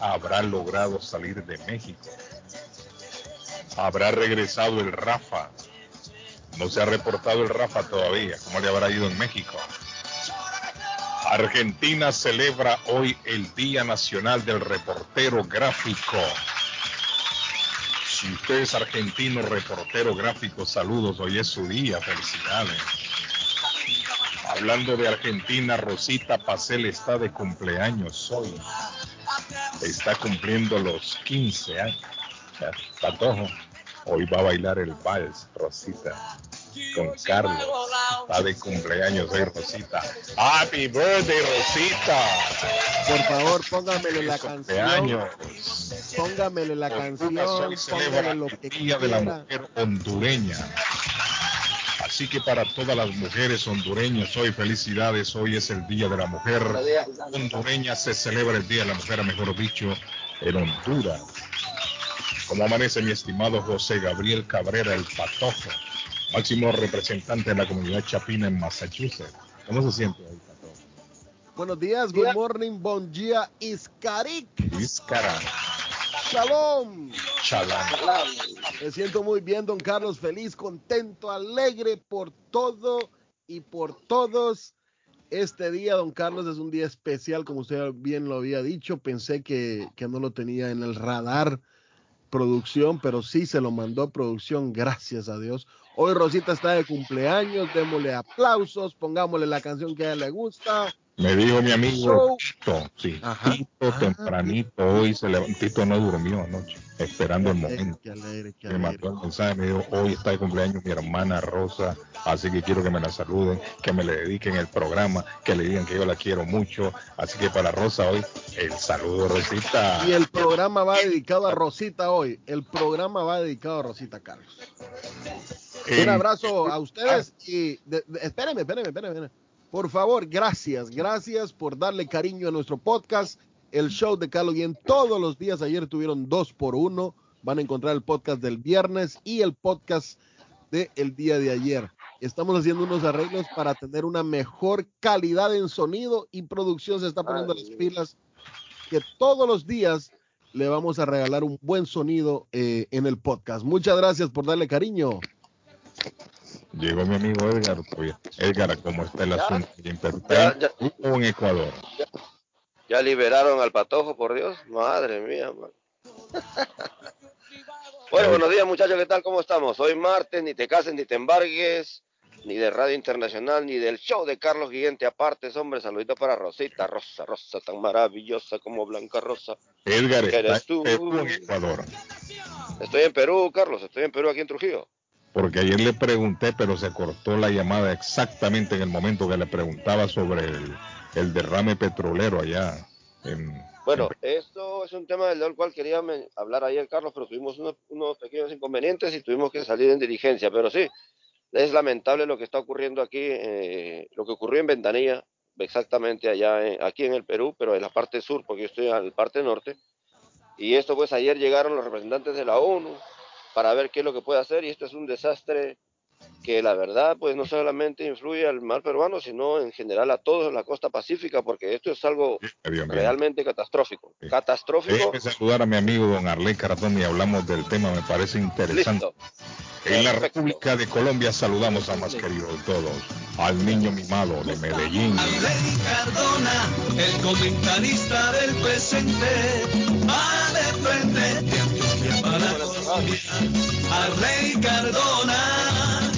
habrá logrado salir de México. Habrá regresado el Rafa. No se ha reportado el Rafa todavía. ¿Cómo le habrá ido en México? Argentina celebra hoy el Día Nacional del Reportero Gráfico. Si usted es argentino, reportero gráfico, saludos, hoy es su día, felicidades. Hablando de Argentina, Rosita Pacel está de cumpleaños hoy. Está cumpliendo los 15 años. Patojo, hoy va a bailar el vals, Rosita con Carlos. Está de cumpleaños hoy, Rosita. Happy birthday, Rosita. Por favor, póngamele la canción. Póngamele la canción. Póngamele lo que Día de la Mujer Hondureña. Así que para todas las mujeres hondureñas, hoy felicidades, hoy es el Día de la Mujer hondureña, se celebra el Día de la Mujer, mejor dicho, en Honduras. Como amanece mi estimado José Gabriel Cabrera, el patojo, máximo representante de la comunidad chapina en Massachusetts. ¿Cómo se siente hoy, patojo? Buenos días, good morning, bon día, Iskarik. Iskara. Shalom. Shalom. Me siento muy bien, don Carlos, feliz, contento, alegre por todo y por todos. Este día, don Carlos, es un día especial, como usted bien lo había dicho. Pensé que, que no lo tenía en el radar producción, pero sí se lo mandó producción, gracias a Dios. Hoy Rosita está de cumpleaños, démosle aplausos, pongámosle la canción que a ella le gusta. Me dijo mi amigo Tito, sí, Ajá. Tito tempranito hoy se levantó, Tito no durmió anoche, esperando el momento. Qué alegre, qué Me mandó un mensaje, me dijo, hoy está de cumpleaños mi hermana Rosa, así que quiero que me la saluden, que me le dediquen el programa, que le digan que yo la quiero mucho. Así que para Rosa hoy, el saludo Rosita. Y el programa va dedicado a Rosita hoy. El programa va dedicado a Rosita Carlos. Un El- abrazo a ustedes y de- de- espérenme, espérenme, espérenme, espérenme. Por favor, gracias, gracias por darle cariño a nuestro podcast, el show de Carlos Guillén. Todos los días, ayer tuvieron dos por uno. Van a encontrar el podcast del viernes y el podcast del día de ayer. Estamos haciendo unos arreglos para tener una mejor calidad en sonido y producción se está poniendo las pilas que todos los días le vamos a regalar un buen sonido eh, en el podcast. Muchas gracias por darle cariño. Llegó mi amigo Edgar. Edgar, ¿cómo está el asunto en Perú? Ya, ¿Está en Ecuador? Ya liberaron al patojo, por Dios. Madre mía, man. bueno, buenos días, muchachos. ¿Qué tal? ¿Cómo estamos? Hoy martes, ni te cases, ni te embargues, ni de Radio Internacional, ni del show de Carlos Guillente. Aparte, hombre, saludito para Rosita. Rosa, Rosa, tan maravillosa como Blanca Rosa. Edgar, ¿está ¿Eres tú? En Ecuador? Estoy en Perú, Carlos. Estoy en Perú, aquí en Trujillo. Porque ayer le pregunté, pero se cortó la llamada exactamente en el momento que le preguntaba sobre el, el derrame petrolero allá. En, Bueno, esto es un tema del cual quería hablar ayer, Carlos, pero tuvimos unos, unos pequeños inconvenientes y tuvimos que salir en diligencia. Pero sí, es lamentable lo que está ocurriendo aquí, eh, lo que ocurrió en Ventanilla, exactamente allá, en- aquí en el Perú, pero en la parte sur, porque yo estoy en la parte norte. Y esto, pues ayer llegaron los representantes de la ONU para ver qué es lo que puede hacer, y esto es un desastre que la verdad, pues no solamente influye al mar peruano, sino en general a todos en la costa pacífica, porque esto es algo realmente catastrófico. Sí. Catastrófico. Déjeme saludar a mi amigo don Arley Cartón y hablamos del tema, me parece interesante. Listo. En la Perfecto. República de Colombia saludamos a más querido de todos, al niño mimado de Medellín. Arley Cardona, el comentarista del presente, va de frente de Antioquia para Colombia. Arley Cardona.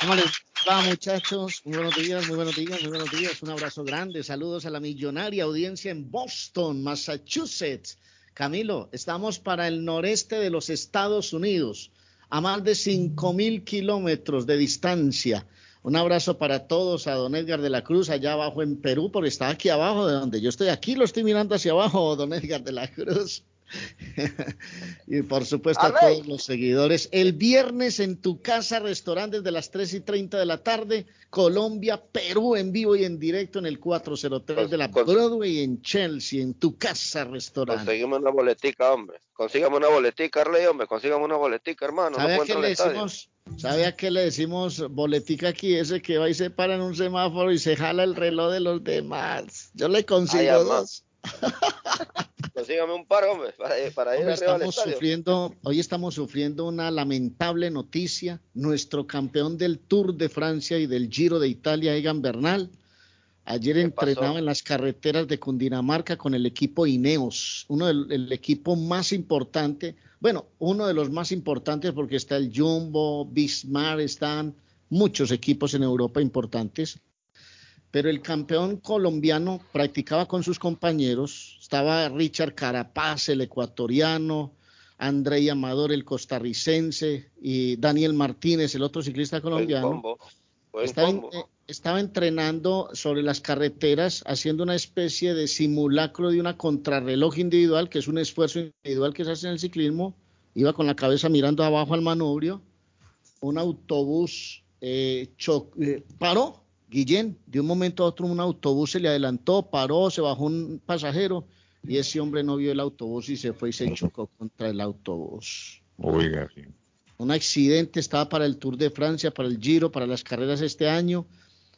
¿Cómo les va, muchachos? Muy buenos días, muy buenos días, muy buenos días. Un abrazo grande. Saludos a la millonaria audiencia en Boston, Massachusetts. Camilo, estamos para el noreste de los Estados Unidos, a más de 5 mil kilómetros de distancia. Un abrazo para todos, a don Edgar de la Cruz, allá abajo en Perú, porque está aquí abajo de donde yo estoy. Aquí lo estoy mirando hacia abajo, don Edgar de la Cruz. y por supuesto a todos los seguidores. El viernes en tu casa, restaurante desde las 3 y 30 de la tarde, Colombia, Perú en vivo y en directo en el 403 de la Broadway en Chelsea, en tu casa, restaurante. Conseguimos una boletica, hombre. Consígame una boletica, Arley, hombre. Consígame una boletica, hermano. ¿Sabe no a qué le decimos? ¿Sabe a qué le decimos boletica aquí? Ese que va y se para en un semáforo y se jala el reloj de los demás. Yo le consigo Ay, dos. Consígame un par, hombre, para, ir estamos sufriendo, Hoy estamos sufriendo una lamentable noticia. Nuestro campeón del Tour de Francia y del Giro de Italia, Egan Bernal, ayer entrenaba en las carreteras de Cundinamarca con el equipo Ineos, uno del equipo más importante, bueno, uno de los más importantes porque está el Jumbo, Bismarck, están muchos equipos en Europa importantes pero el campeón colombiano practicaba con sus compañeros, estaba Richard Carapaz, el ecuatoriano, Andrei Amador, el costarricense, y Daniel Martínez, el otro ciclista colombiano. Estaba, eh, estaba, entrenando sobre las carreteras, haciendo una especie de simulacro de una contrarreloj individual, que es un esfuerzo individual que se hace en el ciclismo. Iba con la cabeza mirando abajo al manubrio. Un autobús eh, eh paró Guillén, de un momento a otro un autobús se le adelantó, paró, se bajó un pasajero y ese hombre no vio el autobús y se fue y se chocó contra el autobús. Oiga, Un accidente estaba para el Tour de Francia, para el Giro, para las carreras este año.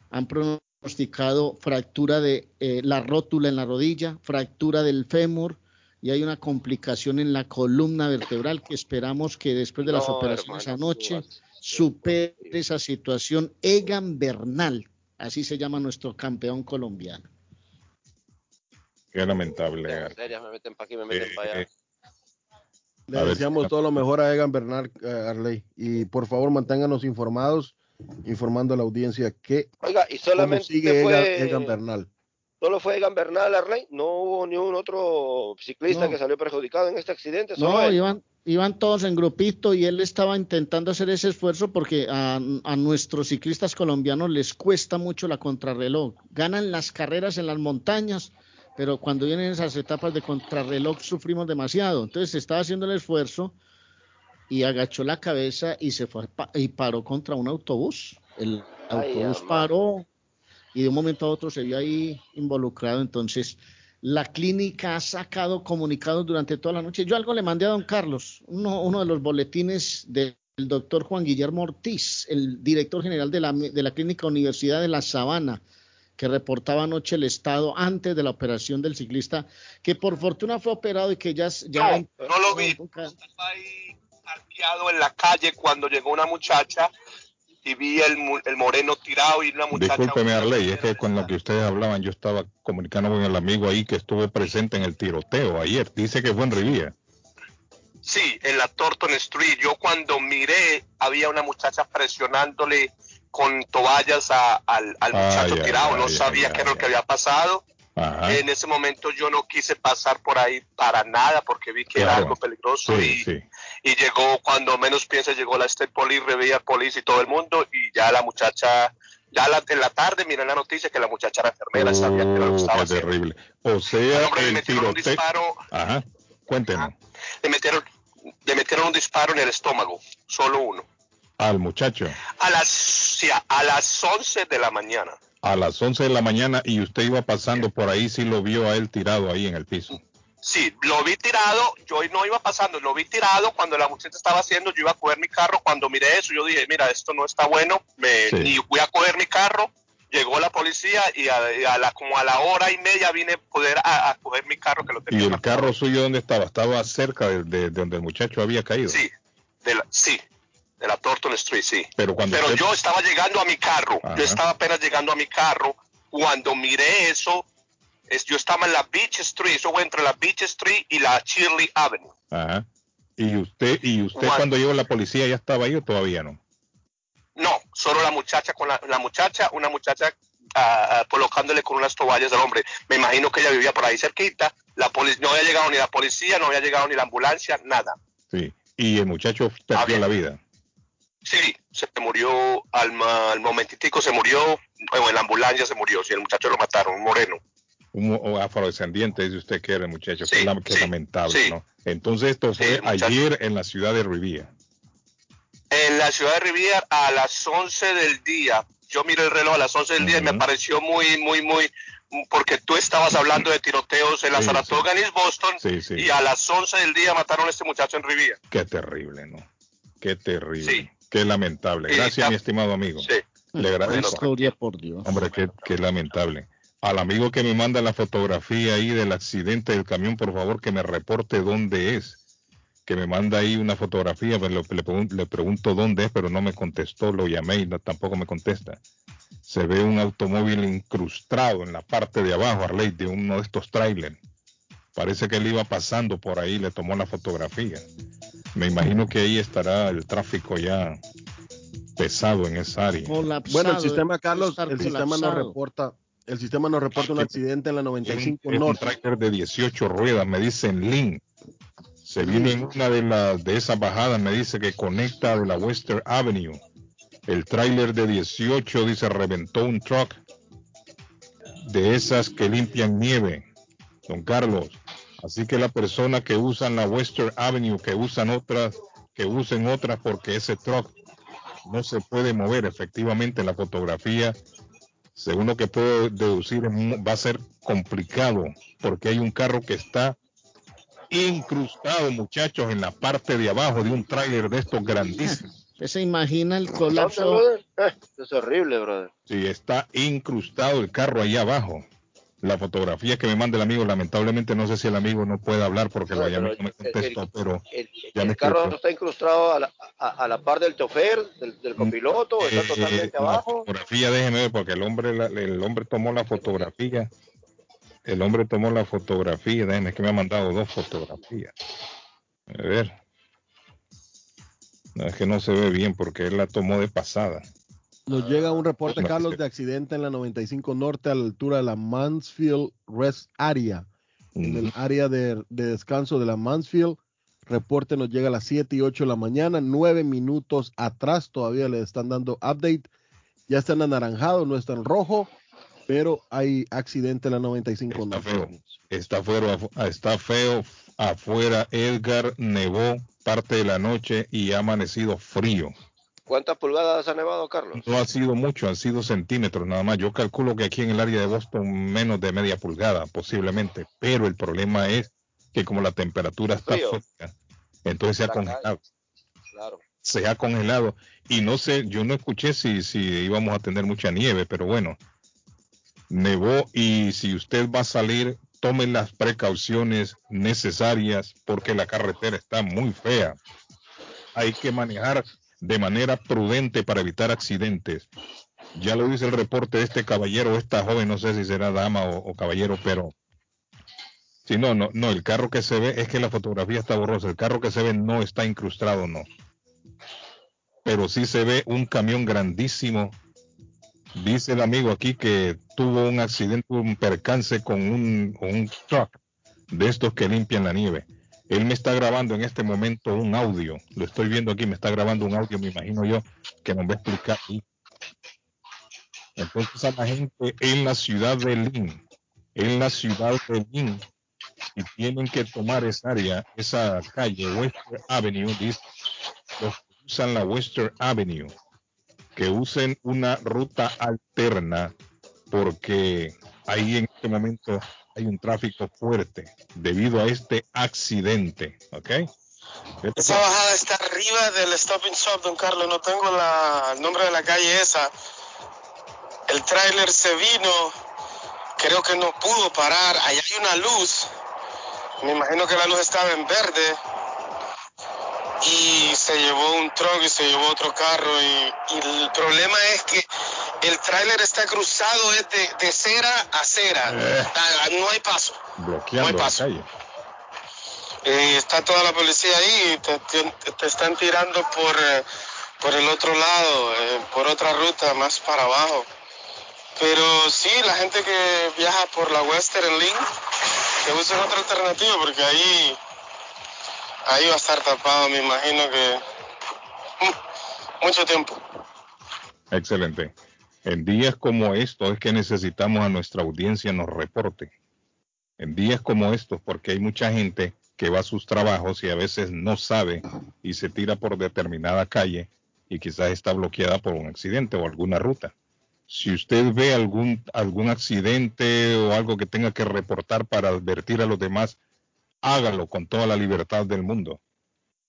Han pronosticado fractura de eh, la rótula en la rodilla, fractura del fémur y hay una complicación en la columna vertebral que esperamos que después de las operaciones anoche supere esa situación. Egan Bernal, Así se llama nuestro campeón colombiano. Qué lamentable. Le deseamos todo lo mejor a Egan Bernal eh, Arley y por favor manténganos informados, informando a la audiencia que Oiga, y solamente sigue Egan, Bernal. Solo fue Egan Bernal Arley, no hubo ni un otro ciclista que salió perjudicado en este accidente. no, Iván, iban todos en grupito y él estaba intentando hacer ese esfuerzo porque a, nuestros ciclistas colombianos les cuesta mucho la contrarreloj. Ganan las carreras en las montañas, pero cuando vienen esas etapas de contrarreloj sufrimos demasiado. Entonces estaba haciendo el esfuerzo y agachó la cabeza y se fue y paró contra un autobús. El autobús paró y de un momento a otro se vio ahí involucrado. Entonces la clínica ha sacado comunicados durante toda la noche. Yo algo le mandé a don Carlos, uno, de los boletines del doctor Juan Guillermo Ortiz, el director general de la, de la Clínica Universidad de La Sabana, que reportaba anoche el estado antes de la operación del ciclista, que por fortuna fue operado y que ya... ya no, no lo vi. Estaba ahí parqueado en la calle cuando llegó una muchacha y vi el, el moreno tirado y una muchacha. Discúlpeme, Arley, es que con lo que ustedes hablaban, yo estaba comunicando con el amigo ahí que estuvo presente en el tiroteo ayer. Dice que fue en Rivía. Sí, en la Thornton Street. Yo cuando miré, había una muchacha presionándole con toallas al, muchacho tirado. no sabía qué era lo que había pasado. En ese momento yo no quise pasar por ahí para nada porque vi que era algo peligroso y, y, llegó cuando menos piensa llegó la State Police, Revilla Police y todo el mundo y ya la muchacha ya en la tarde miré la noticia que la muchacha era enfermera, sabía que era lo que estaba oh, qué terrible. O sea, hombre, le metieron un disparo. Ajá, cuéntenos. Le metieron, le metieron un disparo en el estómago, solo uno. Al muchacho. A las, sí, a las 11 de la mañana a las 11 de la mañana y usted iba pasando por ahí, sí lo vio a él tirado ahí en el piso. Sí, lo vi tirado, yo no iba pasando, lo vi tirado cuando la muchacha estaba haciendo, yo iba a coger mi carro, cuando miré eso yo dije, mira, esto no está bueno, me, y voy a coger mi carro, llegó la policía y a, la, como a la hora y media vine a poder a, coger mi carro que lo tenía. ¿Y el carro suyo dónde estaba? ¿Estaba cerca de, donde el muchacho había caído? Sí, de la, sí, de la Thornton Street, sí. Pero, cuando Pero yo estaba llegando a mi carro, yo estaba apenas llegando a mi carro cuando miré eso. Es, yo estaba en la Beach Street, eso fue entre la Beach Street y la Shirley Avenue. Ajá. ¿Y usted, y usted cuando, llegó la policía ya estaba ahí o todavía no? No, solo la muchacha con la, muchacha, una muchacha uh, colocándole con unas toallas al hombre. Me imagino que ella vivía por ahí cerquita. La no había llegado ni la policía, no había llegado ni la ambulancia, nada. Sí. Y el muchacho perdió la vida. Sí, se murió al, al momentitico, se murió, bueno, en la ambulancia se murió, si el muchacho lo mataron, un moreno. Un afrodescendiente, dice usted que era el muchacho, que, lamentable, ¿no? Entonces esto fue ayer en la ciudad de Riviera. En la ciudad de Riviera a las 11 del día, yo miré el reloj a las 11 del día y me pareció muy, muy, muy, porque tú estabas hablando de tiroteos en la Saratoga en Boston y a las 11 del día mataron a este muchacho en Riviera. Qué terrible, ¿no? Qué terrible. Qué lamentable. Gracias, mi estimado amigo. Sí. Le agradezco. por Dios. Hombre, qué, qué lamentable. Al amigo que me manda la fotografía ahí del accidente del camión, por favor que me reporte dónde es. Que me manda ahí una fotografía, pues, le, le, pregunto dónde es, pero no me contestó, lo llamé y tampoco me contesta. Se ve un automóvil incrustado en la parte de abajo, Arley, de uno de estos trailers. Parece que él iba pasando por ahí, le tomó la fotografía. Me imagino que ahí estará el tráfico ya pesado en esa área. bueno, el sistema, Carlos, el sistema nos reporta, el sistema nos reporta un accidente en la 95 es norte. Un tractor de 18 ruedas, me dicen Link. Se viene en una de las de esas bajadas, me dice que conecta de la Western Avenue. El tráiler de 18 dice reventó un truck de esas que limpian nieve. Don Carlos, así que la persona que usan la Western Avenue, que usan otras, que usen otras porque ese truck no se puede mover efectivamente la fotografía. Según lo que puedo deducir, va a ser complicado porque hay un carro que está incrustado, muchachos, en la parte de abajo de un tráiler de estos grandísimos. se imagina el colapso? Eh, es horrible, brother. Sí, está incrustado el carro ahí abajo la fotografía que me manda el amigo, lamentablemente no sé si el amigo no puede hablar porque lo no me contestó, pero el, carro está incrustado a la, a, la, par del chofer, del, copiloto, está eh, totalmente abajo. La fotografía, déjeme ver, porque el hombre, el hombre tomó la fotografía, el hombre tomó la fotografía, déjeme que me ha mandado dos fotografías. A ver. No, es que no se ve bien porque él la tomó de pasada. Nos llega un reporte, Carlos, de accidente en la 95 Norte a la altura de la Mansfield Rest Area, en el área de, descanso de la Mansfield. Reporte nos llega a las 7 y 8 de la mañana, nueve minutos atrás, todavía le están dando update. Ya está en anaranjado, no está en rojo, pero hay accidente en la 95 está Feo. Está, feo, está feo afuera, Edgar nevó parte de la noche y ha amanecido frío. ¿Cuántas pulgadas ha nevado, Carlos? No ha sido mucho, han sido centímetros nada más. Yo calculo que aquí en el área de Boston menos de media pulgada, posiblemente. Pero el problema es que como la temperatura está fría, entonces se ha congelado. Claro. Se ha congelado. Y no sé, yo no escuché si, si íbamos a tener mucha nieve, pero bueno, nevó y si usted va a salir, tome las precauciones necesarias porque la carretera está muy fea. Hay que manejar de manera prudente para evitar accidentes. Ya lo dice el reporte de este caballero, esta joven, no sé si será dama o, caballero, pero si no, no, no, el carro que se ve es que la fotografía está borrosa, el carro que se ve no está incrustado, no. Pero sí se ve un camión grandísimo. Dice el amigo aquí que tuvo un accidente, un percance con un, un truck de estos que limpian la nieve. Él me está grabando en este momento un audio. Lo estoy viendo aquí, me está grabando un audio, me imagino yo, que nos va a explicar. Entonces a la gente en la ciudad de Lynn, en la ciudad de Lynn, y tienen que tomar esa área, esa calle, Western Avenue, dice, usan la Western Avenue, que usen una ruta alterna, porque ahí en este momento hay un tráfico fuerte debido a este accidente, ¿ok? Esa bajada está arriba del Stopping Shop, don Carlos, no tengo la, el nombre de la calle esa. El tráiler se vino, creo que no pudo parar, ahí hay una luz, me imagino que la luz estaba en verde. Y se llevó un truck y se llevó otro carro. Y, el problema es que el tráiler está cruzado es de, cera a cera, eh. no hay paso, no hay paso. Eh, está toda la policía ahí y te, están tirando por, eh, por el otro lado, por otra ruta más para abajo. Pero sí, la gente que viaja por la Western Link, que usen otra alternativa porque ahí ahí va a estar tapado, me imagino que mucho tiempo. Excelente. En días como estos es que necesitamos a nuestra audiencia nos reporte. En días como estos, porque hay mucha gente que va a sus trabajos y a veces no sabe y se tira por determinada calle y quizás está bloqueada por un accidente o alguna ruta. Si usted ve algún, algún accidente o algo que tenga que reportar para advertir a los demás, hágalo con toda la libertad del mundo.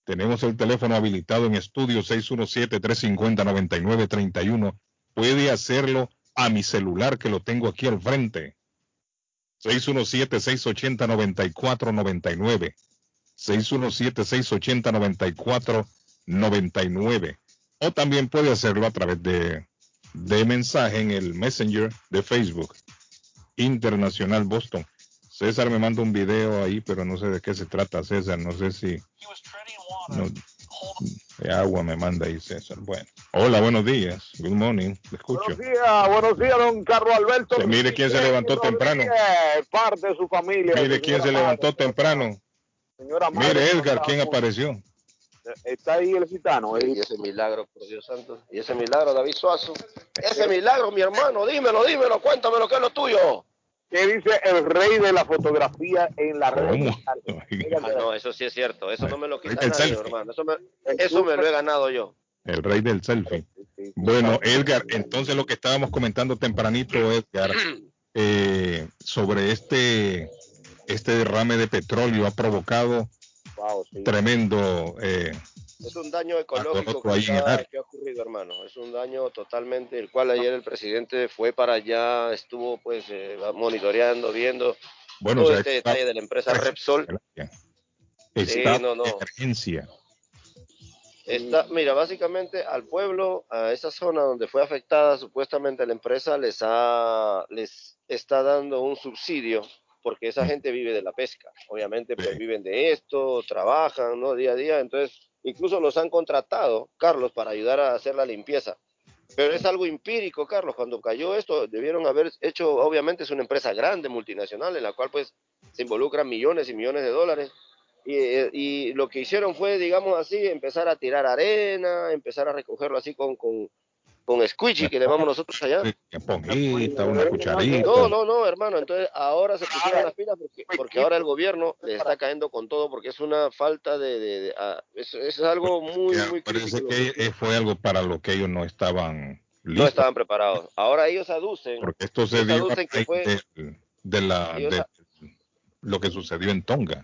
Tenemos el teléfono habilitado en estudio 617-350-9931. Puede hacerlo a mi celular que lo tengo aquí al frente. 617-680-9499. 617-680-9499. O también puede hacerlo a través de, de mensaje en el Messenger de Facebook. Internacional Boston. César me manda un video ahí, pero no sé de qué se trata, César. No sé si. De agua me manda ahí, César. Bueno. Hola, buenos días. Good morning. Le escucho. Buenos días, buenos días, don Carlos Alberto. mire quién se levantó temprano. Parte de su familia. Mire quién se levantó temprano. Señora mire, Edgar, ¿quién apareció? Está ahí el gitano. Y ese milagro, por Dios santo. Y ese milagro, David Suazo. Ese milagro, mi hermano, dímelo, dímelo, cuéntame lo que es lo tuyo. ¿Qué dice el rey de la fotografía en la red? Ah, no, eso sí es cierto. Eso no me lo quita nadie, hermano. Eso me, eso me lo he ganado yo. El rey del selfie. Bueno, Edgar, entonces lo que estábamos comentando tempranito, Edgar, eh, sobre este, este derrame de petróleo ha provocado tremendo eh, es un daño ecológico que, ha ocurrido, hermano. Es un daño totalmente, el cual ayer el presidente fue para allá, estuvo pues eh, monitoreando, viendo bueno, todo este detalle de la empresa Repsol. Está no, no. emergencia. Está, mira, básicamente al pueblo, a esa zona donde fue afectada supuestamente la empresa, les, ha, les está dando un subsidio porque esa mm. gente vive de la pesca. Obviamente, pues viven de esto, trabajan, ¿no? Día a día. Entonces, Incluso los han contratado, Carlos, para ayudar a hacer la limpieza. Pero es algo empírico, Carlos. Cuando cayó esto, debieron haber hecho, obviamente es una empresa grande, multinacional, en la cual pues se involucran millones y millones de dólares. Y, y lo que hicieron fue, digamos así, empezar a tirar arena, empezar a recogerlo así con, con, con squishy que le llamamos nosotros allá. una cucharita. No, no, no, hermano. Entonces ahora se pusieron las pilas porque, porque ahora el gobierno le está cayendo con todo porque es una falta de... de, ah, es, algo muy, muy Parece que fue algo para lo que ellos no estaban listos. No estaban preparados. Ahora ellos aducen... Porque esto se dio que fue, de, la, de lo que sucedió en Tonga.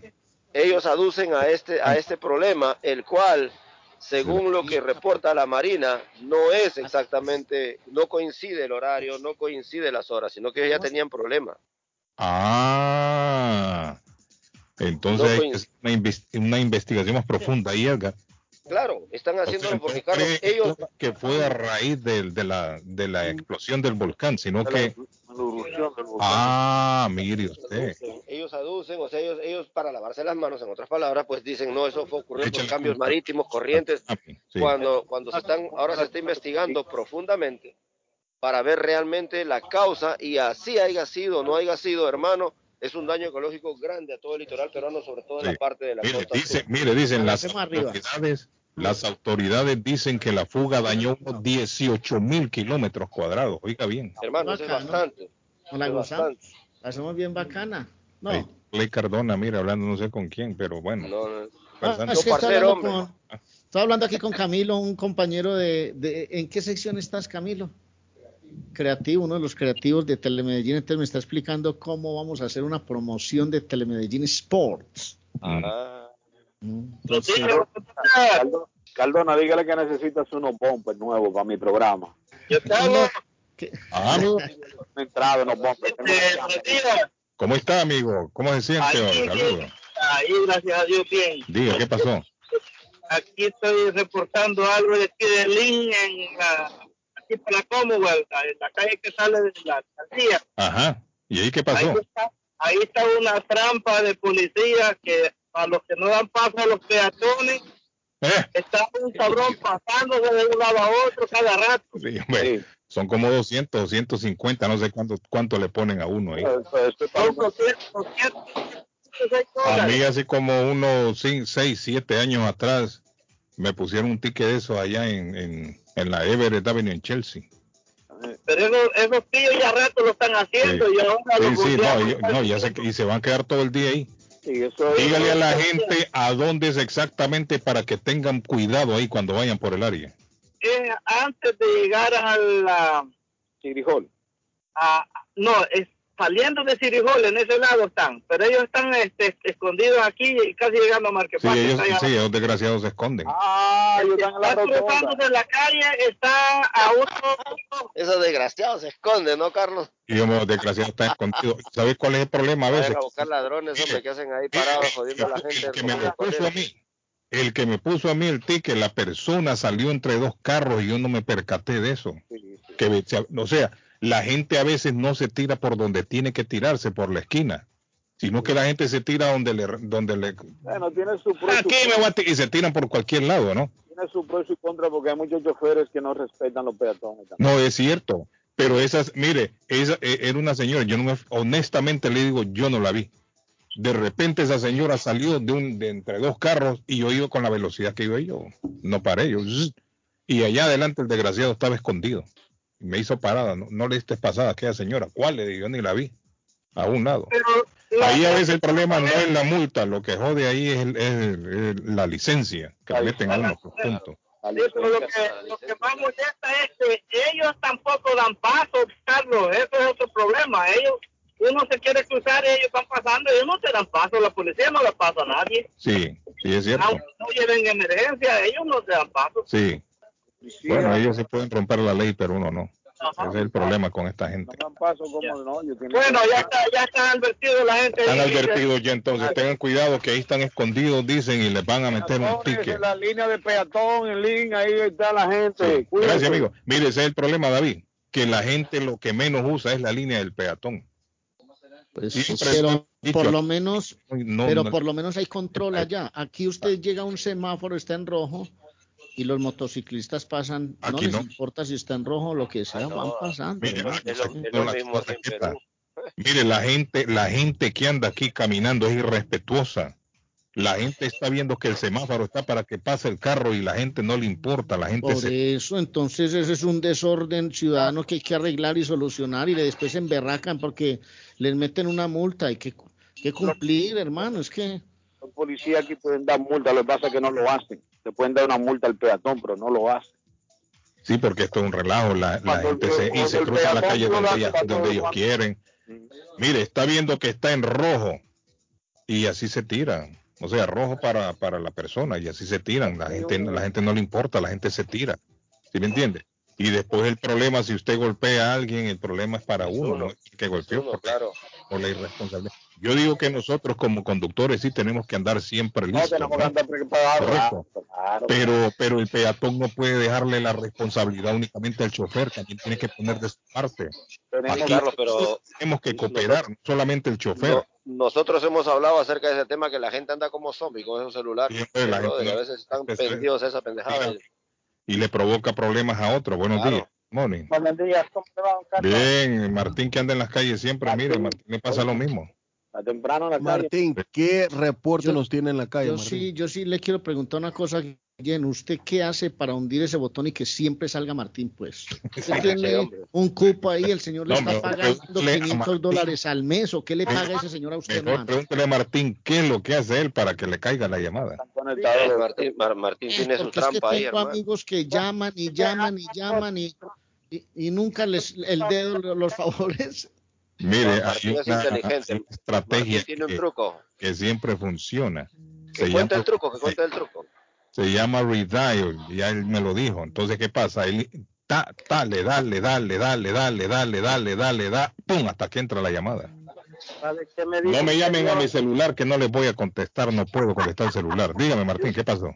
Ellos aducen a este, a este problema, el cual según lo que reporta la Marina, no es exactamente, no coincide el horario, no coincide las horas, sino que ya tenían problemas. Ah, entonces hay una, investigación más profunda ahí, Edgar. Claro, están haciéndolo porque, ellos... Que fue a raíz de, de, la, de la explosión del volcán, sino que... Ah, mire usted. Ellos aducen, o sea, ellos, ellos para lavarse las manos, en otras palabras, pues dicen, no, eso fue ocurrido por cambios marítimos, corrientes, ah, cuando, cuando se están, ahora se está investigando profundamente para ver realmente la causa y así haya sido o no haya sido, hermano, es un daño ecológico grande a todo el litoral peruano, sobre todo en la parte de la mire, costa. mire, dicen las autoridades, las autoridades dicen que la fuga dañó 18 mil kilómetros cuadrados. Oiga bien. Hermano, es bastante. ¿No? la gozamos. La hacemos bien bacana. No. Ley Cardona, mira, hablando no sé con quién, pero bueno. No, no. Ah, es que hablando, con, estaba hablando aquí con Camilo, un compañero de, de, ¿En qué sección estás, Camilo? creativo, uno de los creativos de Telemedellín, entonces me está explicando cómo vamos a hacer una promoción de Telemedellín Sports. Ah. Entonces, Caldona, dígale que necesitas unos bumpers nuevos para mi programa. Yo tengo... Ah, entrado unos bumpers. ¿Cómo está, amigo? ¿Cómo se siente hoy? Saludos. Ahí, gracias a Dios, bien. Diga, ¿qué pasó? Aquí estoy reportando algo de aquí de Lin en la aquí por la Commonwealth, en la calle que sale de la alcaldía. Ajá. ¿Y ahí qué pasó? Ahí está, una trampa de policía que a los que no dan paso a los peatones, ¿Eh? está un cabrón pasándose de un lado a otro cada rato. Sí, hombre, Son como 200, 250, no sé cuánto, cuánto le ponen a uno ahí. A mí así como unos 6, 7 años atrás me pusieron un ticket de eso allá en, en, en la Everett Avenue en Chelsea. Pero esos, esos tíos ya rato lo están haciendo sí. y ahora sí, sí, no, no, ya se, y se van a quedar todo el día ahí. Sí, Dígale a la gente a dónde es exactamente para que tengan cuidado ahí cuando vayan por el área. Eh, antes de llegar a la Hall. no, es saliendo de Cirijol, en ese lado están, pero ellos están este, escondidos aquí y casi llegando a Marquepán. Sí, ellos, sí, ellos desgraciados se esconden. Ah, ellos están la cruzando de la calle, está a uno... Esos desgraciados se esconden, ¿no, Carlos? Y los desgraciados están escondidos. ¿Sabes cuál es el problema a veces? a buscar ladrones, hombre, que hacen ahí parados jodiendo a la gente. El que me lo puso a mí, el que me puso a mí el ticket, la persona salió entre dos carros y yo no me percaté de eso. Que, o sea, la gente a veces no se tira por donde tiene que tirarse, por la esquina, sino que la gente se tira donde le... Donde le bueno, tiene su pro Aquí me voy a y se tiran por cualquier lado, ¿no? Tiene su pro y su contra porque hay muchos choferes que no respetan los peatones. No, es cierto. Pero esas, mire, esa e, era una señora, yo no me, honestamente le digo, yo no la vi. De repente esa señora salió de un de entre dos carros y yo iba con la velocidad que iba yo. No paré yo. Y allá adelante el desgraciado estaba escondido me hizo parada, no, le diste pasada a aquella señora. ¿Cuál le digo? Ni la vi. A un lado. ahí a veces el problema no es la multa, lo que jode ahí es, la licencia que le meten a uno por punto. lo, que, lo que más molesta es que ellos tampoco dan paso, Carlos. Eso es otro problema. Ellos, uno se quiere cruzar y ellos están pasando, ellos no te dan paso. La policía no le pasa a nadie. Sí, sí, es cierto. Aunque no lleven emergencia, ellos no te dan paso. Sí. Bueno, ellos se pueden romper la ley, pero uno no. Ese es el problema con esta gente. bueno, ya está, ya están advertidos la gente. Están advertidos ya entonces. Tengan cuidado que ahí están escondidos, dicen, y les van a meter un ticket. La línea de peatón, en línea, ahí está la gente. Gracias, amigo. Mire, ese es el problema, David, que la gente lo que menos usa es la línea del peatón. Pues, pero por lo menos, pero por lo menos hay control allá. Aquí usted llega a un semáforo, está en rojo y los motociclistas pasan, no les importa si está en rojo o lo que sea, van pasando. Mire, la gente, la gente que anda aquí caminando es irrespetuosa. La gente está viendo que el semáforo está para que pase el carro y la gente no le importa. La gente Por eso, entonces ese es un desorden ciudadano que hay que arreglar y solucionar y después se emberracan porque les meten una multa. Hay que, que cumplir, hermano. Es que los policías aquí pueden dar multa, lo que pasa es que no lo hacen le pueden dar una multa al peatón, pero no lo hace. Sí, porque esto es un relajo, la, gente se, y se cruza la calle donde, ellos quieren. Mire, está viendo que está en rojo y así se tiran. O sea, rojo para, para la persona y así se tiran. La gente, la gente no le importa, la gente se tira. ¿Sí me entiende? Y después el problema, si usted golpea a alguien, el problema es para uno, que golpeó por, claro. por la irresponsabilidad. Yo digo que nosotros como conductores sí tenemos que andar siempre listos. Pero, pero el peatón no puede dejarle la responsabilidad únicamente al chofer, también tiene que poner de su parte. tenemos que cooperar, no solamente el chofer. nosotros hemos hablado acerca de ese tema que la gente anda como zombie con esos celulares. a veces están perdidos esa pendejada. Y le provoca problemas a otros. Buenos días. Buenos días, ¿cómo te va, Bien, Martín que anda en las calles siempre, mire, Martín le pasa lo mismo temprano Martín, ¿qué reporte nos tiene en la calle? Yo sí, yo sí le quiero preguntar una cosa. ¿Usted qué hace para hundir ese botón y que siempre salga Martín, pues? Usted tiene un cupo ahí, el señor le está pagando 500 dólares al mes, ¿o qué le paga ese señor a usted, Mejor pregúntele a Martín qué es lo que hace él para que le caiga la llamada. Martín, Martín tiene su trampa es que tengo amigos que llaman y llaman y llaman y, y, nunca les el dedo los favorece. Mire, hay una, estrategia que, siempre funciona. Que se llama, el truco, que cuenta el truco. Se llama redial, ya él me lo dijo. Entonces, ¿qué pasa? Él da, le da, le da, le da, le da, le da, le da, le da, pum, hasta que entra la llamada. no me llamen a mi celular que no les voy a contestar, no puedo contestar el celular. Dígame, Martín, ¿qué pasó?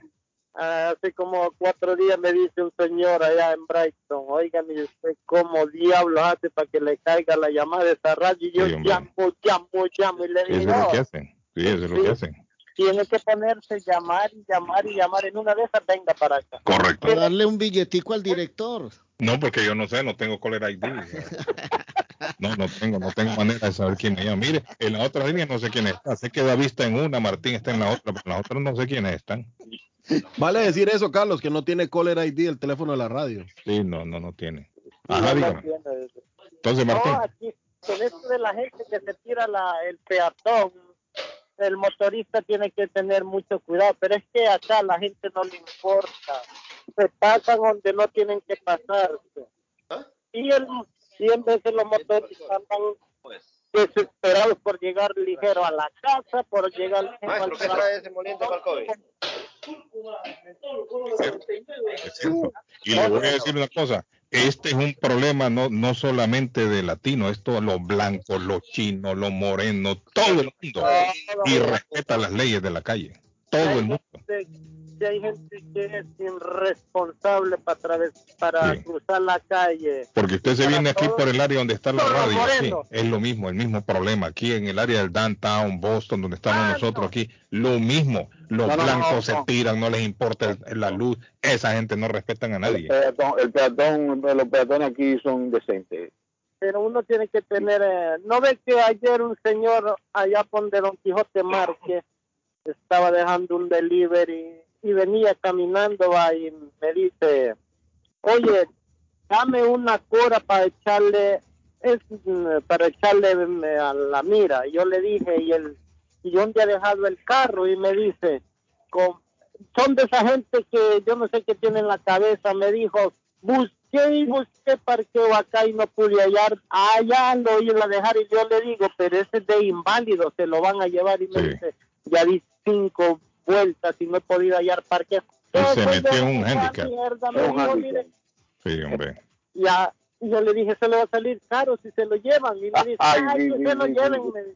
hace como cuatro días me dice un señor allá en Brighton, oigan, ¿y usted cómo diablos hace para que le caiga la llamada de esa radio? Y yo llamo, llamo, llamo, y le digo, eso es lo que hacen, sí, eso es lo que hacen. Tiene que ponerse llamar y llamar y llamar en una de esas, venga para acá. Correcto. darle un billetico al director. No, porque yo no sé, no tengo caller ID. No, no tengo, no tengo manera de saber quién me llama. Mire, en la otra línea no sé quién está. Sé que David está en una, Martín está en la otra, pero en la otra no sé quiénes están. Vale decir eso, Carlos, que no tiene caller ID el teléfono de la radio. Sí, no, no, no tiene. Ajá, dígame. Entonces, Martín. No, aquí, con esto de la gente que se tira la, el peatón, el motorista tiene que tener mucho cuidado, pero es que acá la gente no le importa. Se pasan donde no tienen que pasarse. ¿Ah? Y, el, y en vez de los motoristas andan desesperados por llegar ligero a la casa, por llegar Maestro, ¿qué trae ese moliente para el COVID? Y le voy a decir una cosa, este es un problema no, no solamente de latinos, esto los blancos, los chinos, los morenos, todo el mundo. Y respeta las leyes de la calle, todo el mundo. Si hay gente que es irresponsable para, traves- para Sí. cruzar la calle. Porque usted se Para viene aquí todos- por el área donde está la radio, sí, es lo mismo, el mismo problema. Aquí en el área del downtown, Boston, donde estamos Ah, nosotros no. aquí, lo mismo. Los No, no, blancos no, se tiran, no les importa el- la luz. Esa gente no respetan a El nadie. peatón, el peatón, los peatones aquí son decentes. pero uno tiene que tener, eh, no ve que ayer un señor allá por donde Don Quijote Márquez estaba dejando un delivery y venía caminando y me dice, oye, dame una cora para echarle, es mm, para echarle mm, a la mira. Y yo le dije, y el, y yo dónde ha dejado el carro y me dice, "Con- son de esa gente que yo no sé qué tiene en la cabeza, me dijo, busqué y busqué parqueo acá y no pude hallar, allá lo iba a dejar y yo le digo, pero ese es de inválido, se lo van a llevar y me Sí. dice, ya di cinco vueltas y no he podido hallar parqueo. Él se metió en un handicap. mierda, me un dijo, handicap. Sí, hombre. ya, y yo le dije, se le va a salir caro si se lo llevan. Y me dice, Ay, ay, sí, que sí, se lo sí, lleven. sí.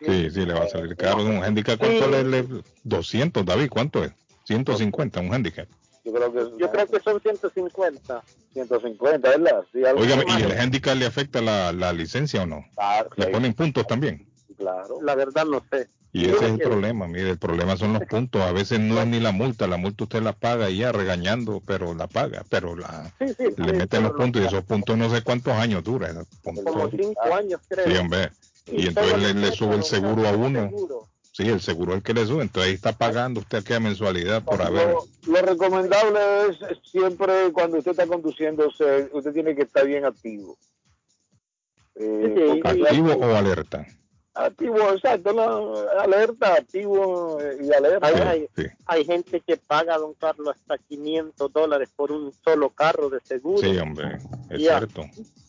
Sí, sí, le va a salir caro un handicap. ¿Cuánto le, le- 200, David? ¿Cuánto es? 150, un handicap. Yo creo que, Yo creo que son 150. 150, ¿verdad? Sí, algo Oiga, así. ¿y el handicap le afecta la, la licencia o no? Claro, ¿Le sí, ponen puntos también? claro. La verdad no sé. Y ese es el problema, mire, el problema son los puntos. A veces no es ni la multa, la multa usted la paga y ya regañando, pero la paga, pero la, Sí, sí, le sí, meten los puntos y esos puntos no sé cuántos años esos puntos. Como cinco años, creo. Sí, hombre. Y entonces le, le sube el seguro a uno. Sí, el seguro es el que le sube. Entonces ahí está pagando usted aquella mensualidad por haber. Lo, lo recomendable es siempre cuando usted está conduciendo, usted tiene que estar bien activo. Eh, ¿Activo o alerta? Activo, exacto, la- alerta, activo y alerta. Ay, Sí, ay. sí, Hay gente que paga, don Carlos, hasta 500 dólares por un solo carro de seguro. sí, hombre, es Ya. cierto.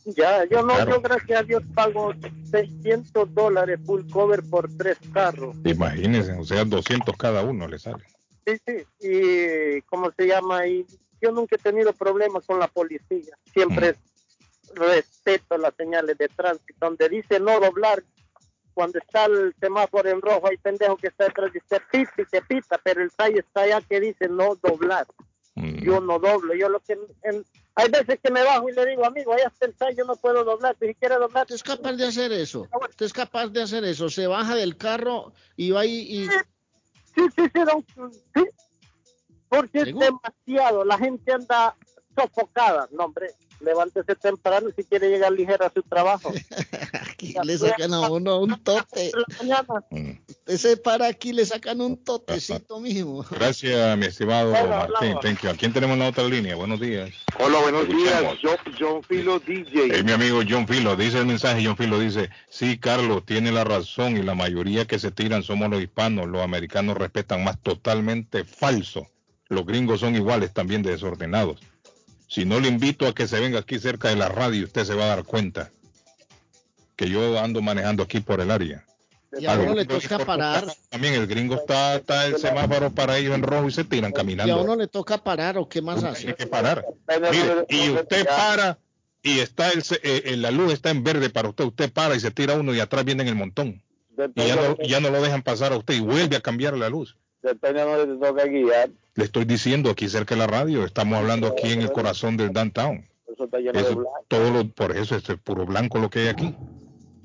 Ya, yo no, Claro. yo gracias a Dios pago 600 dólares full cover por tres carros. Imagínense, o sea, 200 cada uno le sale. Sí, sí. Y, ¿cómo se llama? Y yo nunca he tenido problemas con la policía. Siempre respeto las señales de tránsito. Donde dice no doblar, cuando está el semáforo en rojo, hay pendejo que está detrás de usted, pita y que pita, pero el tallo está allá que dice no doblar. Mm, Yo no doblo. Yo lo que. en- hay veces que me bajo y le digo, amigo, allá está el tallo, yo no puedo doblar. Si quiere doblar, Usted es capaz de hacer eso. Usted es capaz de hacer eso. Se baja del carro y va y, y- Sí, sí, sí, don- sí. Porque es demasiado. La gente anda sofocada. No, hombre, levántese temprano si quiere llegar ligero a su trabajo. aquí le sacan a uno un tote. Mañana. mm. Usted se para aquí le sacan un totecito mismo. Gracias, mi estimado Bueno, Martín. Thank you. ¿A quién tenemos en la otra línea? Buenos días. Hola, buenos días, John, John Filo DJ. Es mi amigo John Filo, dice el mensaje, John Filo dice, sí, Carlos, tiene la razón y la mayoría que se tiran somos los hispanos, los americanos respetan más totalmente falso. Los gringos son iguales también de desordenados. Si no le invito a que se venga aquí cerca de la radio, usted se va a dar cuenta que yo ando manejando aquí por el área. Y a uno le toca parar. También el gringo está, está el semáforo para ellos en rojo y se tiran Y a caminando. uno le toca parar o qué más Tiene hace. que parar. Mire, y usted para y está el, se- eh, eh, la luz está en verde para usted, usted para y se tira uno y atrás viene el montón. Y ya no, ya no lo dejan pasar a usted y vuelve a cambiar la luz. Depende de dónde te toca guiar. Le estoy diciendo aquí cerca de la radio, estamos hablando aquí en el corazón del downtown. Eso está lleno de Eso, blanco. todo lo- por eso es puro blanco lo que hay aquí.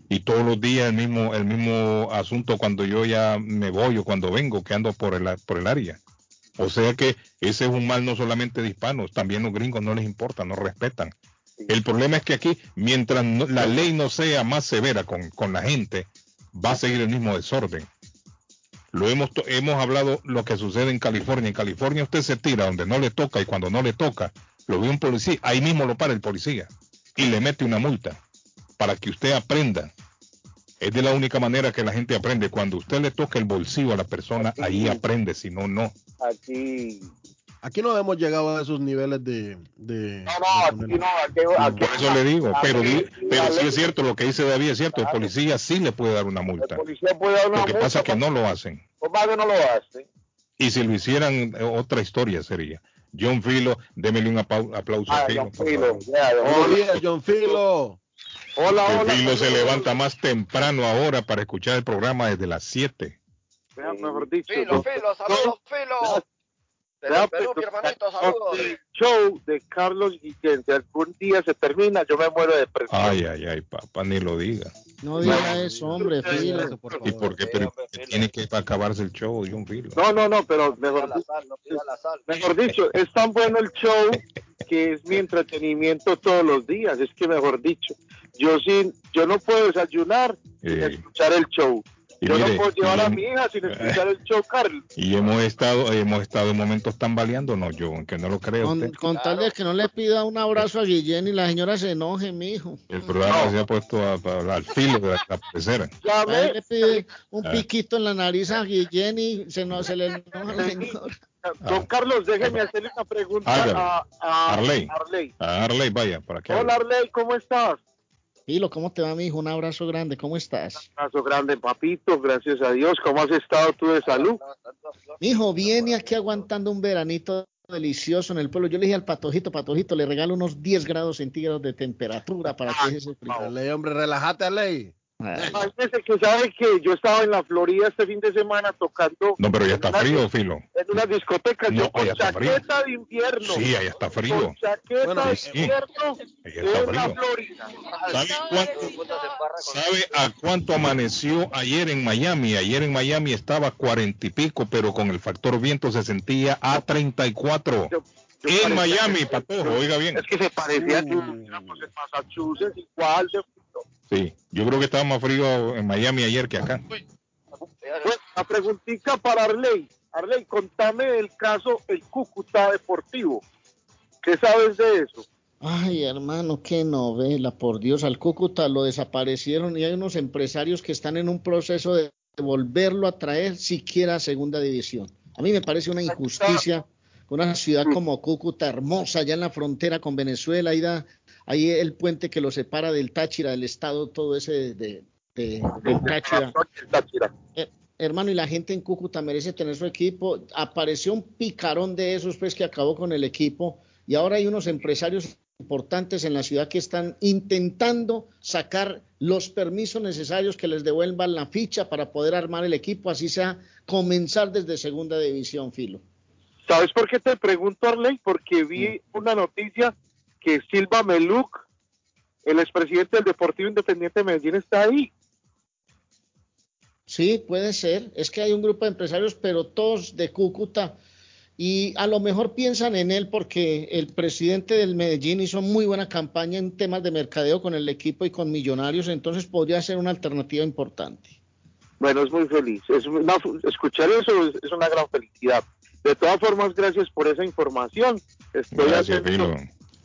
Y todos los días el mismo, el mismo asunto cuando yo ya me voy o cuando vengo, que ando por el, por el área. O sea que ese es un mal no solamente de hispanos, también los gringos no les importa, no respetan. El problema es que aquí, mientras no- la ley no sea más severa con, con la gente, va a seguir el mismo desorden. Lo hemos, hemos hablado lo que sucede en California. En California usted se tira donde no le toca y cuando no le toca, lo ve un policía, ahí mismo lo para el policía y le mete una multa para que usted aprenda. Es de la única manera que la gente aprende. Cuando usted le toca el bolsillo a la persona, ahí aprende, si no, no. Aquí, Aquí no hemos llegado a esos niveles de. de no, no, aquí no. Aquí, por eso le digo. Pero, pero sí es cierto, lo que dice David es cierto. El policía sí le puede dar una multa. El policía puede dar una lo que pasa es que no lo hacen. más que no lo hacen. Y si lo hicieran, eh, otra historia sería. John Filo, démele un aplauso a Filo. John Filo. Buenos John Filo. Hola, hola. Filo se levanta más temprano ahora para escuchar el programa desde las 7. Mejor dicho. Filo, Filo, saludos, Filo. Perú, mi hermanito, saludos. El show de Carlos Guillén, si algún día se termina, yo me muero de presión. Ay, ay, ay, papá, ni lo diga. No diga eso, hombre, Filo. ¿Y por qué pero, tiene que acabarse el show, John Filo? No, no, no, pero mejor, la sal, no la sal. mejor dicho, es tan bueno el show que es mi entretenimiento todos los días. Es que, mejor dicho, yo sin, yo no puedo desayunar sin escuchar el show. Yo no puedo llevar a mi hija sin escuchar el show, Carlos. Y hemos estado, hemos estado en momentos tambaleándonos, yo, aunque no lo creo. Con, con tal de que no le pida un abrazo a Guillén y la señora se enoje, mijo. El programa se ha puesto a, al filo de la pecera. Ya le pide un ah. piquito en la nariz a Guillén y se, no, se le enoja la señora. Don ah. Carlos, déjeme hacerle una pregunta a, a, Arley. Arley. A Arley, vaya, para qué. Hola Arley, ¿cómo estás? Hilo, ¿cómo te va, mi hijo? Un abrazo grande, ¿cómo estás? Un abrazo grande, papito, gracias a Dios. ¿Cómo has estado tú de salud? Mi hijo, viene aquí aguantando un veranito delicioso en el pueblo. Yo le dije al patojito, patojito, le regalo unos 10 grados centígrados de temperatura para que ese frío. Ley, hombre, relájate, Ley. Imagínese que sabe que yo estaba en la Florida este fin de semana tocando. No, pero ya está frío, Filo. En una discoteca, yo con chaqueta de invierno. Sí, allá está frío. Con chaqueta de invierno en la Florida. ¿Sabe, a cuánto amaneció ayer en Miami? Ayer en Miami estaba cuarenta y pico, pero con el factor viento se sentía a 34. Yo, en Miami, Patojo, oiga bien. Es que se parecía uh. que pues, en Massachusetts igual de Sí, yo creo que estaba más frío en Miami ayer que acá. Bueno, la preguntita para Arley. Arley, contame el caso el Cúcuta Deportivo. ¿Qué sabes de eso? Ay, hermano, qué novela, por Dios, al Cúcuta lo desaparecieron y hay unos empresarios que están en un proceso de volverlo a traer siquiera a segunda división. A mí me parece una injusticia una ciudad como Cúcuta, hermosa, allá en la frontera con Venezuela, ahí da ahí el puente que lo separa del Táchira, del estado, todo ese de, del Táchira. Eh, hermano, y la gente en Cúcuta merece tener su equipo. Apareció un picarón de esos, pues, que acabó con el equipo. Y ahora hay unos empresarios importantes en la ciudad que están intentando sacar los permisos necesarios que les devuelvan la ficha para poder armar el equipo, así sea comenzar desde segunda división, Filo. ¿Sabes por qué te pregunto, Arley? Porque vi una noticia que Silva Meluc, el expresidente del Deportivo Independiente de Medellín, está ahí. Sí, puede ser. Es que hay un grupo de empresarios, pero todos de Cúcuta. Y a lo mejor piensan en él porque el presidente del Medellín hizo muy buena campaña en temas de mercadeo con el equipo y con millonarios, entonces podría ser una alternativa importante. Bueno, es muy feliz. Es escuchar eso es, una gran felicidad. De todas formas, gracias por esa información. Estoy gracias,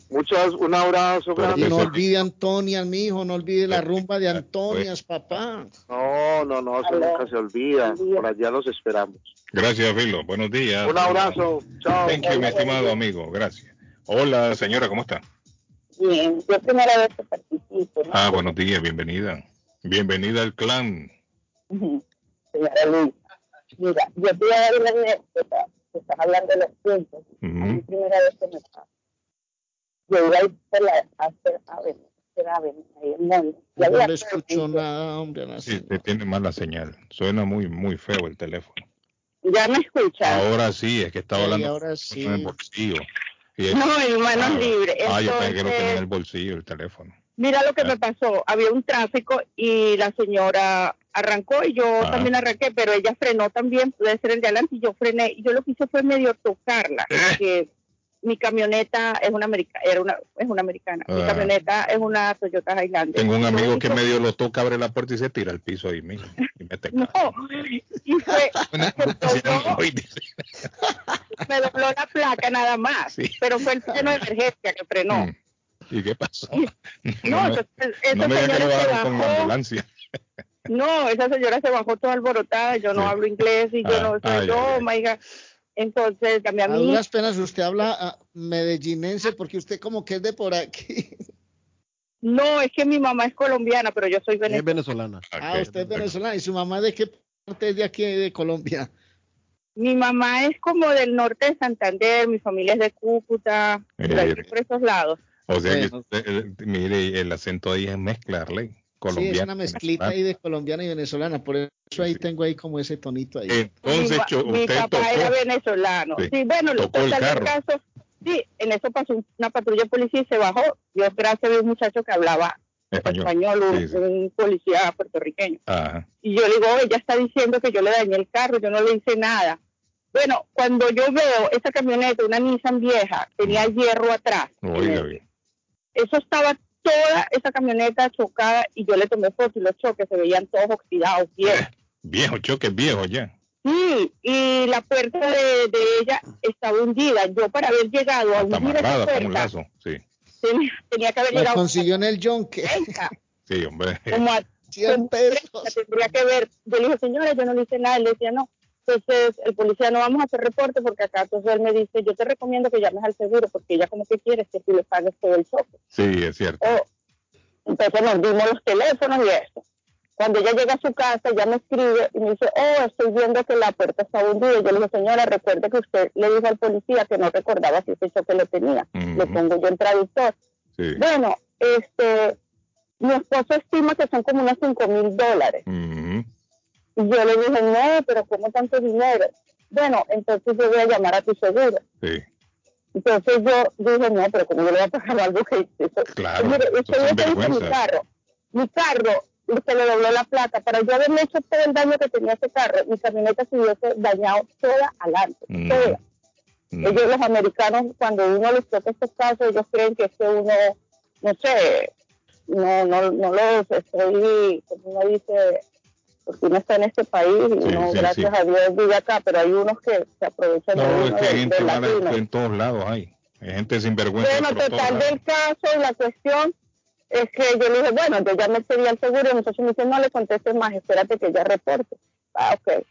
Muchas, un abrazo grande. no olvide Antonia, mi hijo, no olvide la rumba de Antonias, papá. No, no, no, eso nunca se olvida. Por allá los esperamos. Gracias, Filo. Buenos días. Un abrazo. Chao. Thank you, mi estimado amigo. Gracias. Hola, señora, ¿cómo está? Bien, yo primera vez que participo. Ah, buenos días, bienvenida. Bienvenida al clan. Señora Luis, mira, yo te voy a dar una anécdota, estás hablando de los puntos. Uh -huh. primera vez que me pasa yo iba a ir por la ahí en. No le escucho nada, hombre. Sí, te tiene mala señal. Suena muy, muy feo el teléfono. Ya me escuchas. Ahora sí, es que estaba hablando ahora sí. en el bolsillo. no, en manos ah, libres. Ah, yo pensé que lo tenía en el bolsillo el teléfono. Mira lo que me ah. pasó. Había un tráfico y la señora arrancó y yo ah. también arranqué, pero ella frenó también, puede ser el de adelante y yo frené. Y yo lo que hice fue medio tocarla. ¿Eh? Mi camioneta es una, americana, era una, es una americana. Mi ah. camioneta es una Toyota Highlander. Tengo un amigo que medio lo toca, abre la puerta y se tira al piso ahí mismo. Y mete no, y fue. me dobló la placa nada más. Pero fue el freno de emergencia que frenó. Mm. ¿Y qué pasó? No, no, no me diga que lo bajaron con ambulancia. No, esa señora se bajó toda alborotada. Yo no hablo inglés y yo ah, no soy yo, Entonces, también a mí. A duras penas usted habla ah, medellinense porque usted como que es de por aquí. No, es que mi mamá es colombiana, pero yo soy venezolana. Es venezolana. Ah, usted es venezolana. ¿Y su mamá de qué parte es de aquí de Colombia? Mi mamá es como del norte de Santander, mi familia es de Cúcuta, por, Eh, por esos lados. O sea, que, eh, eh, mire, el acento ahí es mezclarle. Colombiano, sí, es una mezclita ahí de colombiana y venezolana. Por eso ahí tengo ahí como ese tonito ahí. Entonces, mi, usted papá tocó. era venezolano. Sí, Sí, bueno, lo tocó el caso, sí, en eso pasó una patrulla de policía y se bajó. Dios gracias a un muchacho que hablaba Español. español, un, Sí, sí. un policía puertorriqueño. Ajá. Y yo le digo, ella está diciendo que yo le dañé el carro, yo no le hice nada. Bueno, cuando yo veo esa camioneta, una Nissan vieja, tenía hierro atrás. Oiga bien. Eso estaba toda esa camioneta chocada y yo le tomé fotos y los choques se veían todos oxidados, viejos. Viejo, choque viejo ya. Sí, y la puerta de, de ella estaba hundida. Yo para haber llegado a hundir esa un puerta, lazo. Sí, tenía, tenía que haber La llegado consiguió en el yonque. sí, hombre. como a 100 pesos. tendría que ver. Yo le dije, señora, yo no le hice nada. Él decía, no. Entonces, el policía, no vamos a hacer reporte porque acá, entonces él me dice, yo te recomiendo que llames al seguro porque ella como que quiere que tú le pagues todo el choque. Sí, es cierto. Entonces nos dimos los teléfonos y eso. Cuando ella llega a su casa, ella me escribe y me dice, oh, estoy viendo que la puerta está hundida. Y yo le dije, señora, recuerde que usted le dijo al policía que no recordaba si ese choque lo tenía. Le Ujú. pongo yo en traductor. Sí. Bueno, este, mi esposo estima que son como unos cinco mil dólares. Ujú. Y yo le dije, no, pero ¿cómo tanto dinero? Bueno, entonces yo voy a llamar a tu seguro. Sí. Entonces yo dije, no, pero como yo le voy a pagar algo que eso, Claro, Mire, usted hizo mi carro. Mi carro se le dobló la plata. Para yo haberme hecho todo el daño que tenía ese carro, mi camioneta se hubiese dañado toda adelante. Mm. Toda. Mm. Ellos, los americanos, cuando uno les toca estos casos, ellos creen que es que uno, no sé, no, no, no los estoy, como uno dice, porque uno está en este país y Sí, sí, gracias sí. a Dios, vive acá, pero hay unos que se aprovechan de No, es uno, que gente mala en todos lados hay. Hay gente sinvergüenza. Bueno, total del caso y la cuestión es que yo le dije, bueno, yo ya me pedí al seguro y el muchacho me dice, no le contestes más, espérate que ella reporte. Ah, ok.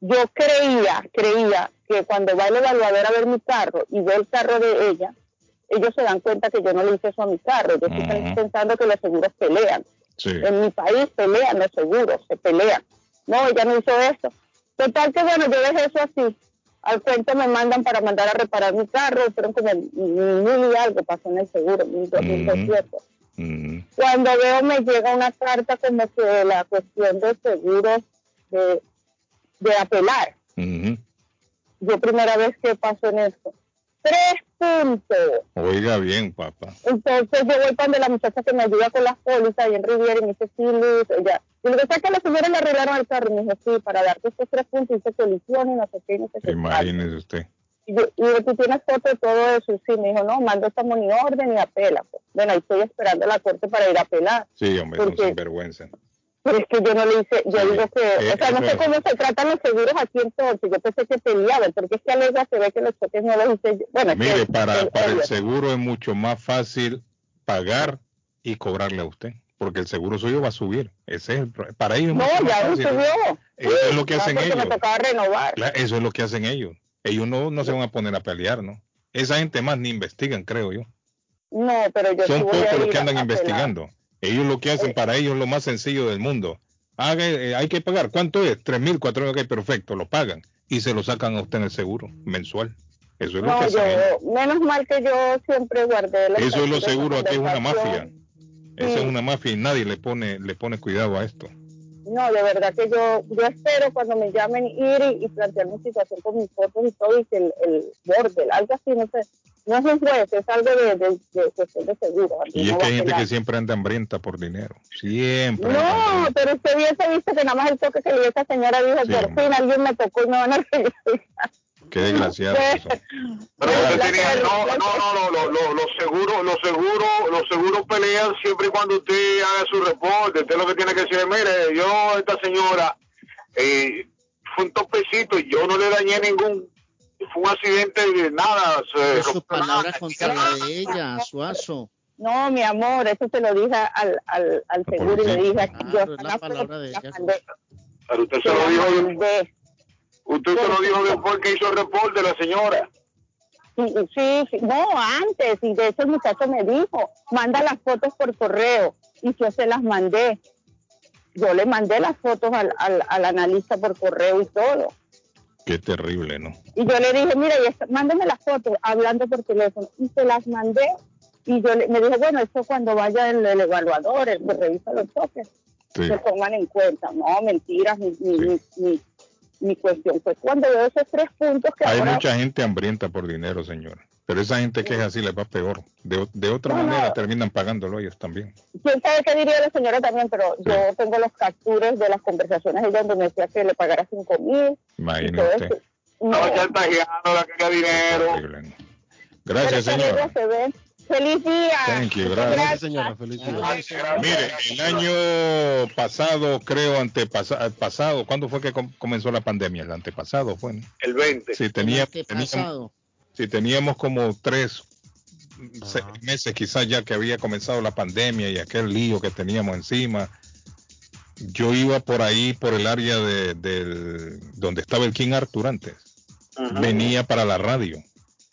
Yo creía, creía que cuando va el evaluador a ver mi carro y ve el carro de ella, ellos se dan cuenta que yo no le hice eso a mi carro. Yo estoy Ujú. pensando que los seguros pelean. Sí. En mi país pelean los seguros, se pelean. No, ella no hizo esto. Total que bueno, yo dejé eso así. Al cuento me mandan para mandar a reparar mi carro, fueron como mil y algo, pasó en el seguro, mil doscientos. Cuando veo me llega una carta como que la cuestión de seguros de, de apelar. Yo primera vez que paso en esto. Tres puntos. Oiga bien, papá. Entonces yo voy cuando la muchacha que me ayuda con las pólizas ahí en Riviera y me dice, sí, Luz, ella. Y le digo, ¿sabes que la señora le arreglaron el carro? Y me dijo, sí, para darte estos tres puntos, hice colisión y no sé qué, y no sé qué. Imagínese usted. Y yo, y tú tienes foto de todo eso. Sí, me dijo, no, mando esta money orden y apela. Pues. Bueno, ahí estoy esperando la corte para ir a apelar. Sí, hombre, son Porque- sinvergüenza. Pero es que yo no le hice, yo Sí, digo que, eh, o sea, no sé cómo se tratan los seguros aquí entonces. Yo pensé que peleaban, porque es que alega se ve que los choques no los hice yo. Bueno, Mire, que- para, que- para el seguro es mucho más fácil pagar y cobrarle a usted, porque el seguro suyo va a subir. Ese es el para ellos No, ya subió. Eso es lo que hacen ellos. me tocaba renovar. Claro, Eso es lo que hacen ellos. Ellos no, no se van a poner a pelear, ¿no? Esa gente más ni investigan, creo yo. No, pero yo sí Son a pocos los que andan a investigando. Ellos lo que hacen Eh. para ellos es lo más sencillo del mundo. Haga, eh, hay que pagar. ¿Cuánto es? Tres mil, cuatro mil, ok, perfecto, lo pagan. Y se lo sacan a usted en el seguro mensual. Eso es lo que yo, menos mal que yo siempre guardé los Eso es lo seguro, aquí es una mafia. Sí. es una mafia y nadie le pone, le pone cuidado a esto. No, de verdad que yo, yo espero cuando me llamen ir y, y plantear mi situación con mis fotos y todo y que el, el borde, algo así, no sé. No es un juez, es algo de, de, de de seguro. Y es no que hay gente que siempre anda hambrienta por dinero. Siempre. No, pero usted hubiese visto que nada más el toque que le dio esa señora dijo, Sí, por hombre. fin alguien me tocó y me van a arreglar. Qué desgraciado. que son. Pero usted tenía, no, no, no, no, lo- lo- los seguros, los seguros, los seguros pelean siempre y cuando usted haga su reporte. Usted lo que tiene que decir, mire, yo, esta señora, eh, fue un topecito y yo no le dañé ningún, fue un accidente de nada. Se su rompió palabra nada. contra la de ella, Suazo. No, mi amor, eso se lo dije al, al, al seguro y le dije, Claro, yo es la palabra de ella. Pero usted se lo dijo, mandé. Usted se lo dijo después que hizo el reporte la señora. Sí, sí, no, antes, y de hecho el muchacho me dijo, manda las fotos por correo, y yo se las mandé. Yo le mandé las fotos al, al, analista por correo y todo. Qué terrible, ¿no? Y yo le dije, mira, y mándame las fotos, hablando por teléfono, y se las mandé, y yo le, me dije, bueno, eso cuando vaya el, evaluador, el que revisa los toques, se pongan en cuenta. No, mentiras, ni, ni, mi cuestión fue cuando veo esos tres puntos que Hay mucha gente hambrienta por dinero, señor. Pero esa gente que es así les va peor. De, de otra manera terminan pagándolo ellos también. Quién sabe qué diría la señora también, pero yo tengo los capturas de las conversaciones ella donde me decía que le pagara cinco mil. Imagínate. No, ya la quería dinero. Gracias, señor. Feliz día. Thank you, gracias. señora. Feliz día. Mire, el año pasado, creo, antepasado, ¿cuándo fue que comenzó la pandemia? El antepasado fue. El 20. Sí, tenía, teníamos, sí, teníamos como tres meses quizás ya que había comenzado la pandemia y aquel lío que teníamos encima. Yo iba por ahí, por el área de, del, donde estaba el King Arthur antes. Venía para la radio.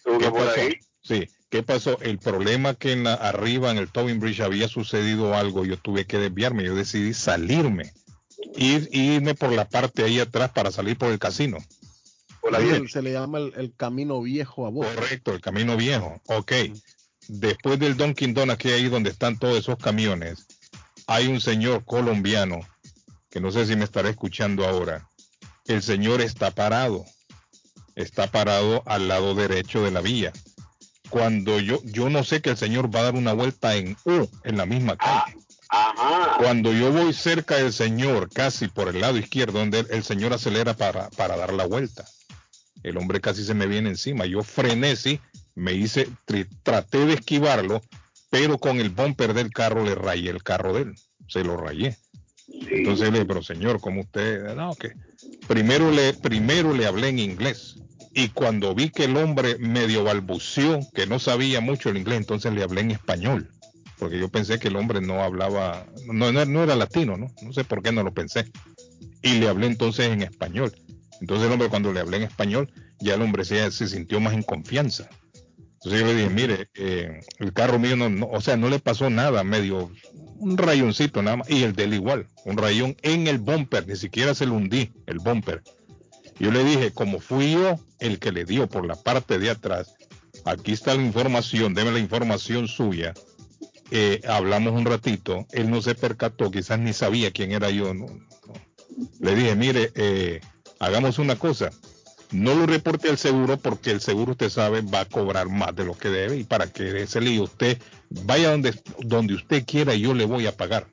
¿Qué por ahí? Sí ¿Qué pasó? El problema que en arriba en el Tobin Bridge había sucedido algo, yo tuve que desviarme, yo decidí salirme, ir, irme por la parte ahí atrás para salir por el casino. se le llama el, camino viejo a vos. Correcto, el camino viejo. Ok. Después del Dunkin' Donuts, que ahí donde están todos esos camiones, hay un señor colombiano, que no sé si me estará escuchando ahora. El señor está parado. Está parado al lado derecho de la vía cuando yo, yo no sé que el Señor va a dar una vuelta en U, en la misma calle. Cuando yo voy cerca del Señor, casi por el lado izquierdo, donde el, Señor acelera para, para, dar la vuelta. El hombre casi se me viene encima. Yo frené, sí, me hice, traté de esquivarlo, pero con el bumper del carro le rayé el carro de él. Se lo rayé. Entonces le pero señor, como usted, no, que primero le, primero le hablé en inglés y cuando vi que el hombre medio balbuceó, que no sabía mucho el inglés, entonces le hablé en español, porque yo pensé que el hombre no hablaba, no, no, era latino, ¿no? No sé por qué no lo pensé. Y le hablé entonces en español. Entonces el hombre cuando le hablé en español, ya el hombre se, sintió más en confianza. Entonces yo le dije, mire, eh, el carro mío no, o sea, no le pasó nada, medio un rayoncito nada más, y el de él igual, un rayón en el bumper, ni siquiera se lo hundí, el bumper. Yo le dije, como fui yo el que le dio por la parte de atrás, aquí está la información, deme la información suya. Eh, hablamos un ratito, él no se percató, quizás ni sabía quién era yo. Le dije, mire, eh, hagamos una cosa, no lo reporte al seguro porque el seguro, usted sabe, va a cobrar más de lo que debe y para que ese lío usted vaya donde, donde usted quiera y yo le voy a pagar.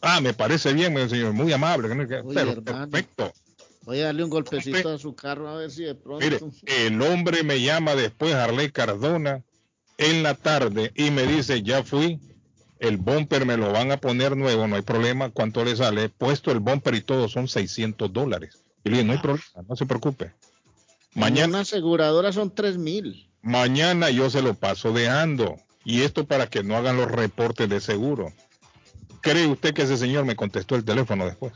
Ah, me parece bien, señor, muy amable. perfecto. Voy a darle un golpecito a su carro a ver si de pronto. Mire, el hombre me llama después, Harley Cardona, en la tarde y me dice, ya fui, el bumper me lo van a poner nuevo, no hay problema, ¿cuánto le sale? He puesto el bumper y todo son 600 dólares. Y le dije, no hay problema, no se preocupe. Mañana. Una aseguradora son 3 mil. Mañana yo se lo paso dejando. Y esto para que no hagan los reportes de seguro. ¿Cree usted que ese señor me contestó el teléfono después?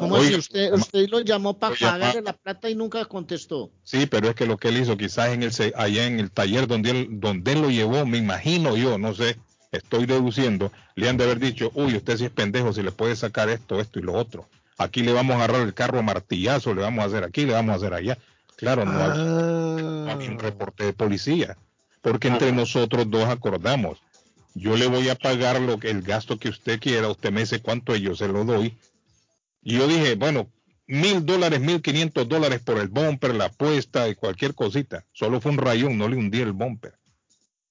¿Cómo así? Usted, usted lo llamó para pagarle la plata y nunca contestó. Sí, pero es que lo que él hizo, quizás en el, allá en el taller donde él, donde él lo llevó, me imagino yo, no sé, estoy deduciendo, le han de haber dicho, uy, usted sí es pendejo, si le puede sacar esto, esto y lo otro. Aquí le vamos a agarrar el carro a martillazo, le vamos a hacer aquí, le vamos a hacer allá. Claro, no, hay, ah. un reporte de policía, porque entre nosotros dos acordamos. Yo le voy a pagar lo que el gasto que usted quiera, usted me dice cuánto yo se lo doy y yo dije, bueno, mil dólares, mil quinientos dólares por el bumper, la apuesta y cualquier cosita. Solo fue un rayón, no le hundí el bumper.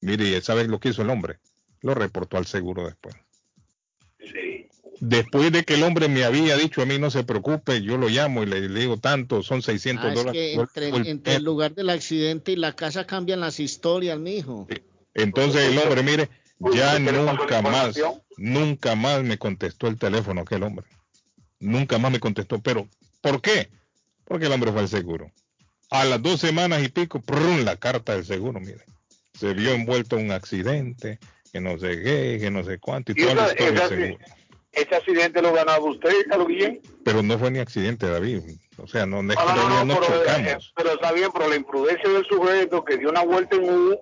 Mire, ¿sabes lo que hizo el hombre? Lo reportó al seguro después. Sí. Después de que el hombre me había dicho a mí no se preocupe, yo lo llamo y le, digo tanto, son 600 ah, dólares. entre, el, lugar del accidente y la casa cambian las historias, mijo. Entonces el hombre, mire, ya nunca más, nunca más me contestó el teléfono aquel hombre. Nunca más me contestó, pero ¿por qué? Porque el hombre fue al seguro. A las dos semanas y pico, ¡prum! la carta del seguro, mire. Se vio envuelto en un accidente, que no sé qué, que no sé cuánto, y, toda la historia seguro. ese accidente lo ganado usted, Carlos Guillén. Pero no fue ni accidente, David. O sea, no, no, no, no, pero, chocamos. pero está bien, pero la imprudencia del sujeto que dio una vuelta en U.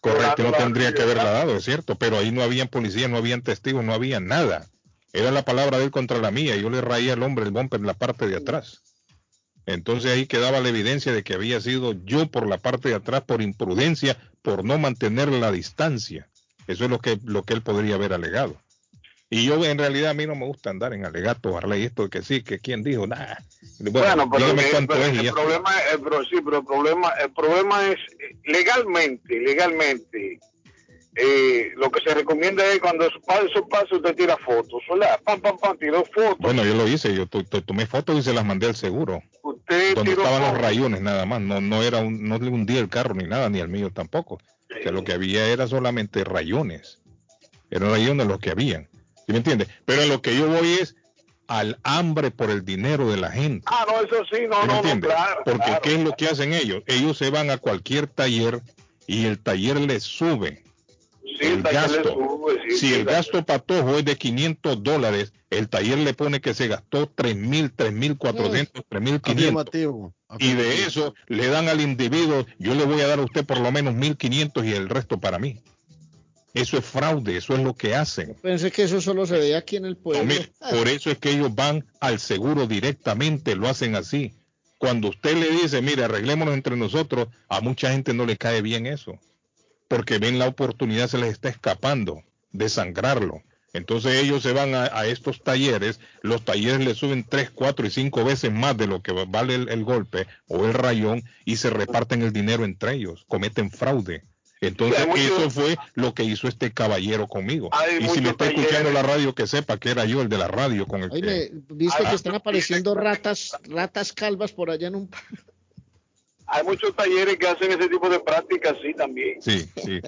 Correcto, no tendría que haberla dado, es cierto, pero ahí no habían policía, no habían testigos, no había nada. Era la palabra de él contra la mía. Yo le raía al hombre el bumper en la parte de atrás. Entonces ahí quedaba la evidencia de que había sido yo por la parte de atrás por imprudencia, por no mantener la distancia. Eso es lo que, lo que él podría haber alegado. Y yo en realidad a mí no me gusta andar en alegato, Arley, esto de que sí, que quién dijo, nada. Bueno, pero, el, problema, es, sí, pero el problema, el problema es legalmente, legalmente, eh, lo que se recomienda es cuando eso pasa, usted tira fotos, ¿verdad? Pam, pam, pam, tiró fotos. Bueno, yo lo hice, yo tomé fotos y se las mandé al seguro. Usted donde estaban los rayones nada más, no, no era un, no le hundía el carro ni nada, ni el mío tampoco. que lo que había era solamente rayones. Eran rayones los que habían. ¿Sí me entiende? Pero lo que yo voy es al hambre por el dinero de la gente. Ah, no, eso sí, no, no, no, claro. Porque ¿qué es lo que hacen ellos? Ellos se van a cualquier taller y el taller les sube sí, el, gasto. Sube, si el gasto patojo es de 500 dólares, el taller le pone que se gastó 3.000, 3.400, 3.500. Y de eso le dan al individuo, yo le voy a dar a usted por lo menos 1.500 y el resto para mí. Eso es fraude, eso es lo que hacen. Pensé que eso solo se veía aquí en el pueblo. Por eso es que ellos van al seguro directamente, lo hacen así. Cuando usted le dice, mire, arreglémonos entre nosotros, a mucha gente no le cae bien eso. Porque ven la oportunidad, se les está escapando de sangrarlo. Entonces ellos se van a, estos talleres, los talleres le suben tres, cuatro y cinco veces más de lo que vale el golpe o el rayón y se reparten el dinero entre ellos, cometen fraude. Entonces, eso fue lo que hizo este caballero conmigo. y si me está escuchando la radio, que sepa que era yo el de la radio con el Oye, ¿viste que están apareciendo ratas, ratas calvas por allá en un... Hay muchos talleres que hacen ese tipo de prácticas, sí, también. Sí, sí.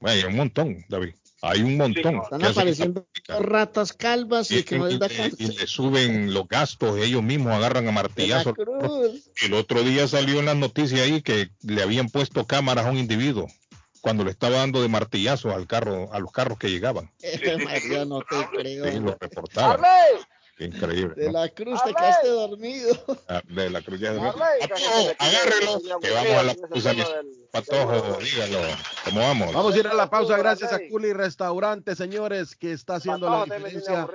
hay un montón, David. Hay un montón. están apareciendo ratas calvas y, que no les da y, le suben los gastos, ellos mismos agarran a martillazo. El otro día salió en las noticias ahí que le habían puesto cámaras a un individuo cuando le estaba dando de martillazo al carro, a los carros que llegaban. María, no te creo. Sí, lo reportaban. Increíble. De la cruz te quedaste dormido. Ah, de la cruz ya dormido. Agárrelo, que vamos a la pausa. Patojo, dígalo. ¿Cómo vamos? Vamos a ir a la pausa gracias a Culi Restaurante, señores, que está haciendo la diferencia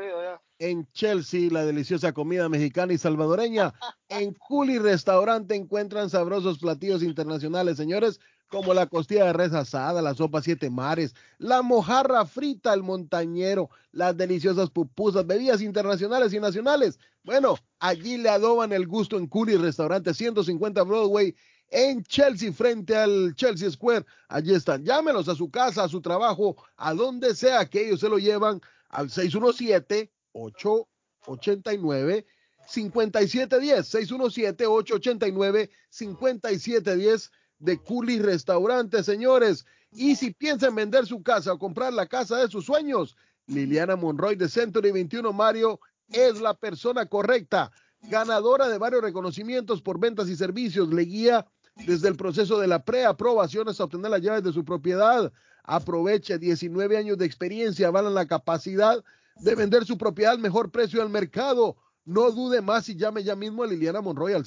en Chelsea, la deliciosa comida mexicana y salvadoreña. En Culi Restaurante encuentran sabrosos platillos internacionales, señores, como la costilla de res asada, la sopa siete mares, la mojarra frita, el montañero, las deliciosas pupusas, bebidas internacionales y nacionales. Bueno, allí le adoban el gusto en Culi Restaurante 150 Broadway en Chelsea, frente al Chelsea Square. Allí están. Llámenos a su casa, a su trabajo, a donde sea que ellos se lo llevan al 617-889. 5710 617-889-5710 de Culi Restaurante, señores. Y si piensan vender su casa o comprar la casa de sus sueños, Liliana Monroy de Century 21 Mario es la persona correcta. Ganadora de varios reconocimientos por ventas y servicios, le guía desde el proceso de la preaprobación hasta obtener las llaves de su propiedad. Aproveche 19 años de experiencia, avalan la capacidad de vender su propiedad al mejor precio del mercado. No dude más y llame ya mismo a Liliana Monroy al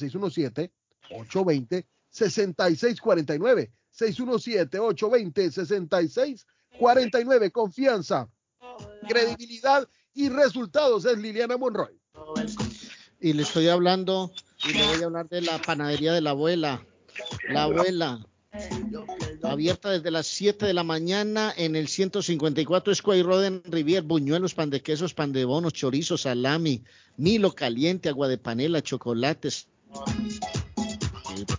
617-820-6649. 617-820-6649. Confianza, credibilidad y resultados es Liliana Monroy. Y le estoy hablando y le voy a hablar de la panadería de la abuela. La abuela. Abierta desde las 7 de la mañana en el 154 Square Road en Rivier, buñuelos, pan de quesos, pan de bonos, chorizo, salami, milo caliente, agua de panela, chocolates,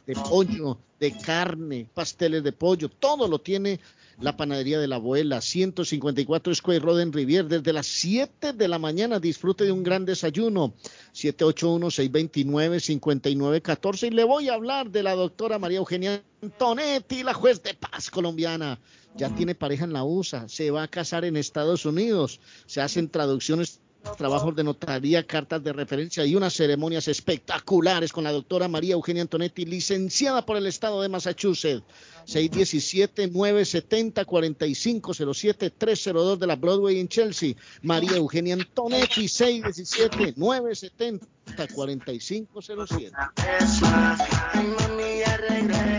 de pollo, de carne, pasteles de pollo, todo lo tiene la panadería de la abuela, 154 Square Road en Rivier, desde las 7 de la mañana. Disfrute de un gran desayuno. 781-629-5914. Y le voy a hablar de la doctora María Eugenia Antonetti, la juez de paz colombiana. Ya tiene pareja en la USA, se va a casar en Estados Unidos, se hacen traducciones trabajos de notaría, cartas de referencia y unas ceremonias espectaculares con la doctora María Eugenia Antonetti, licenciada por el Estado de Massachusetts. 617-970-4507-302 de la Broadway en Chelsea. María Eugenia Antonetti, 617-970-4507.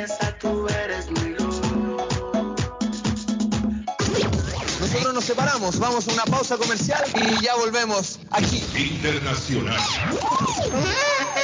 Nos separamos, vamos a una pausa comercial y ya volvemos aquí. Internacional.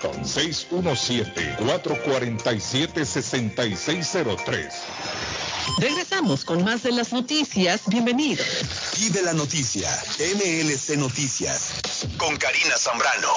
617-447-6603. Regresamos con más de las noticias. Bienvenidos. Y de la noticia, MLC Noticias, con Karina Zambrano.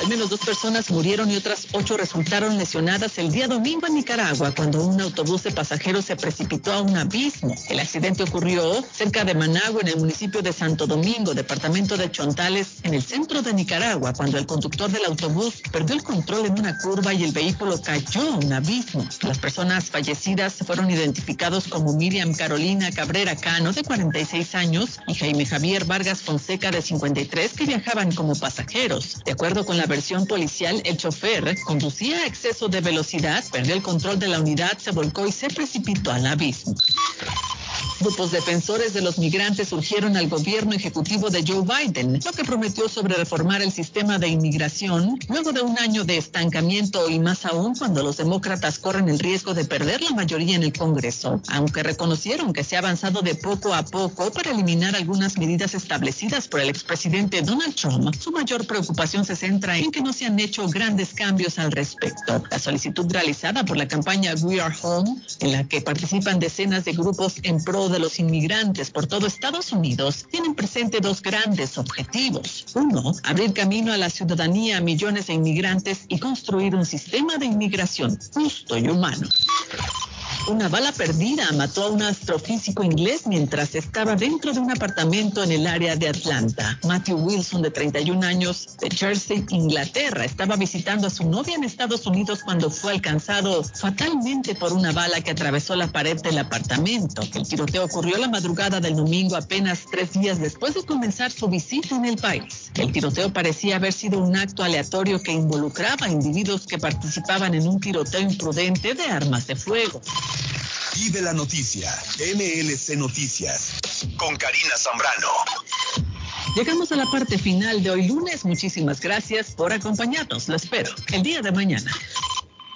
Al menos dos personas murieron y otras ocho resultaron lesionadas el día domingo en Nicaragua cuando un autobús de pasajeros se precipitó a un abismo. El accidente ocurrió cerca de Managua, en el municipio de Santo Domingo, departamento de Chontales, en el centro de Nicaragua, cuando el conductor del autobús perdió el control en una curva y el vehículo cayó a un abismo. Las personas fallecidas fueron identificadas como Miriam Carolina Cabrera Cano, de 46 años, y Jaime Javier Vargas Fonseca, de 53, que viajaban como pasajeros. De acuerdo con la versión policial, el chofer conducía a exceso de velocidad, perdió el control de la unidad, se volcó y se precipitó al abismo. Grupos defensores de los migrantes urgieron al gobierno ejecutivo de Joe Biden, lo que prometió sobre reformar el sistema de inmigración luego de un año de estancamiento y más aún cuando los demócratas corren el riesgo de perder la mayoría en el Congreso, aunque reconocieron que se ha avanzado de poco a poco para eliminar algunas medidas establecidas por el expresidente Donald Trump. Su mayor preocupación se centra en que no se han hecho grandes cambios al respecto. La solicitud realizada por la campaña We Are Home, en la que participan decenas de grupos en pro de los inmigrantes por todo Estados Unidos tienen presente dos grandes objetivos. Uno, abrir camino a la ciudadanía a millones de inmigrantes y construir un sistema de inmigración justo y humano. Una bala perdida mató a un astrofísico inglés mientras estaba dentro de un apartamento en el área de Atlanta. Matthew Wilson, de 31 años, de Jersey, Inglaterra, estaba visitando a su novia en Estados Unidos cuando fue alcanzado fatalmente por una bala que atravesó la pared del apartamento. El tiroteo ocurrió la madrugada del domingo, apenas tres días después de comenzar su visita en el país. El tiroteo parecía haber sido un acto aleatorio que involucraba a individuos que participaban en un tiroteo imprudente de armas de fuego. Y de la noticia, MLC Noticias, con Karina Zambrano. Llegamos a la parte final de hoy lunes. Muchísimas gracias por acompañarnos. Lo espero el día de mañana.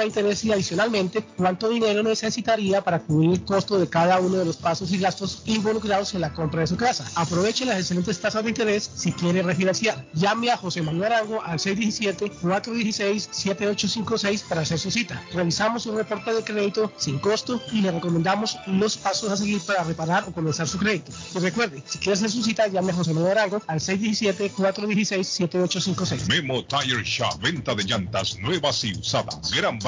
de interés y adicionalmente cuánto dinero necesitaría para cubrir el costo de cada uno de los pasos y gastos involucrados en la compra de su casa. Aproveche las excelentes tasas de interés si quiere refinanciar. Llame a José Manuel Arango al 617-416-7856 para hacer su cita. Revisamos un reporte de crédito sin costo y le recomendamos los pasos a seguir para reparar o comenzar su crédito. Y recuerde, si quiere hacer su cita, llame a José Manuel Arango al 617-416-7856. Memo Tire Shop, venta de llantas nuevas y usadas. Gran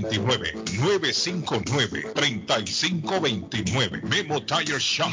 959-3529. Memo Tire Shop.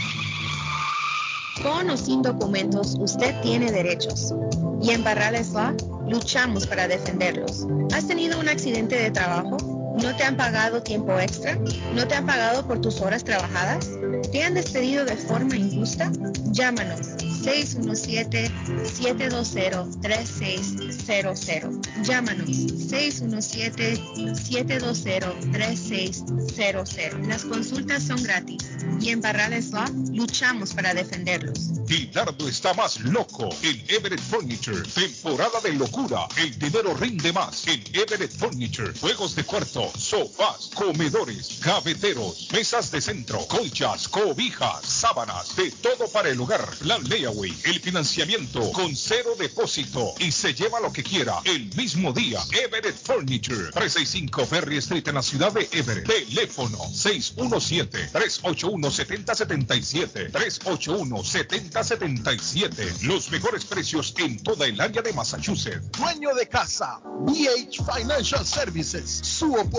Con o sin documentos, usted tiene derechos. Y en Barrales Law luchamos para defenderlos. ¿Has tenido un accidente de trabajo? ¿No te han pagado tiempo extra? ¿No te han pagado por tus horas trabajadas? ¿Te han despedido de forma injusta? Llámanos 617-720-3600. Llámanos 617-720-3600. Las consultas son gratis y en Barrales Law luchamos para defenderlos. Guilardo está más loco en Everett Furniture. Temporada de locura. El dinero rinde más en Everett Furniture. Juegos de cuarto, sofás, comedores, gaveteros, mesas de centro, colchas, cobijas, sábanas, de todo para el hogar. Plan Layaway, el financiamiento con cero depósito y se lleva lo que quiera el mismo día. Everett Furniture, 365 Ferry Street en la ciudad de Everett. Teléfono 617-381-7077. 381-7077. Los mejores precios en toda el área de Massachusetts. Dueño de casa, BH Financial Services. Su oportunidad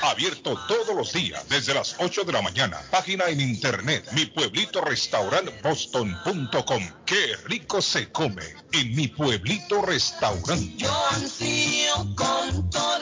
abierto todos los días desde las 8 de la mañana, página en internet, mi pueblito restaurant boston.com, qué rico se come en mi pueblito restaurante. Yo ansío con todo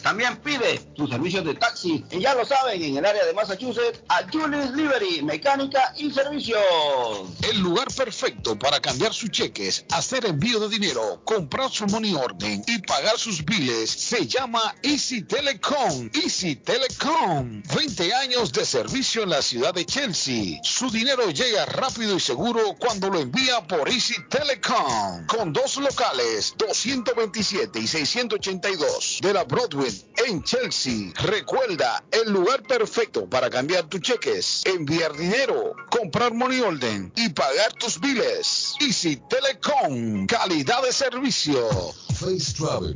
También pide sus servicios de taxi. Y ya lo saben, en el área de Massachusetts, a Julius Liberty, mecánica y servicios. El lugar perfecto para cambiar sus cheques, hacer envío de dinero, comprar su money order y pagar sus biles se llama Easy Telecom. Easy Telecom. 20 años de servicio en la ciudad de Chelsea. Su dinero llega rápido y seguro cuando lo envía por Easy Telecom. Con dos locales, 227 y 682 de la Broadway en Chelsea. Recuerda, el lugar perfecto para cambiar tus cheques, enviar dinero, comprar money order y pagar tus biles. Easy Telecom, calidad de servicio. Face Travel.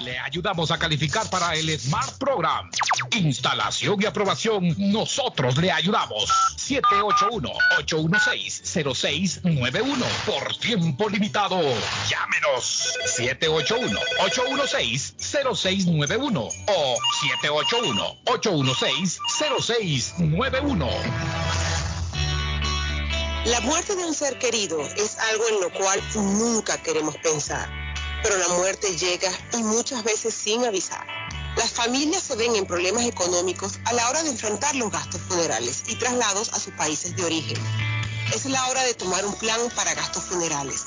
Le ayudamos a calificar para el Smart Program. Instalación y aprobación, nosotros le ayudamos. 781-816-0691. Por tiempo limitado. Llámenos. 781-816-0691 o 781-816-0691. La muerte de un ser querido es algo en lo cual nunca queremos pensar pero la muerte llega y muchas veces sin avisar. Las familias se ven en problemas económicos a la hora de enfrentar los gastos funerales y traslados a sus países de origen. Es la hora de tomar un plan para gastos funerales.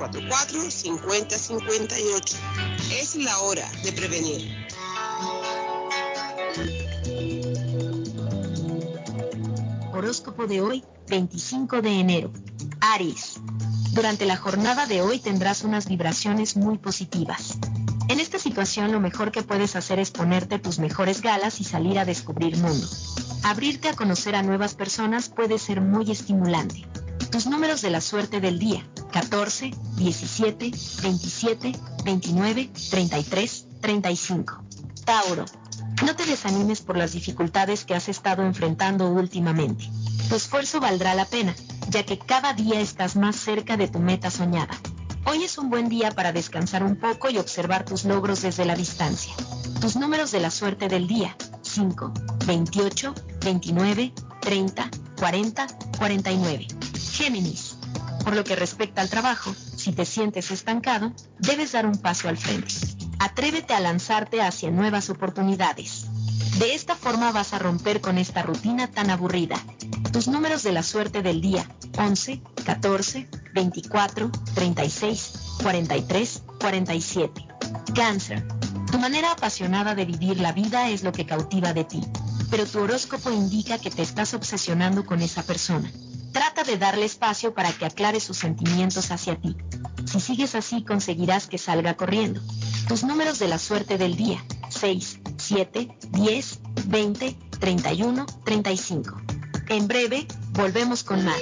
617-744-5058. Es la hora de prevenir. Horóscopo de hoy, 25 de enero. Aries. Durante la jornada de hoy tendrás unas vibraciones muy positivas. En esta situación lo mejor que puedes hacer es ponerte tus mejores galas y salir a descubrir mundo. Abrirte a conocer a nuevas personas puede ser muy estimulante. Tus números de la suerte del día. 14, 17, 27, 29, 33, 35. Tauro. No te desanimes por las dificultades que has estado enfrentando últimamente. Tu esfuerzo valdrá la pena, ya que cada día estás más cerca de tu meta soñada. Hoy es un buen día para descansar un poco y observar tus logros desde la distancia. Tus números de la suerte del día. 5, 28, 29, 30, 40, 49. Géminis. Por lo que respecta al trabajo, si te sientes estancado, debes dar un paso al frente. Atrévete a lanzarte hacia nuevas oportunidades. De esta forma vas a romper con esta rutina tan aburrida. Tus números de la suerte del día 11, 14, 24, 36, 43, 47. Cáncer. Tu manera apasionada de vivir la vida es lo que cautiva de ti, pero tu horóscopo indica que te estás obsesionando con esa persona. Trata de darle espacio para que aclare sus sentimientos hacia ti. Si sigues así conseguirás que salga corriendo. Tus números de la suerte del día 6, 7, 10, 20, 31, 35. En breve, volvemos con más.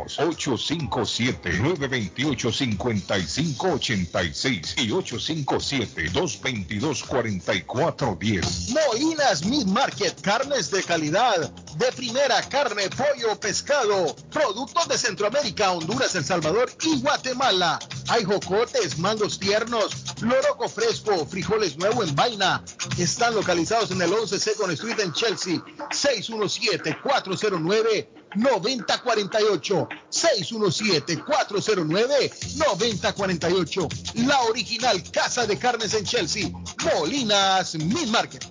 857-928-5586 y 857-222-4410. Moinas Meat Market, carnes de calidad, de primera carne, pollo, pescado, productos de Centroamérica, Honduras, El Salvador y Guatemala. Hay jocotes, mangos tiernos, Loroco fresco, frijoles nuevo en vaina. Están localizados en el 11 Second Street en Chelsea. 617-409-9048. 617-409-9048. La original Casa de Carnes en Chelsea. Molinas Meat Market.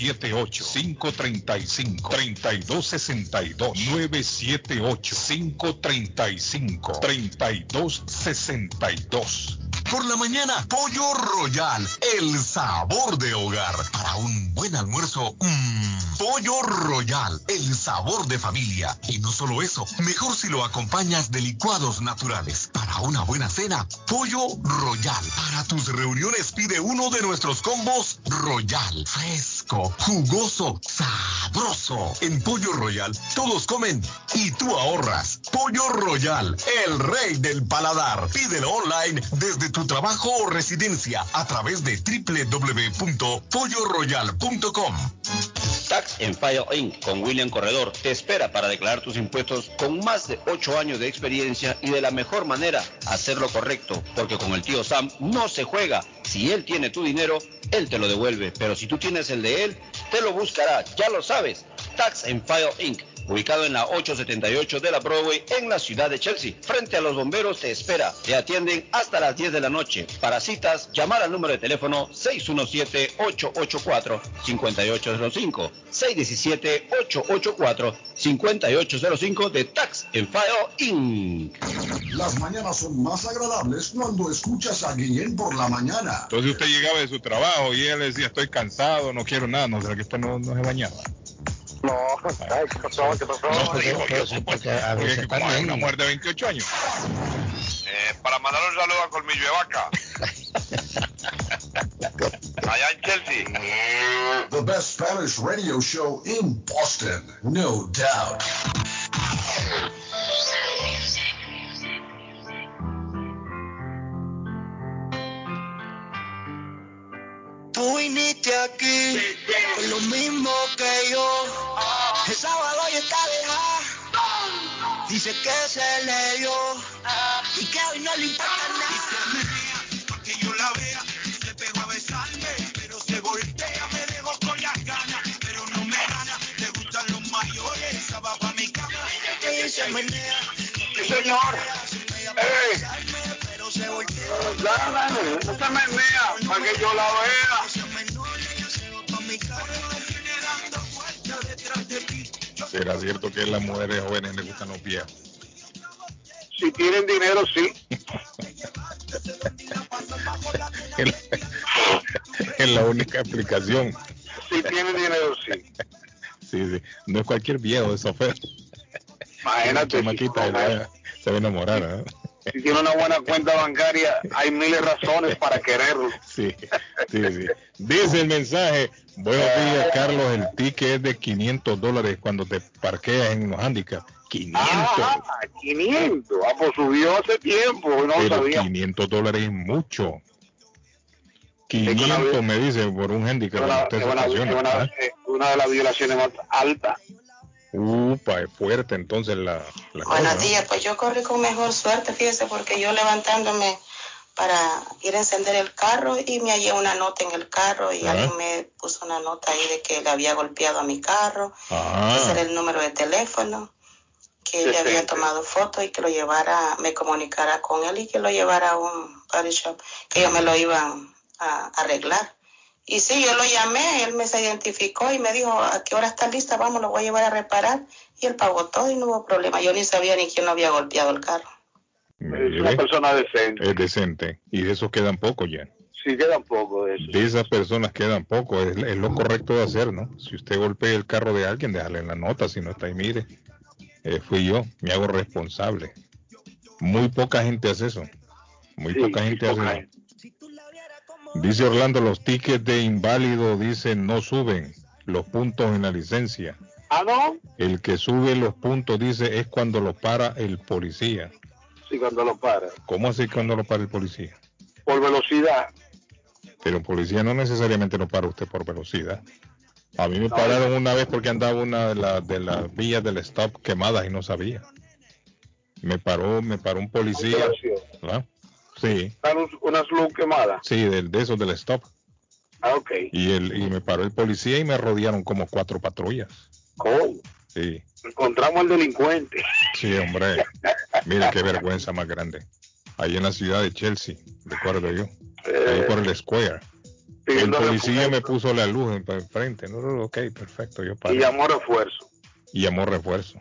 978-535-3262. 978-535-3262. Por la mañana, Pollo Royal, el sabor de hogar. Para un buen almuerzo, mmm, Pollo Royal, el sabor de familia. Y no solo eso, mejor si lo acompañas de licuados naturales. Para una buena cena, Pollo Royal. Para tus reuniones pide uno de nuestros combos Royal. Fresco, jugoso, sabroso. En Pollo Royal, todos comen y tú ahorras. Pollo Royal, el rey del paladar. Pídelo online desde tu trabajo o residencia a través de www.polloroyal.com. Tax en File Inc. con William Corredor te espera para declarar tus impuestos con más de 8 años de experiencia y de la mejor manera hacerlo correcto, porque con el tío Sam no se juega. Si él tiene tu dinero, él te lo devuelve, pero si tú tienes el de él, te lo buscará, ya lo sabes. Tax en File Inc ubicado en la 878 de la Broadway en la ciudad de Chelsea. Frente a los bomberos te espera. Te atienden hasta las 10 de la noche. Para citas, llamar al número de teléfono 617-884-5805. 617-884-5805 de Tax en File Inc. Las mañanas son más agradables cuando escuchas a Guillén por la mañana. Entonces usted llegaba de su trabajo y él decía, estoy cansado, no quiero nada, no sé que usted no, no se bañaba. No, ay, ¿qué pasó? ¿Qué pasó? No, digo yo, supuesto. Porque como hay una mujer de 28 años. Eh, para mandar un saludo a Colmillo de Vaca. Allá en Chelsea. The best Spanish radio show in Boston, no doubt. Tú viniste aquí con lo mismo que yo. El sábado ya está dejada. Dice que se le dio y que hoy no le importa nada. que yo la vea, se pegó a besarme, pero se voltea, me dejó con las ganas, pero no me gana, le gustan los mayores, esa va pa' mi cama, ella se menea, señor. ¡Ey! Dale, no se menea, para que yo la vea. ¿Será cierto que a las mujeres jóvenes les gustan los viejos? Si tienen dinero, sí. es la única explicación. Si tienen dinero, sí. Sí, sí. No es cualquier viejo, eso fue. Imagínate. Se va a enamorar, ¿no? Si tiene una buena cuenta bancaria, hay miles de razones para quererlo. Sí, sí, sí. Dice el mensaje, buenos días Carlos, el ticket es de 500 dólares cuando te parqueas en los handicaps. 500. Ah, 500. Ah, pues subió hace tiempo, no pero sabía. 500 dólares es mucho. 500 me dice por un handicap. Una, una- una- ¿ah? una de las violaciones más altas. Upa, es fuerte entonces la, la Buenos ¿no? días, pues yo corrí con mejor suerte, fíjese, porque yo levantándome para ir a encender el carro y me hallé una nota en el carro y alguien me puso una nota ahí de que le había golpeado a mi carro, Ah, ese era el número de teléfono, que le había tomado foto y que lo llevara, me comunicara con él y que lo llevara a un body shop, que ellos me lo iban a arreglar. Y sí, yo lo llamé, él me se identificó y me dijo, ¿a qué hora está lista? Vamos, lo voy a llevar a reparar. Y él pagó todo y no hubo problema. Yo ni sabía ni quién lo había golpeado el carro. es una persona decente. Es decente. Y de esos quedan pocos ya. Sí, queda un poco de esas personas quedan pocos. Es, es lo correcto de hacer, ¿no? Si usted golpea el carro de alguien, déjale en la nota. Si no está ahí, mire, eh, fui yo, me hago responsable. Muy poca gente hace eso. Muy Sí, poca gente poca hace eso. Dice Orlando, los tickets de inválido dicen no suben los puntos en la licencia. Ah, no. El que sube los puntos dice es cuando lo para el policía. Sí, cuando lo para. ¿Cómo así cuando lo para el policía? Por velocidad. Pero el policía no necesariamente lo para usted por velocidad. A mí me pararon una vez porque andaba una de, las de las vías del stop quemadas y no sabía. Me paró, me paró un policía. ¿verdad? Sí. Unas luz quemadas. Sí, de, de esos del stop. Ah, ok. Y, el, y me paró el policía y me rodearon como cuatro patrullas. ¿Cómo? Sí. Encontramos al delincuente. Sí, hombre. Mira qué vergüenza más grande. Ahí en la ciudad de Chelsea, recuerdo yo. Ahí por el Square. El policía me puso la luz en- enfrente. No, no, ok, perfecto. Yo paré. Y llamó refuerzo. y llamó refuerzo.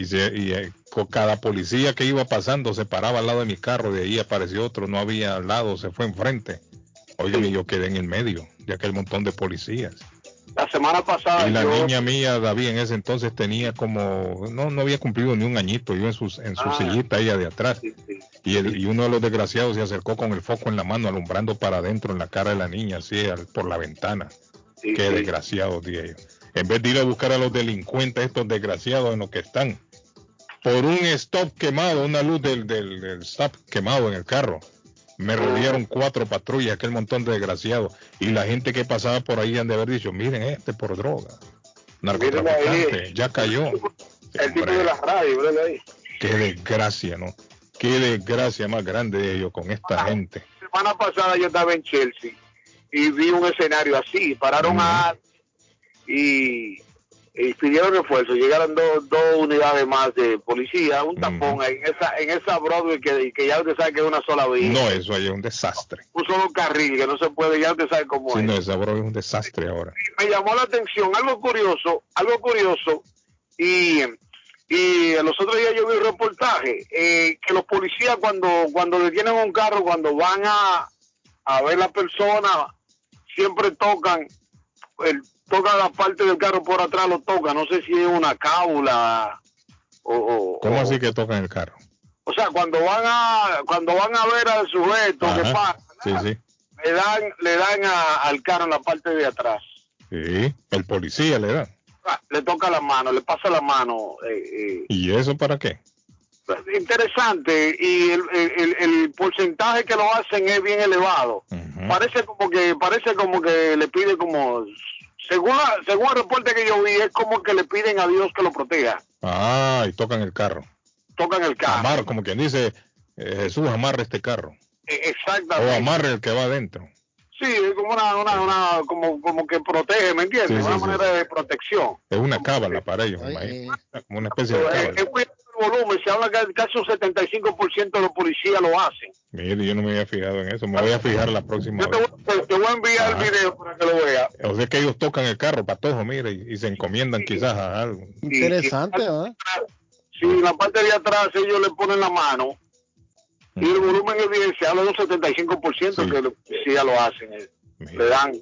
Y, se- y eh, con cada policía que iba pasando se paraba al lado de mi carro, de ahí apareció otro, no había al lado, se fue enfrente. Oigan, y yo quedé en el medio de aquel montón de policías. La semana pasada Y la yo... niña mía, David, en ese entonces tenía como, no, no había cumplido ni un añito, yo en, sus, en su Ah. sillita ella de atrás. Y, el, y uno de los desgraciados se acercó con el foco en la mano, alumbrando para adentro en la cara de la niña, así al- por la ventana. Sí, Qué sí. desgraciado, dije yo. En vez de ir a buscar a los delincuentes, estos desgraciados en lo que están. Por un stop quemado, una luz del, del, del stop quemado en el carro. Me rodearon cuatro patrullas, aquel montón de desgraciados. Y la gente que pasaba por ahí han de haber dicho, miren este por droga. Narcotraficante, ya cayó. El tipo de la radio, ¿verdad? Ahí. Qué desgracia, ¿no? Qué desgracia más grande de ellos con esta gente. La semana pasada yo estaba en Chelsea y vi un escenario así. Pararon a y, y pidieron refuerzo. Llegaron dos, dos unidades más de policía, un tapón en esa, en esa Broadway que, que ya usted sabe que es una sola vía. No, eso ahí es un desastre. Un solo carril que no se puede, ya usted sabe cómo Sí, es. no, esa broma es un desastre ahora. me llamó la atención algo curioso, algo curioso, y, y los otros días yo vi un reportaje, eh, que los policías cuando, cuando detienen un carro, cuando van a, a ver la persona, siempre tocan, el, tocan la parte del carro por atrás, lo tocan, no sé si es una cábula o... o- ¿Cómo o- así que tocan el carro? o sea, cuando van a cuando van a ver al sujeto que pasa, Sí, sí. le dan le dan a- al carro en la parte de atrás. Sí, el policía le da. Ah, le toca la mano, le pasa la mano. eh, ¿Y eso para qué? eh, interesante y el, el- el porcentaje que lo hacen es bien elevado. Parece como que parece como que le pide como según la- según el reporte que yo vi es como que le piden a Dios que lo proteja. Ah, y tocan el carro. Tocan el carro. Amar, como quien dice, eh, Jesús amarra este carro. Eh, O Exactamente. amarre el que va adentro. Sí, es como una, una, una como, como que protege, ¿me entiendes? Sí, sí, una sí. manera de protección. Es una cábala para ellos. Como una especie de cábala. es volumen, se habla que casi un 75% de los policías lo hacen. Mire, yo no me había fijado en eso. Me voy a fijar la próxima Yo te vez. voy, te- voy a enviar Ajá. el video para que lo veas. O sea que ellos tocan el carro, patojo, mire, y, y se encomiendan quizás a algo. Interesante, ¿verdad? Si en la parte de atrás ellos le ponen la mano y el volumen es bien, se habla de un 75% que los policías lo hacen. eh. Le dan,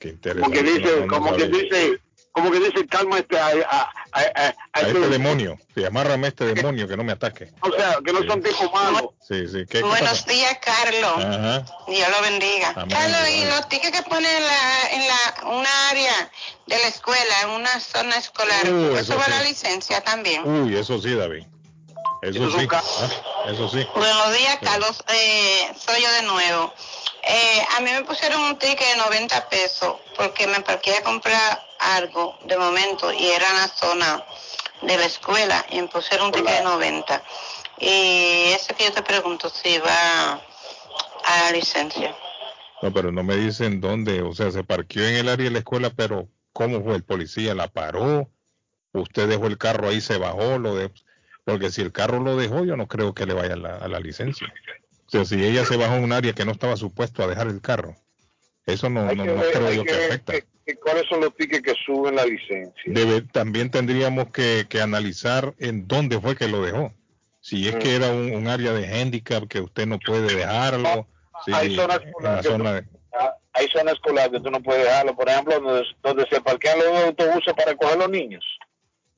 Qué como que interesante. dice, No, no como que dice, como que dice, calma este, a, a, a- a- a A este- este demonio. Sí, amárrame a este demonio que no me ataque. O sea, que no son tipos malos. Sí, sí. ¿Qué, Buenos días, Carlos. Ajá. Dios lo bendiga. Amén, Carlos, y los tickets que ponen en la, en la, una área de la escuela, en una zona escolar, Uh, eso, va la licencia también. Uy, eso sí, David. Eso sí. Ah, Eso sí. Buenos días, Carlos. Eh, soy yo de nuevo. Eh, a mí me pusieron un ticket de 90 pesos porque me parqué a comprar algo de momento y era en la zona de la escuela y me pusieron un ticket de 90. Y eso que yo te pregunto si va a la licencia. No, pero no me dicen dónde. O sea, se parqueó en el área de la escuela, pero ¿cómo fue? ¿El policía la paró? ¿Usted dejó el carro ahí, se bajó? lo de... Porque si el carro lo dejó, yo no creo que le vaya a la, a la licencia. O sea, si ella se bajó en un área que no estaba supuesto a dejar el carro, eso no, no, no ver- creo yo que afecta. Cuáles son los tickets que suben la licencia. Debe, también tendríamos que, que analizar en dónde fue que lo dejó. Si es que era un, un área de handicap que usted no puede dejarlo. hay zonas que zona de- Hay zonas escolares que tú no puedes dejarlo, por ejemplo, donde, donde se parquean los autobuses para coger los niños.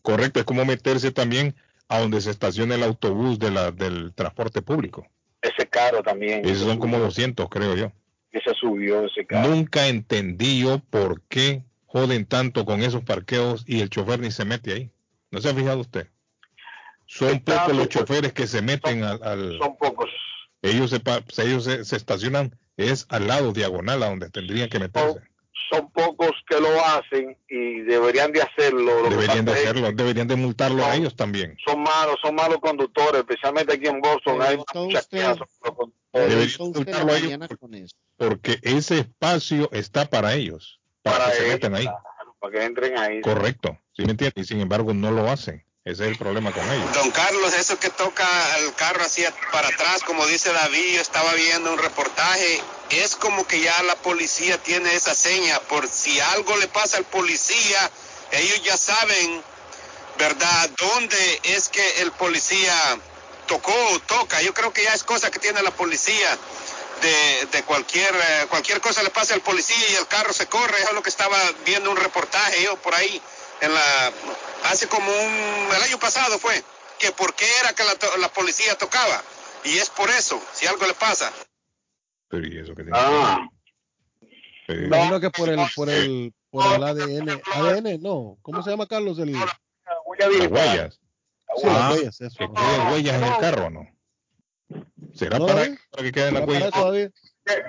Correcto, es como meterse también a donde se estaciona el autobús de la, del transporte público. Ese caro también. Esos son como 200, creo yo. Que se subió ese carro. Nunca entendí yo por qué joden tanto con esos parqueos y el chofer ni se mete ahí. ¿No se ha fijado usted? Son pocos los choferes que se meten al, Son pocos. Ellos, se, ellos se, estacionan, es al lado diagonal a donde tendrían que meterse. Son, pocos que lo hacen y deberían de hacerlo. deberían de hacerlo, deberían de multarlo a ellos también. Son malos, son malos conductores, especialmente aquí en Boston. hay muchas Deberían multarlo a ellos porque, ese espacio está para ellos, para, que se metan ahí. para que entren ahí. Correcto, ¿sí me entiendes? Y sin embargo no lo hacen. Ese es el problema con ellos. Don Carlos, eso que toca el carro así para atrás, como dice David, yo estaba viendo un reportaje, es como que ya la policía tiene esa seña, por si algo le pasa al policía, ellos ya saben, ¿verdad?, dónde es que el policía tocó o toca. Yo creo que ya es cosa que tiene la policía. De, de, cualquier eh, cualquier cosa le pasa al policía y el carro se corre, es lo que estaba viendo un reportaje yo por ahí en la hace como un el año pasado fue que por qué era que la, la policía tocaba. Y es por eso si algo le pasa. Pero y eso que tiene ah. que que por el por el por el ADN ADN no cómo se llama Carlos el las huellas sí, las ah, huellas eso. que queden huellas en el carro no será para, para, que queden las huellas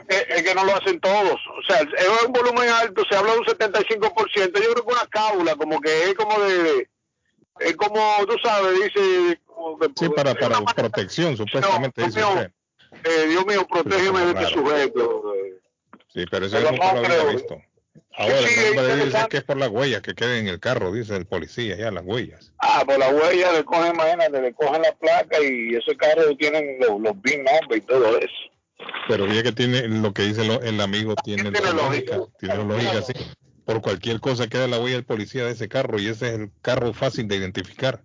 es que no lo hacen todos. O sea, es un volumen alto, se habla de un 75%. Yo creo que una cábula, como que es como de. Es como, tú sabes, dice. sí, para, para protección, supuestamente dice usted. Eh, Dios mío, protégeme de este sujeto. Sí, pero eso yo nunca lo había visto. Ahora, el nombre dice que es por las huellas que queden en el carro, dice el policía, ya las huellas. Ah, por las huellas le cogen, imagínate, le cogen la placa y ese carro tienen los, los BIN y todo eso. Pero ya que tiene lo que dice el amigo, tiene, lógica, tiene lógica, sí. Por cualquier cosa queda la huella del policía de ese carro y ese es el carro fácil de identificar.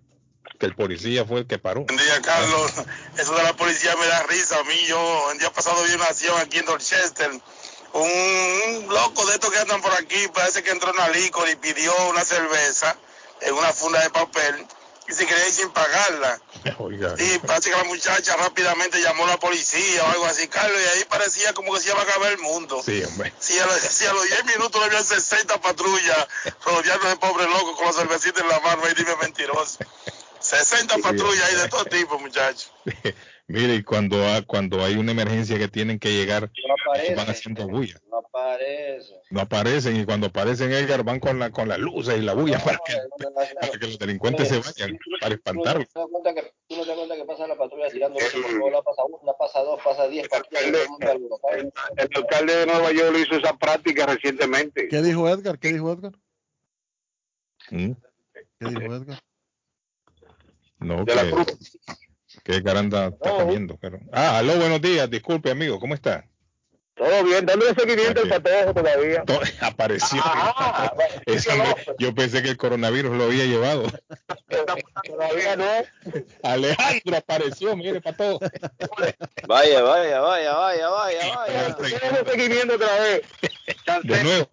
Que el policía fue el que paró. Buen día, Carlos. Eso de la policía me da risa a mí. Yo el día pasado vi una acción aquí en Dorchester. Un, loco de estos que andan por aquí, parece que entró en una licor y pidió una cerveza en una funda de papel y se quería ir sin pagarla. Y parece que la muchacha rápidamente llamó a la policía o algo así, Carlos, y ahí parecía como que se iba a acabar el mundo. Sí, hombre. Si a, los, si a los 10 minutos le habían 60 patrullas rodeando ese pobre loco con la cervecita en la mano, y dime mentiroso. 60 patrullas ahí de todo tipo, muchachos. Mire, y cuando, cuando hay una emergencia que tienen que llegar, van haciendo bulla. No aparecen. No aparecen, y cuando aparecen, Edgar, van con la con las luces y la bulla para, que, para que los delincuentes se vayan, para espantarlos. ¿Tú no te das cuenta que, pasa la patrulla tirando la pasa uno, la pasa dos, pasa diez El, el alcalde de Nueva York hizo esa práctica recientemente. ¿Qué dijo Edgar? ¿Qué dijo Edgar? ¿Mm? ¿Qué dijo Edgar? No, que, que Garanda está comiendo. Pero... Ah, aló, buenos días. Disculpe, amigo, ¿cómo está? Todo bien, dándole seguimiento al patojo todavía. Apareció. Ah, yo pensé que el coronavirus lo había llevado. todavía no. Alejandro apareció, mire, patojo. Vaya, vaya, vaya, vaya, vaya, vaya. Tenemos seguimiento otra vez. De nuevo.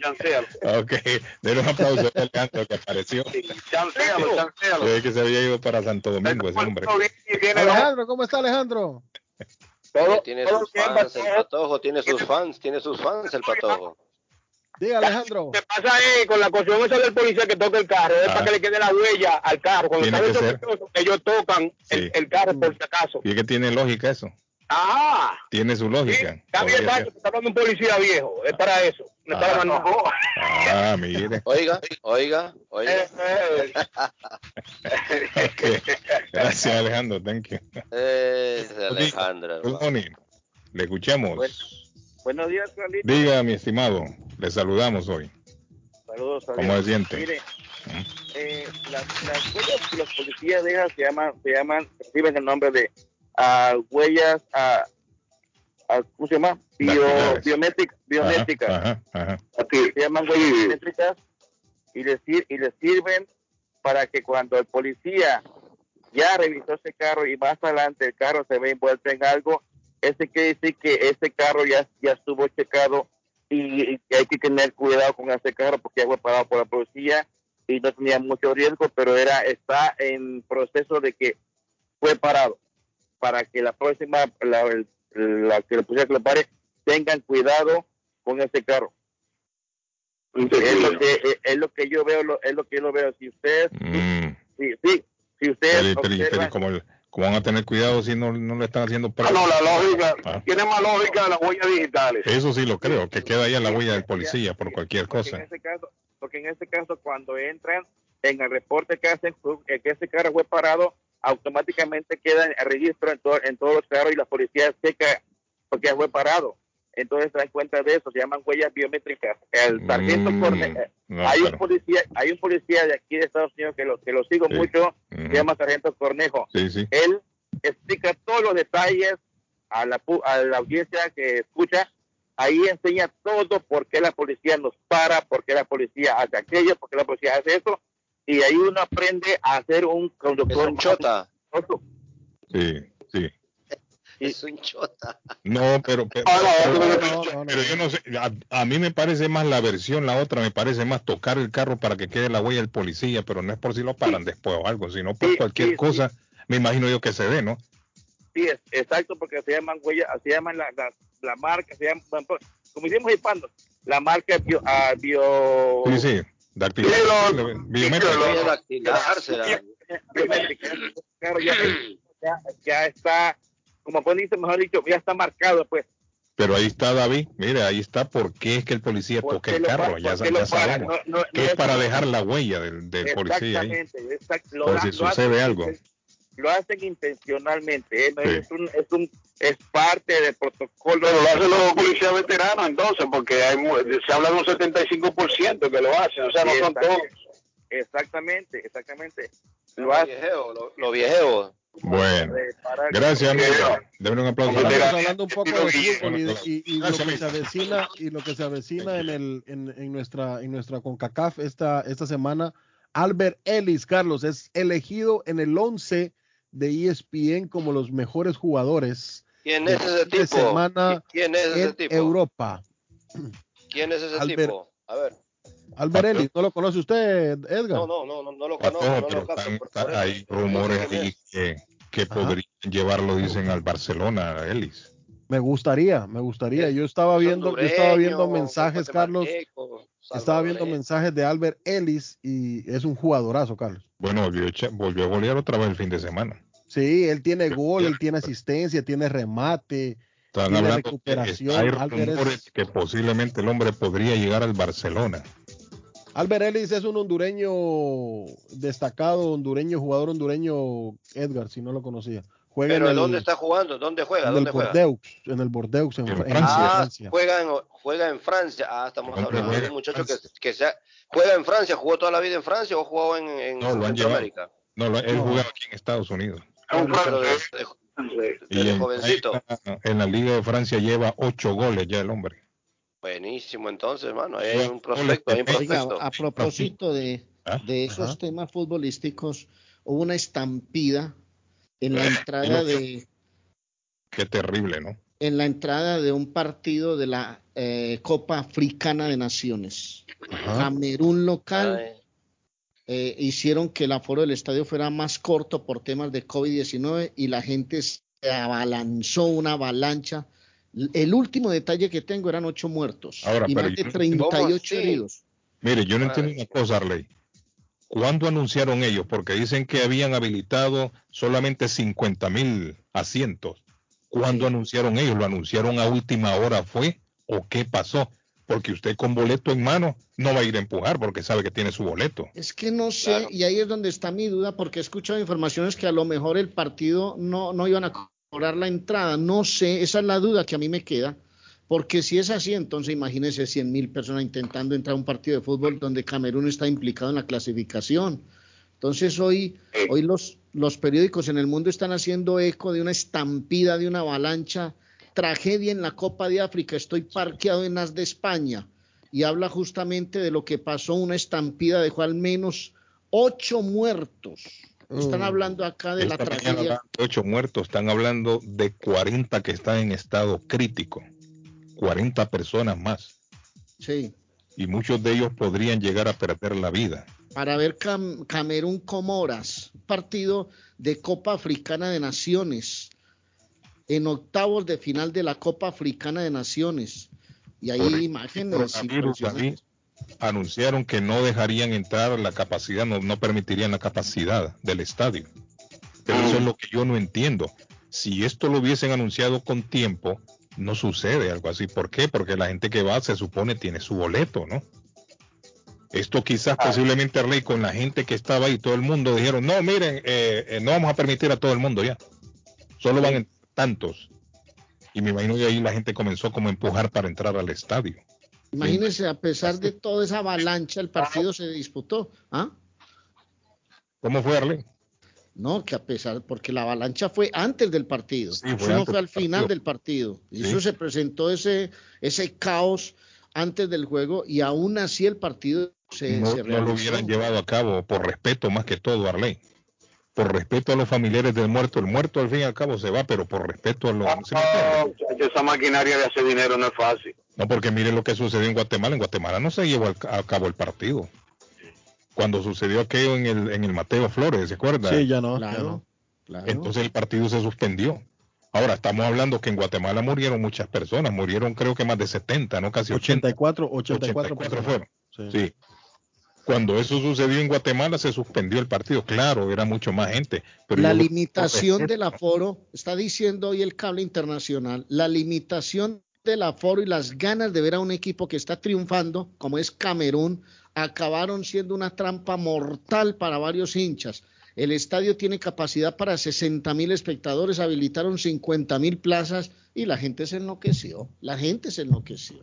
Chancelo. Ok, de un aplauso a Alejandro que apareció. Chancelo, chancelo. Yo que se había ido para Santo Domingo ese hombre. Alejandro, ¿cómo está Alejandro? Todo, tiene sus fans, el patojo tiene sus fans, tiene sus fans el patojo. Diga Alejandro. ¿Qué pasa ahí con la cuestión esa del policía que toca el carro? Es para ah. que le quede la huella al carro. Cuando está que ellos tocan el, el, carro por si acaso. Y es que tiene lógica eso. Ah. Tiene su lógica. Sí, está bien, está hablando un policía viejo. Es para eso. Me ah, no. ah, mire. Oiga, oiga, oiga. Eh, eh. okay. Gracias, Alejandro. Thank you. Es Alejandro. Le escuchamos. buenos días, Carlito. Diga, mi estimado. Le saludamos hoy. Saludos, saludos. ¿Cómo se siente? Mire, eh, las, las huellas que los policías dejan se llaman, se llaman, reciben el nombre de a huellas a, ¿cómo se llama? Bio, biométricas, biométricas. se llaman huellas biométricas y les, y les sirven para que cuando el policía ya revisó ese carro y más adelante el carro se ve envuelto en algo, ese quiere decir que ese carro ya, ya estuvo checado y, hay que tener cuidado con ese carro porque ya fue parado por la policía y no tenía mucho riesgo, pero era está en proceso de que fue parado para que la próxima, la que le pusiera que lo pare, tengan cuidado con ese carro. Es lo que eh, es lo que yo veo, lo- es lo que yo lo veo. Si usted, Mm. sí, sí, si usted Pero, pero- observa- pero ¿cómo, cómo van a tener cuidado si no, no le están haciendo Ah, pruebas? no, la lógica, Ah. tiene más lógica las huellas digitales. Eso sí lo creo, que queda ahí en la huella del policía por cualquier porque en cosa. este caso, porque en este caso cuando entran en el reporte que hacen que ese carro fue parado, automáticamente queda en registro en, todo- en todos los carros y la policía checa porque fue parado. Entonces se dan cuenta de eso, se llaman huellas biométricas. El sargento Mm, Corne- eh, no, hay un policía, hay un policía de aquí de Estados Unidos que lo que lo sigo Sí. mucho, se llama sargento Cornejo. Sí, sí. Él explica todos los detalles a la, a la audiencia que escucha. Ahí enseña todo por qué la policía nos para, por qué la policía hace aquello, por qué la policía hace eso. Y ahí uno aprende a ser un conductor. un chota. Sí, sí. Es un chota. No, pero, pero, Ah, pero yo no sé, a, a mí me parece más la versión, la otra me parece más tocar el carro para que quede la huella del policía, pero no es por si lo paran después o algo, sino por Sí, cualquier sí, cosa, me imagino yo que se dé, ¿no? Sí, es, exacto, porque se llaman huellas, se llaman la, la, la marca, se llaman, como hicimos hispando, la marca bio, ah, bio Sí, sí, dactilar, ya, está, como pues dice, mejor dicho, ya está marcado, pues. Pero ahí está David, mire, ahí está por qué es que el policía toca el carro, ya, ya sabemos, no- no- que no es es- para dejar la huella del, del policía ahí, Exactamente, exact- lo por si lo sucede hacen- algo. Lo hacen intencionalmente, ¿eh? No Sí. es, un, es, un, es parte del protocolo. Pero lo hacen los policías veteranos entonces, porque hay, mu- se habla de un 75% que lo hacen, o sea, no son todos. Exactamente, exactamente. Lo hacen. viejeos, los, los viejeos. Bueno, eh, gracias amigo, denle un aplauso. Estamos hablando un poco de fútbol y, de- y- y lo que se avecina y lo que se avecina en el en, en nuestra en nuestra Concacaf esta esta semana. Albert Ellis, Carlos, es elegido en el 11 de ESPN como los mejores jugadores ¿Quién de es ese de semana ¿Quién es ese en tipo? Europa. ¿Quién es ese Albert- tipo? A ver. Albert Ellis, ¿no lo conoce usted, Edgar? No, no, no, no, no lo conozco, no pero lo capto. están- por- por hay rumores ahí que, que podrían llevarlo, dicen, al Barcelona, a Ellis. Me gustaría, me gustaría. Yo estaba viendo, yo estaba viendo mensajes, Carlos. Estaba viendo mensajes de Albert Ellis y es un jugadorazo, Carlos. Bueno, volvió, volvió a golear otra vez el fin de semana. Sí, él tiene gol, él tiene asistencia, tiene remate, Están tiene recuperación. hay Albert, es- rumores que posiblemente el hombre podría llegar al Barcelona. Albert Ellis es un hondureño destacado, hondureño, jugador hondureño, Edgar, si no lo conocía. Juega Pero en el, ¿dónde está jugando? ¿Dónde juega? en el ¿Dónde juega? Bordeaux, en el Bordeaux, en, En Fra- en Francia. Ah, Francia. juega en, juega en Francia. Ah, estamos ¿Dónde hablando de un muchacho que, que se ha- juega en Francia, jugó toda la vida en Francia o jugó en, en No, lo han llevado. Centroamérica. No, lo- él No. jugaba aquí en Estados Unidos. Pero de- de- Y en, jovencito. en la Liga de Francia lleva ocho goles ya el hombre. Buenísimo, entonces, hermano. Hay un prospecto, hay un Oiga, prospecto. a propósito de, ¿Ah? de esos Ajá. temas futbolísticos, hubo una estampida en la entrada de Qué terrible, ¿no? en la entrada de un partido de la eh, Copa Africana de Naciones. Camerún local eh, hicieron que el aforo del estadio fuera más corto por temas de COVID-19 y la gente se abalanzó una avalancha. El último detalle que tengo eran ocho muertos Ahora, y más de yo no- 38 ¿Cómo así? heridos. Mire, yo no entiendo una cosa, Arley. ¿Cuándo anunciaron ellos? Porque dicen que habían habilitado solamente 50 mil asientos. ¿Cuándo anunciaron ellos? ¿Lo anunciaron a última hora fue? ¿O qué pasó? Porque usted con boleto en mano no va a ir a empujar porque sabe que tiene su boleto. Es que no sé, Claro. y ahí es donde está mi duda, porque he escuchado informaciones que a lo mejor el partido no, no iban a cobrar la entrada. No sé, esa es la duda que a mí me queda. Porque si es así, entonces imagínense 100 mil personas intentando entrar a un partido de fútbol donde Camerún está implicado en la clasificación. Entonces hoy, hoy los, los periódicos en el mundo están haciendo eco de una estampida, de una avalancha, tragedia en la Copa de África. Estoy parqueado en las de España y habla justamente de lo que pasó, una estampida dejó al menos ocho muertos. Están Mm. hablando acá de la Esta tragedia. ocho muertos, están hablando de 40 que están en estado crítico. 40 personas más. Sí, Y muchos de ellos podrían llegar a perder la vida. para ver Cam- Camerún Comoras, partido de Copa Africana de Naciones. en octavos de final de la Copa Africana de Naciones. Y hay imágenes. anunciaron que no dejarían entrar la capacidad, no, no permitirían la capacidad del estadio. Pero eso es lo que yo no entiendo. Si esto lo hubiesen anunciado con tiempo, no sucede algo así. ¿Por qué? Porque la gente que va se supone tiene su boleto, ¿no? Esto quizás posiblemente Arley con la gente que estaba ahí, todo el mundo dijeron, no, miren, eh, eh, no vamos a permitir a todo el mundo ya. Solo van tantos. Y me imagino que ahí la gente comenzó como a empujar para entrar al estadio. Imagínense, a pesar de toda esa avalancha, el partido se disputó. ¿Ah? ¿Cómo fue, Arley? No, que a pesar, porque la avalancha fue antes del partido, eso no fue al final del partido. Y eso se presentó ese, ese caos antes del juego y aún así el partido se, no, no lo hubieran llevado a cabo por respeto más que todo, Arley. Por respeto a los familiares del muerto. El muerto al fin y al cabo se va, pero por respeto a los... esa maquinaria de hacer dinero no es fácil. No, porque miren lo que sucedió en Guatemala. En Guatemala no se llevó a cabo el partido cuando sucedió aquello en el, en el Mateo Flores, ¿se acuerda? Sí, ya no, claro, Entonces el partido se suspendió. Ahora estamos hablando que en Guatemala murieron muchas personas, murieron creo que más de 70, ¿no? Casi 84, 84, 84 fueron. Sí. Cuando eso sucedió en Guatemala se suspendió el partido, claro, era mucho más gente. Pero la limitación del aforo, está diciendo hoy el cable internacional, la limitación del aforo y las ganas de ver a un equipo que está triunfando, como es Camerún, acabaron siendo una trampa mortal para varios hinchas. El estadio tiene capacidad para 60 mil espectadores, habilitaron 50 mil plazas y la gente se enloqueció. La gente se enloqueció.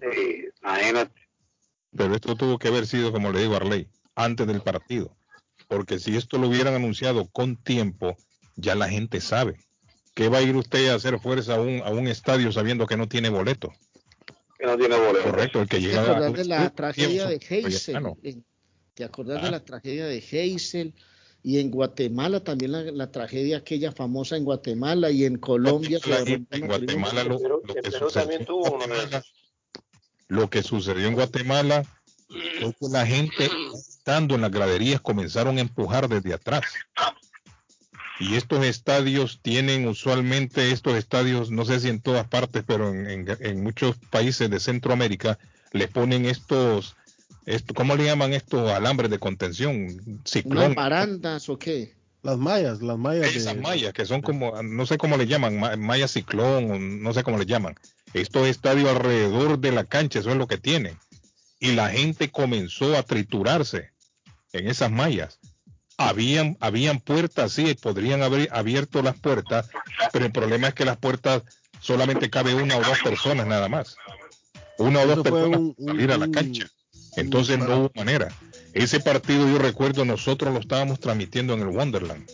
Pero esto tuvo que haber sido, como le digo a Arley, antes del partido. Porque si esto lo hubieran anunciado con tiempo, ya la gente sabe. ¿Qué va a ir usted a hacer fuerza a un, a un estadio sabiendo que no tiene boleto? Que no tiene boleto. Correcto, el que llega ¿Te acordás de la tragedia de Heysel? ¿Te acordás de la tragedia de Heysel? Y en Guatemala también la, tragedia aquella famosa en Guatemala y en Colombia. en Guatemala lo, que sucedió, lo que sucedió en Guatemala fue que la gente estando en las graderías comenzaron a empujar desde atrás. Y estos estadios tienen usualmente, estos estadios, no sé si en todas partes, pero en, muchos países de Centroamérica, le ponen estos, esto, ¿cómo le llaman estos alambres de contención? Ciclón. ¿Barandas o qué? Las mallas, las mallas. Esas mallas que son como, no sé cómo le llaman, mallas ciclón, no sé cómo le llaman. Estos estadios alrededor de la cancha, eso es lo que tienen. Y la gente comenzó a triturarse en esas mallas habían, habían puertas, sí, podrían haber abierto las puertas, pero el problema es que las puertas solamente cabe una o dos personas nada más. Una o dos personas ir a la cancha. Entonces no hubo manera. Ese partido yo recuerdo nosotros lo estábamos transmitiendo en el Wonderland.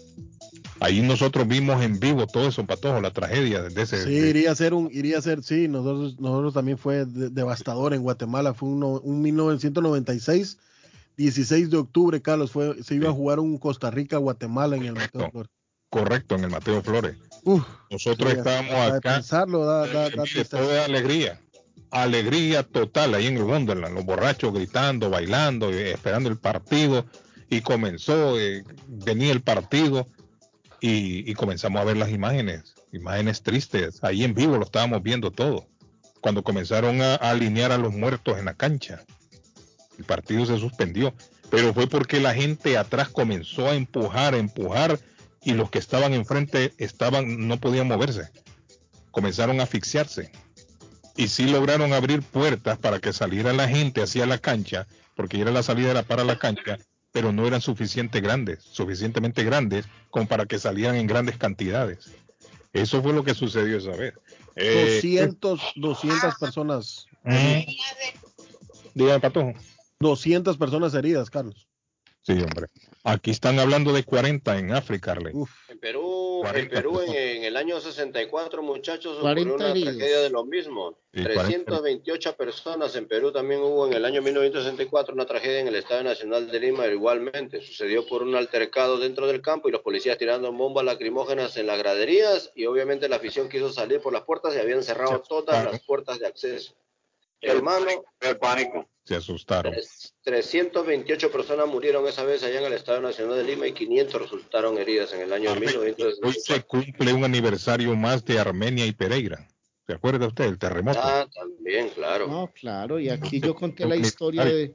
Ahí nosotros vimos en vivo todo eso, Patojo, la tragedia de ese. Sí, iría a ser un, iría a ser, sí, nosotros, nosotros también fue devastador en Guatemala, fue uno, un 1996 16 de octubre, Carlos, fue, se iba a jugar un Costa Rica-Guatemala en el Mateo Flores. Correcto, en el Mateo Flores. Nosotros estábamos acá. Pensarlo, da, da, da alegría. Alegría total ahí en el Wonderland. Los borrachos gritando, bailando, esperando el partido. Y comenzó, eh, venía el partido y, comenzamos a ver las imágenes, imágenes tristes. Ahí en vivo lo estábamos viendo todo. Cuando comenzaron a alinear a los muertos en la cancha el partido se suspendió, pero fue porque la gente atrás comenzó a empujar, a empujar y los que estaban enfrente estaban no podían moverse. Comenzaron a asfixiarse. Y sí lograron abrir puertas para que saliera la gente hacia la cancha, porque era la salida para la cancha, pero no eran suficientemente grandes, suficientemente grandes como para que salieran en grandes cantidades. Eso fue lo que sucedió esa vez. 200, 200 personas. ¿Eh? Dígame, Patojo. 200 personas heridas, Carlos. Sí, hombre. Aquí están hablando de 40 en África, Arley. En Perú, en, Perú en, el año 64, muchachos, ocurrió una tragedia de lo mismo. 328 personas en Perú también hubo en el año 1964 una tragedia en el Estadio Nacional de Lima igualmente. Sucedió por un altercado dentro del campo y los policías tirando bombas lacrimógenas en las graderías y obviamente la afición quiso salir por las puertas y habían cerrado todas las puertas de acceso. Hermano. El pánico. Se asustaron. 328 personas murieron esa vez allá en el Estado Nacional de Lima y 500 resultaron heridas en el año 1964. Hoy se cumple un aniversario más de Armenia y Pereira. ¿Se acuerda usted del terremoto? Ah, también, claro. No, claro, y aquí yo conté la historia de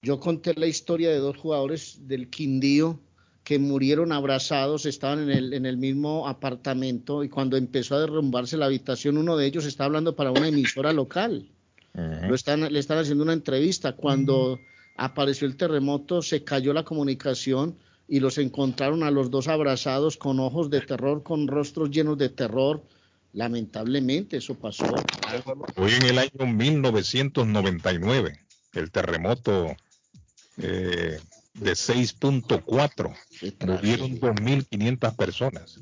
yo conté la historia de dos jugadores del Quindío que murieron abrazados, estaban en el, en el mismo apartamento y cuando empezó a derrumbarse la habitación, uno de ellos estaba hablando para una emisora local. Lo están, le están haciendo una entrevista. Cuando apareció el terremoto, se cayó la comunicación y los encontraron a los dos abrazados con ojos de terror, con rostros llenos de terror. Lamentablemente eso pasó. Hoy en el año 1999, el terremoto eh, de 6.4, murieron 2.500 personas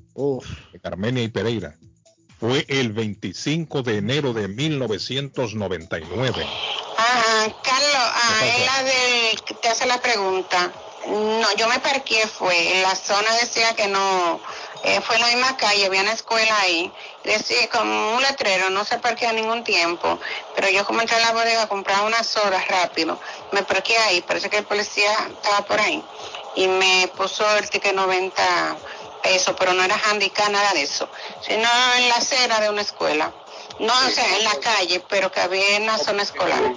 en Armenia y Pereira fue el 25 de enero de 1999. Ah, Carlos, ah, es la que te hace la pregunta. No, yo me parqué, fue, en la zona decía que no, eh, fue en la misma calle, había una escuela ahí, decía como un letrero, no se parquea ningún tiempo, pero yo como entré a la bodega a comprar unas horas rápido, me parqué ahí, parece que el policía estaba por ahí, y me puso el ticket 90 eso, pero no era handicap, nada de eso, sino en la acera de una escuela. No, o sea, en la calle, pero que había en la zona escolar.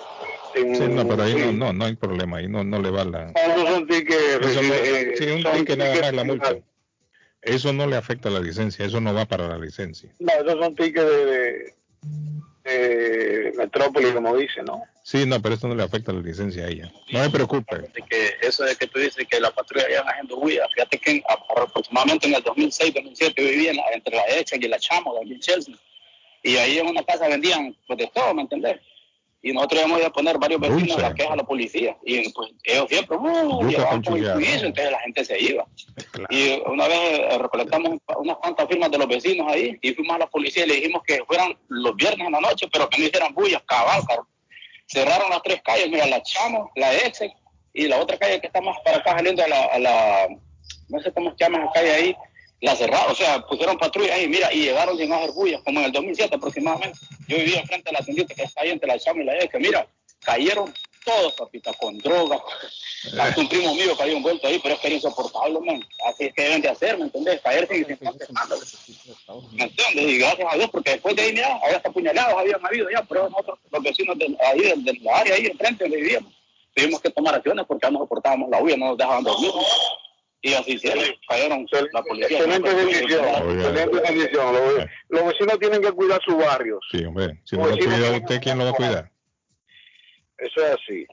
Sí, no, pero ahí no, no, no hay problema, ahí no, no le va la... Eso es un ticket... Eso no, sí, un ticket nada más la multa. Eso no le afecta a la licencia, eso no va para la licencia. No, esos son tickets de, de, de Metrópoli, como dice, ¿no? Sí, no, pero esto no le afecta a la licencia a ella. No me preocupe. Que eso de que tú dices que la patrulla iban haciendo huida. Fíjate que aproximadamente en el 2006, 2007 yo vivía entre la Echa y la Chamo, de aquí en Chelsea. Y ahí en una casa vendían pues de todo, ¿me entendés? Y nosotros íbamos a poner varios vecinos a la queja a la policía. Y pues ellos siempre uh, llevaban el juicio, entonces la gente se iba. Y una vez eh, recolectamos unas cuantas firmas de los vecinos ahí y fuimos a la policía y le dijimos que fueran los viernes en la noche, pero que no hicieran bullas, cabal, cerraron las tres calles, mira, la Chamo, la Exe y la otra calle que está más para acá saliendo a la, a la no sé cómo se llama esa calle ahí, la cerraron, o sea, pusieron patrullas ahí, mira, y llegaron sin hacer bullas, como en el 2007 aproximadamente. Yo vivía frente a la tiendita que está ahí entre la Chamo y la Exe, mira, cayeron todos, papita, con droga. Hasta un primo mío cayó envuelto ahí, pero es que era insoportable, man. Así es que deben de hacer, ¿me entendés? Caerse y sin ¿Me entiendes? Y gracias a Dios, porque después de ahí, mira, había hasta puñalados, habían habido ya, pero nosotros, los vecinos de ahí, de, la área ahí enfrente donde vivíamos, tuvimos que tomar acciones porque ya no soportábamos la huella, no nos dejaban dormir. Y así hicieron, cayeron la policía. Excelente decisión, excelente decisión. Los, los, vecinos tienen que cuidar sus barrios. Sí, hombre, si no lo cuida usted, ¿quién lo va a cuidar? Eso es así.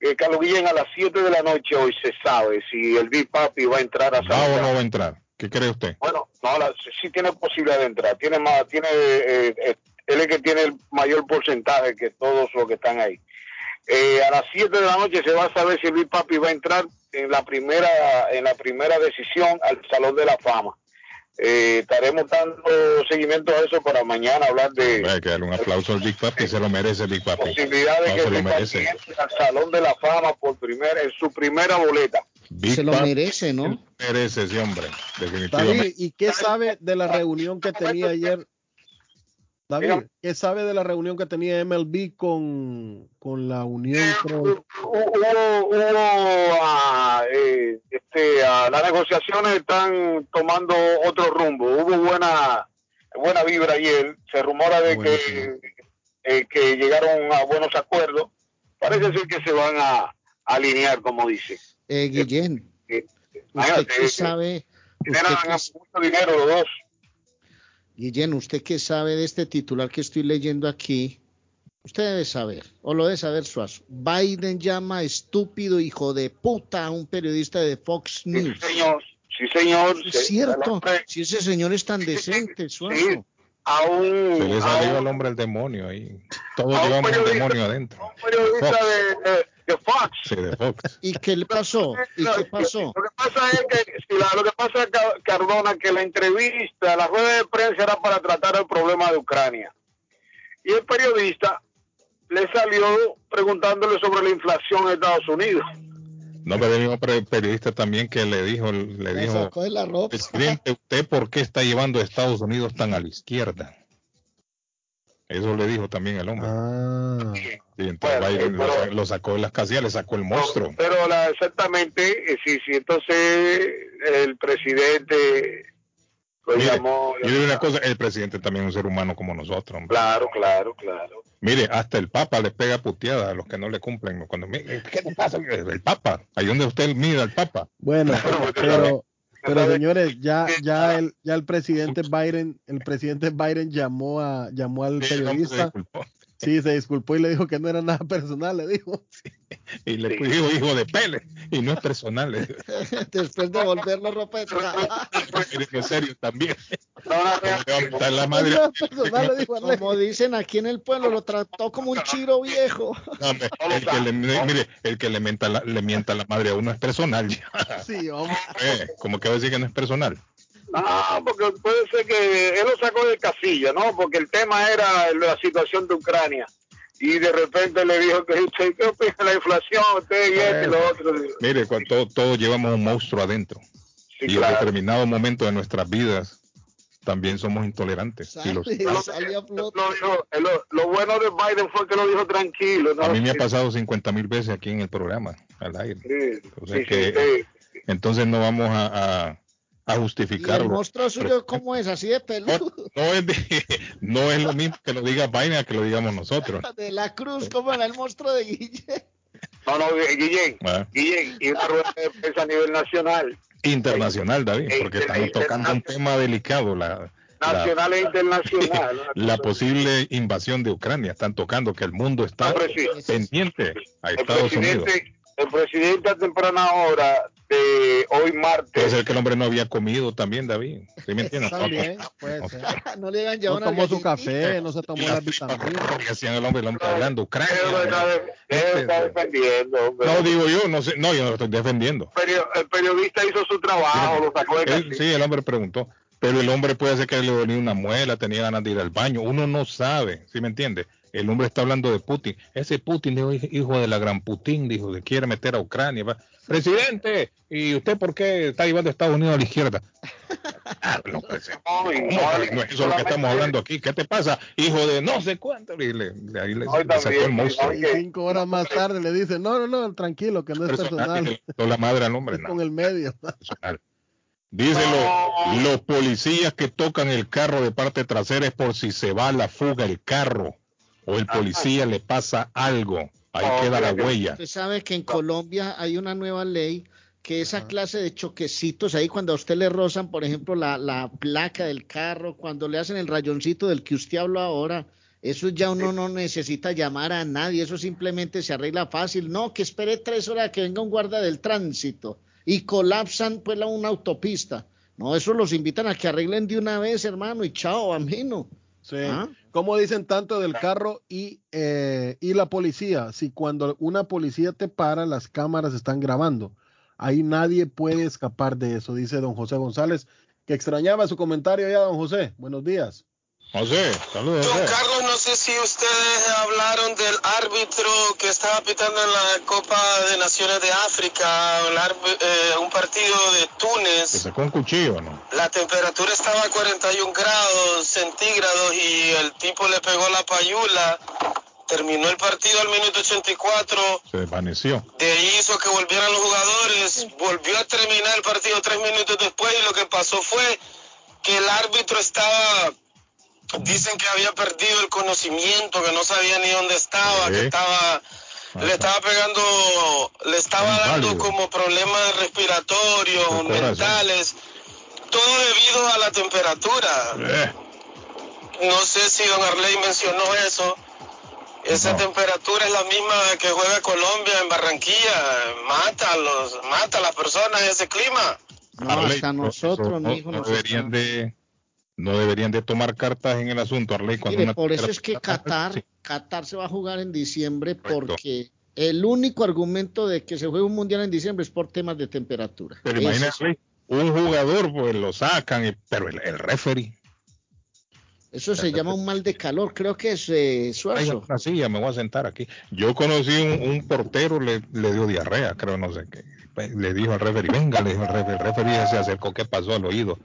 Eh, Carlos Guillén, a las 7 de la noche hoy se sabe si el Big Papi va a entrar a ¿Va o no va a entrar? ¿Qué cree usted? Bueno, no, la, sí tiene posibilidad de entrar. Tiene más, tiene, eh, eh, él es que tiene el mayor porcentaje que todos los que están ahí. Eh, a las 7 de la noche se va a saber si el Big Papi va a entrar en la primera, en la primera decisión al Salón de la Fama. Eh, estaremos dando seguimiento a eso para mañana hablar de. Hay que darle un aplauso al Big Papi, se lo merece Big Papi. Posibilidad de No, que se el lo Big Papi merece. al Salón de la Fama por primera, en su primera boleta. Big Se lo Papi merece, ¿no? merece ese hombre, definitivamente. David, ¿y qué sabe de la reunión que tenía ayer? David, ¿qué sabe de la reunión que tenía MLB con, con la Unión Pro? Hubo, hubo, ah, eh, este, ah, las negociaciones están tomando otro rumbo. Hubo buena, buena vibra ayer. Se rumora de que, eh, que llegaron a buenos acuerdos. Parece ser que se van a, a alinear, como dice. Eh, Guillén, Eh, ¿usted qué sabe? ¿Usted qué, mucho dinero los dos. Guillén, ¿usted qué sabe de este titular que estoy leyendo aquí? Usted debe saber, o lo debe saber Suazo. Biden llama estúpido hijo de puta a un periodista de Fox News. Señor, sí, señor. Es cierto, si ese señor es tan decente, Suazo. a un, Se le salió un- al hombre el demonio ahí. Un llevamos un periodista- demonio adentro. periodista de, de- de Fox. Sí, de Fox. ¿Y qué le pasó? ¿Y qué pasó? Lo que pasa es que, si la- lo que pasa es, Cardona, que la entrevista, la rueda de prensa era para tratar el problema de Ucrania. Y el periodista le salió preguntándole sobre la inflación en Estados Unidos. No, pero el mismo pre- periodista también que le dijo, le dijo, sacó de la ropa. presidente, ¿usted por qué está llevando a Estados Unidos tan a la izquierda? Eso le dijo también el hombre. Ah. Sí, entonces Biden lo, sacó de las casillas, le sacó el monstruo. pero la, exactamente, eh, sí, sí, entonces el presidente lo llamó. Yo una cosa, el presidente también es un ser humano como nosotros. Claro, claro, claro. Mire, hasta el Papa le pega puteada a los que no le cumplen. Cuando, ¿Qué le pasa? El Papa, ahí donde usted mira al Papa. Bueno, pero, pero señores, ya, ya el, ya el presidente Biden, el presidente Biden llamó a, llamó al periodista. Sí, se disculpó y le dijo que no era nada personal, le dijo. Y le dijo hijo de Pele, y no es personal. Después de volverlo ropa En serio también. la madre. como dicen aquí en el pueblo, lo trató como un chiro viejo. el que le, mire, el que le mienta, la, le mienta la madre a uno es personal. Sí, hombre. Eh, como que va a decir que no es personal. No, porque puede ser que él lo sacó de casilla, ¿no? Porque el tema era la situación de Ucrania. Y de repente le dijo que usted, ¿qué opina la inflación? Usted y este y lo otro. Mire, todos llevamos un monstruo adentro. y en determinado momento de nuestras vidas también somos intolerantes. lo, bueno de Biden fue que lo dijo tranquilo. A mí me ha pasado 50 mil veces aquí en el programa, al aire. entonces, entonces no vamos a, a justificarlo. ¿Y el monstruo suyo cómo es? ¿Así de peludo? No, es, no es lo mismo que lo diga Vaina que lo digamos nosotros. De la Cruz, ¿cómo era el monstruo de Guillén? No, no, Guillén, ah. Guillén, y una rueda de prensa a nivel nacional. Internacional, David, porque estamos tocando un tema delicado, la, nacional e internacional. La posible invasión de Ucrania. Están tocando que el mundo está pendiente a Estados Unidos. El presidente a temprana hora de hoy martes. Puede ser que el hombre no había comido también, David. ¿Sí me entiendes? También, puede ser. no le no tomó su café, no se tomó la vitamina. hacían el hombre, el hombre hablando Ucrania. Él está defendiendo. No, digo yo, no sé, no, yo no lo estoy defendiendo. El periodista hizo su trabajo, lo sacó de Sí, el hombre preguntó. Pero el hombre puede ser que le dolía una muela, tenía ganas de ir al baño. Uno no sabe, ¿sí me entiende? El hombre está hablando de Putin. Ese Putin, hijo de la gran Putin, dijo que quiere meter a Ucrania. Presidente, ¿y usted por qué está llevando a Estados Unidos a la izquierda? Ah, no, pues, no, es eso lo que estamos hablando aquí. ¿Qué te pasa, hijo de no sé cuánto? Y le, ahí le, sacó el monstruo. Y cinco horas más tarde le dice, no, no, no, tranquilo, que no es personal. No la madre al hombre, Con el medio. Dice los policías que tocan el carro de parte trasera es por si se va a la fuga el carro o el policía le pasa algo, ahí queda la huella. Usted sabe que en Colombia hay una nueva ley que esa clase de choquecitos ahí cuando a usted le rozan, por ejemplo, la, la placa del carro, cuando le hacen el rayoncito del que usted habló ahora, eso ya uno no necesita llamar a nadie, eso simplemente se arregla fácil. No, que espere tres horas que venga un guarda del tránsito y colapsan pues la, una autopista. No, eso los invitan a que arreglen de una vez, hermano, y chao, ameno. Sí. ¿Ah? Como dicen tanto del carro y, eh, y la policía? Si cuando una policía te para, las cámaras están grabando. Ahí nadie puede escapar de eso, dice don José González, que extrañaba su comentario ya, don José. Buenos días. José, saludos. Don Carlos, no sé si ustedes hablaron del árbitro que estaba pitando en la Copa de Naciones de África, eh, un partido de Túnez. Que sacó un cuchillo, ¿no? La temperatura estaba a 41 grados centígrados y el tipo le pegó la payula. Terminó el partido al minuto 84. Se desvaneció. De ahí hizo que volvieran los jugadores. Volvió a terminar el partido tres minutos después y lo que pasó fue que el árbitro estaba dicen que había perdido el conocimiento, que no sabía ni dónde estaba, que estaba le estaba pegando, le estaba dando como problemas respiratorios, mentales, todo debido a la temperatura. No sé si don Arley mencionó eso. Esa temperatura es la misma que juega Colombia en Barranquilla, mata a los, mata a las personas ese clima. No, hasta nosotros, no, no, deberían de no deberían de tomar cartas en el asunto, Arley. Cuando por eso es que Qatar, Qatar se va a jugar en diciembre porque el único argumento de que se juegue un mundial en diciembre es por temas de temperatura. Pero imagínate, un jugador pues lo sacan, pero el, el referee. Eso se llama un mal de calor, creo que es eh, suazo. Así, ya me voy a sentar aquí. Yo conocí un, un portero, le, le, dio diarrea, creo, no sé qué. Le dijo al referee, venga, le dijo al referee, el referee se acercó, ¿qué pasó al oído?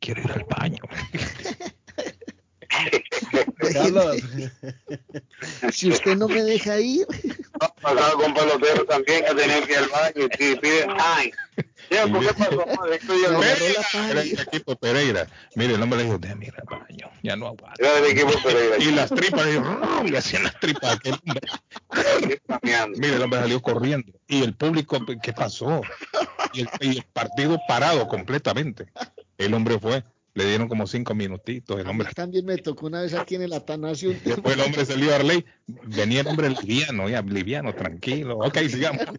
Quiero ir al baño. si usted no me deja ir. pasado con pelotero también que tenía que ir al baño y pide ay. ¿por qué pasó? Era el equipo Pereira. Mire, el hombre le dijo, déjame ir al baño, ya no aguanto. Era del equipo Pereira. Y las tripas, le, hacían las tripas a aquel hombre. Mire, el hombre salió corriendo. Y el público, ¿qué pasó? Y el, y el partido parado completamente. El hombre fue le dieron como cinco minutitos. El hombre. También me tocó una vez aquí en el Atanasio. Después el hombre salió a Arley. Venía el hombre liviano, ya, liviano, tranquilo. Ok, sigamos.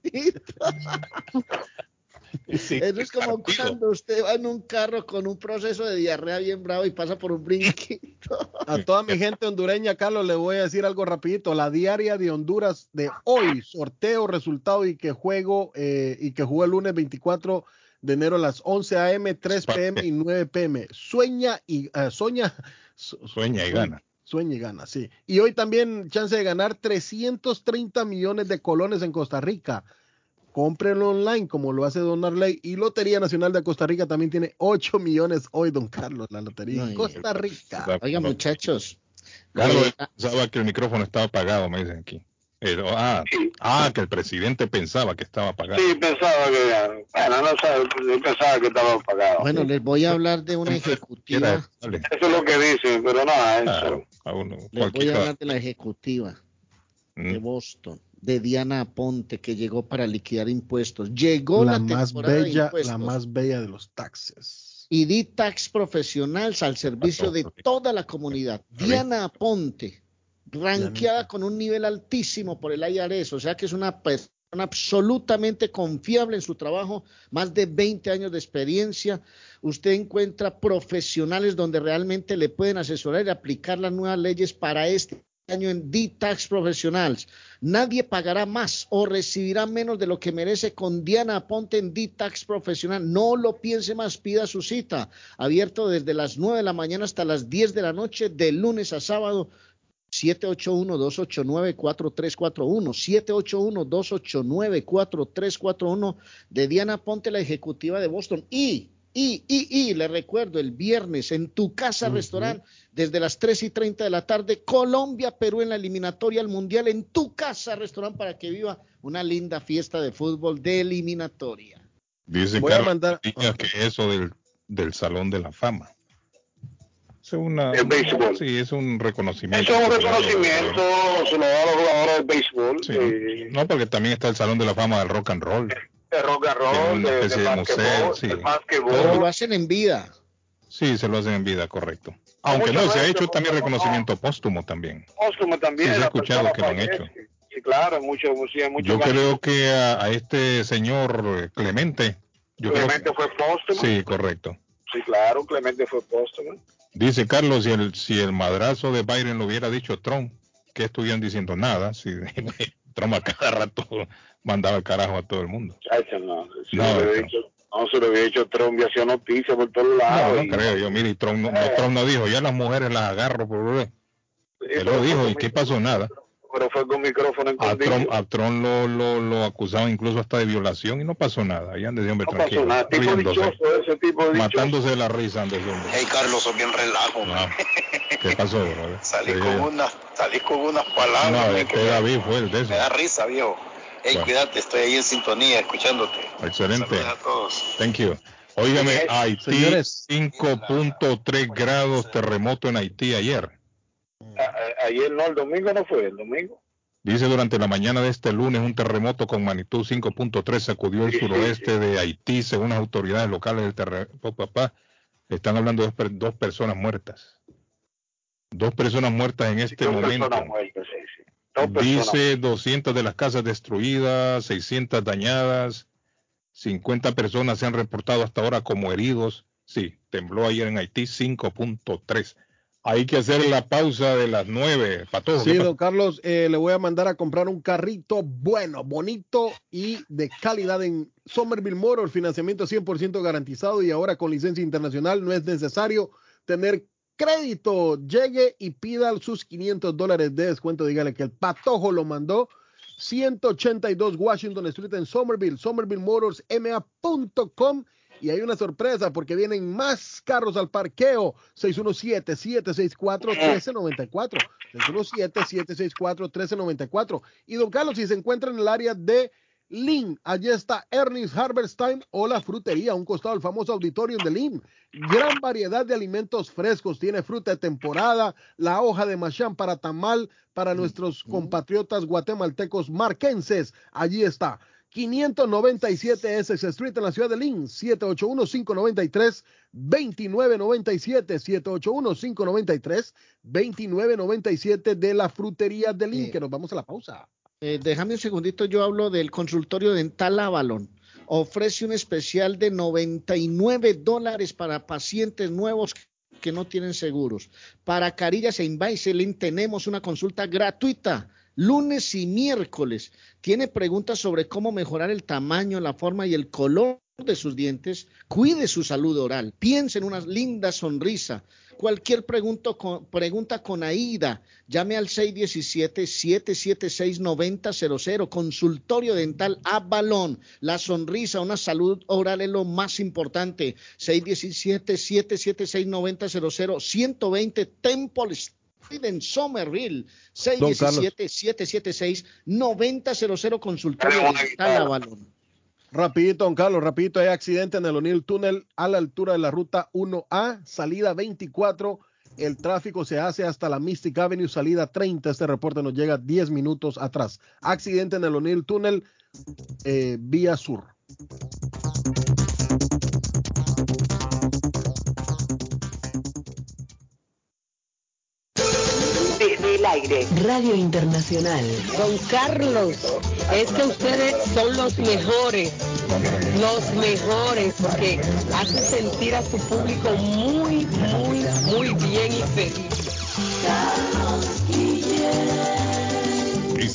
Eso es como cuando usted va en un carro con un proceso de diarrea bien bravo y pasa por un brinquito. A toda mi gente hondureña, Carlos, le voy a decir algo rapidito. La diaria de Honduras de hoy, sorteo, resultado y que juego eh, y que jugó el lunes 24 de enero a las 11 a.m., 3 p.m. y 9 p.m. Sueña y uh, sueña, sueña y gana. Sueña y gana, sí. Y hoy también chance de ganar 330 millones de colones en Costa Rica. Cómprenlo online como lo hace Don Arley. Y Lotería Nacional de Costa Rica también tiene 8 millones hoy, Don Carlos, la Lotería en Costa Rica. Oiga, muchachos. Carlos eh, pensaba que el micrófono estaba apagado, me dicen aquí. Pero, ah, ah, que el presidente pensaba que estaba apagado. Sí, pensaba que, bueno, no sé, pensaba que estaba apagado. Bueno, les voy a hablar de una ejecutiva. Eso es lo que dicen, pero nada, eso. les voy a hablar de la ejecutiva de mm. Boston, de Diana Aponte, que llegó para liquidar impuestos. Llegó la, más bella, la más bella de los taxes. Y di tax profesionales al servicio de toda la comunidad. Diana Aponte ranqueada con un nivel altísimo por el IRS, o sea que es una persona absolutamente confiable en su trabajo, más de 20 años de experiencia. Usted encuentra profesionales donde realmente le pueden asesorar y aplicar las nuevas leyes para este año en D-Tax Professionals. Nadie pagará más o recibirá menos de lo que merece con Diana Aponte en D-Tax Profesional. No lo piense más, pida su cita. Abierto desde las 9 de la mañana hasta las 10 de la noche, de lunes a sábado 781-289-4341, 781-289-4341 de Diana Ponte, la ejecutiva de Boston. Y, y, y, y, le recuerdo, el viernes en tu casa restaurante, desde las 3 y 30 de la tarde, Colombia, Perú en la eliminatoria al Mundial, en tu casa restaurante para que viva una linda fiesta de fútbol de eliminatoria. Dice Voy a mandar... que eso del, del Salón de la Fama una, el béisbol. Sí, es un reconocimiento. Eso es un reconocimiento, se lo da a los jugadores del béisbol. Sí. No, porque también está el Salón de la Fama del Rock and Roll. El rock and roll, de, de, de museo, sí. Lo hacen en vida. Sí, se lo hacen en vida, correcto. Aunque no, se ha hecho también reconocimiento póstumo también. Póstumo también. Sí, se ha escuchado que lo han hecho. Sí, claro, mucho, mucho, mucho Yo creo que a, a, este señor eh, Clemente. Yo Clemente creo fue póstumo. Sí, correcto. Sí, claro, Clemente fue póstumo. Dice Carlos, si el, si el madrazo de Biden lo hubiera dicho Trump, que estuvieran diciendo nada, si Trump a cada rato mandaba el carajo a todo el mundo. no, si no, se dicho, no, se lo había dicho Trump y hacía noticias por todos lados. No, no creo, yo mire, Trump no, eh. Trump no dijo, ya las mujeres las agarro por Él lo dijo, ¿y qué pasó? Nada pero fue con micrófono a Trump, a Trump lo, lo, lo, acusaban incluso hasta de violación y no pasó nada. Ahí ande de hombre no tranquilo. Pasó nada. Tipo dichoso, ese tipo de matándose de la risa ande ese hombre. Hey Carlos, sos bien relajo. No. ¿Qué pasó, brother? Salí, con unas, salí con unas palabras. No, este David fue el de eso. Me da risa, viejo. Hey, bueno. cuídate, estoy ahí en sintonía, escuchándote. Excelente. Saludos a todos. Thank you. Óigame, Haití, 5.3 grados terremoto en Haití ayer. A, ayer no, el domingo no fue, el domingo. Dice durante la mañana de este lunes un terremoto con magnitud 5.3 sacudió el suroeste de Haití, según las autoridades locales del terremoto. Papá, están hablando de dos personas muertas. Dos personas muertas en este dos momento. Muertas, sí, sí. Dos Dice 200 de las casas destruidas, 600 dañadas, 50 personas se han reportado hasta ahora como heridos. Sí, tembló ayer en Haití 5.3. Hay que hacer la pausa de las nueve, Patojo. Sí, don Carlos, eh, le voy a mandar a comprar un carrito bueno, bonito y de calidad en Somerville Motor, financiamiento 100% garantizado y ahora con licencia internacional no es necesario tener crédito. Llegue y pida sus 500 dólares de descuento. Dígale que el Patojo lo mandó. 182 Washington Street en Somerville, somervillemotorsma.com Y hay una sorpresa porque vienen más carros al parqueo. 617-764-1394. 617-764-1394. Y don Carlos, si se encuentra en el área de Lynn, allí está Ernest Harberstein o la frutería, un costado del famoso auditorio de Lynn. Gran variedad de alimentos frescos, tiene fruta de temporada, la hoja de machán para tamal para nuestros compatriotas guatemaltecos marquenses. Allí está. 597 Essex Street en la ciudad de Lynn, 781-593-2997, 781-593-2997 de la frutería de Lynn, que nos vamos a la pausa. Eh, déjame un segundito, yo hablo del consultorio dental Avalon. Ofrece un especial de 99 dólares para pacientes nuevos que no tienen seguros. Para Carillas e Invisalign tenemos una consulta gratuita lunes y miércoles. Tiene preguntas sobre cómo mejorar el tamaño, la forma y el color de sus dientes. Cuide su salud oral. Piense en una linda sonrisa. Cualquier pregunta con, pregunta con AIDA, llame al 617-776-9000. Consultorio dental Avalon. La sonrisa, una salud oral es lo más importante. 617-776-9000. 120 Temple en Somerville. 617-776-9000. Consultorio dental Avalon. Rapidito, don Carlos, rapidito, hay accidente en el O'Neill Tunnel a la altura de la ruta 1A, salida 24. El tráfico se hace hasta la Mystic Avenue, salida 30. Este reporte nos llega 10 minutos atrás. Accidente en el O'Neill Tunnel, eh, vía sur. El aire. Radio Internacional. Don Carlos, es que ustedes son los mejores, los mejores, porque hacen sentir a su público muy, muy, muy bien y feliz.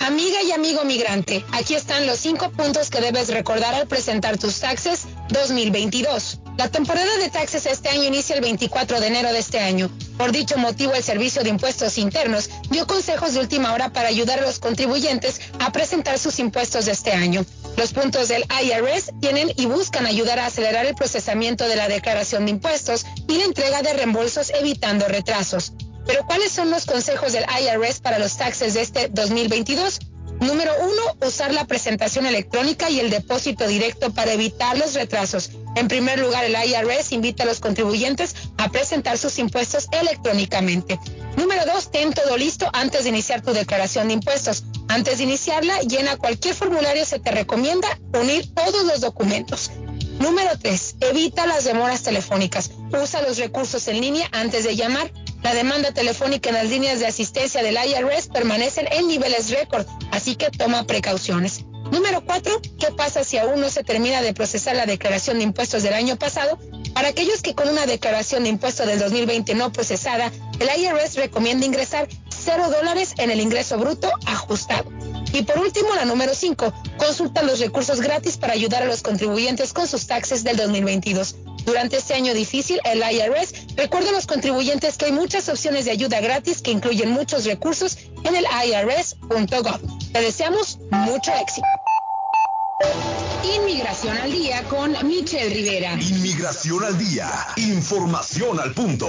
Amiga y amigo migrante, aquí están los cinco puntos que debes recordar al presentar tus taxes 2022. La temporada de taxes este año inicia el 24 de enero de este año. Por dicho motivo, el Servicio de Impuestos Internos dio consejos de última hora para ayudar a los contribuyentes a presentar sus impuestos de este año. Los puntos del IRS tienen y buscan ayudar a acelerar el procesamiento de la declaración de impuestos y la entrega de reembolsos evitando retrasos. Pero ¿cuáles son los consejos del IRS para los taxes de este 2022? Número uno, usar la presentación electrónica y el depósito directo para evitar los retrasos. En primer lugar, el IRS invita a los contribuyentes a presentar sus impuestos electrónicamente. Número dos, ten todo listo antes de iniciar tu declaración de impuestos. Antes de iniciarla, llena cualquier formulario. Se te recomienda unir todos los documentos. Número 3. Evita las demoras telefónicas. Usa los recursos en línea antes de llamar. La demanda telefónica en las líneas de asistencia del IRS permanecen en niveles récord, así que toma precauciones. Número 4. ¿Qué pasa si aún no se termina de procesar la declaración de impuestos del año pasado? Para aquellos que con una declaración de impuestos del 2020 no procesada, el IRS recomienda ingresar 0 dólares en el ingreso bruto ajustado. Y por último, la número 5, consulta los recursos gratis para ayudar a los contribuyentes con sus taxes del 2022. Durante este año difícil, el IRS recuerda a los contribuyentes que hay muchas opciones de ayuda gratis que incluyen muchos recursos en el irs.gov. Te deseamos mucho éxito. Inmigración al día con Michelle Rivera. Inmigración al día. Información al punto.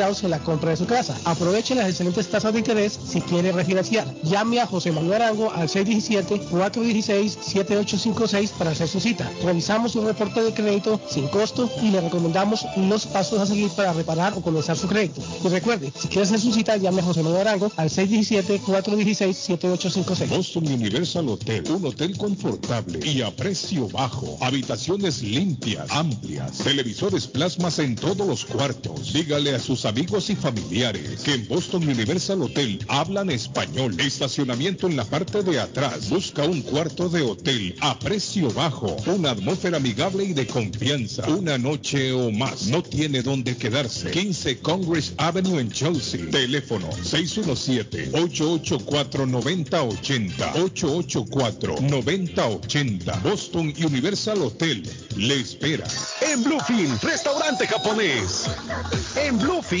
en la compra de su casa. Aproveche las excelentes tasas de interés si quiere refinanciar. Llame a José Manuel Arango al 617-416-7856 para hacer su cita. Realizamos un reporte de crédito sin costo y le recomendamos los pasos a seguir para reparar o comenzar su crédito. Y recuerde, si quiere hacer su cita, llame a José Manuel Arango al 617-416-7856. Boston Universal Hotel, un hotel confortable y a precio bajo. Habitaciones limpias, amplias, televisores plasmas en todos los cuartos. Dígale a sus amigos y familiares que en Boston Universal Hotel hablan español. Estacionamiento en la parte de atrás. Busca un cuarto de hotel a precio bajo. Una atmósfera amigable y de confianza. Una noche o más. No tiene dónde quedarse. 15 Congress Avenue en Chelsea. Teléfono 617-884-9080. 884-9080. Boston Universal Hotel. Le espera. En Bluefin, restaurante japonés. En Bluefin,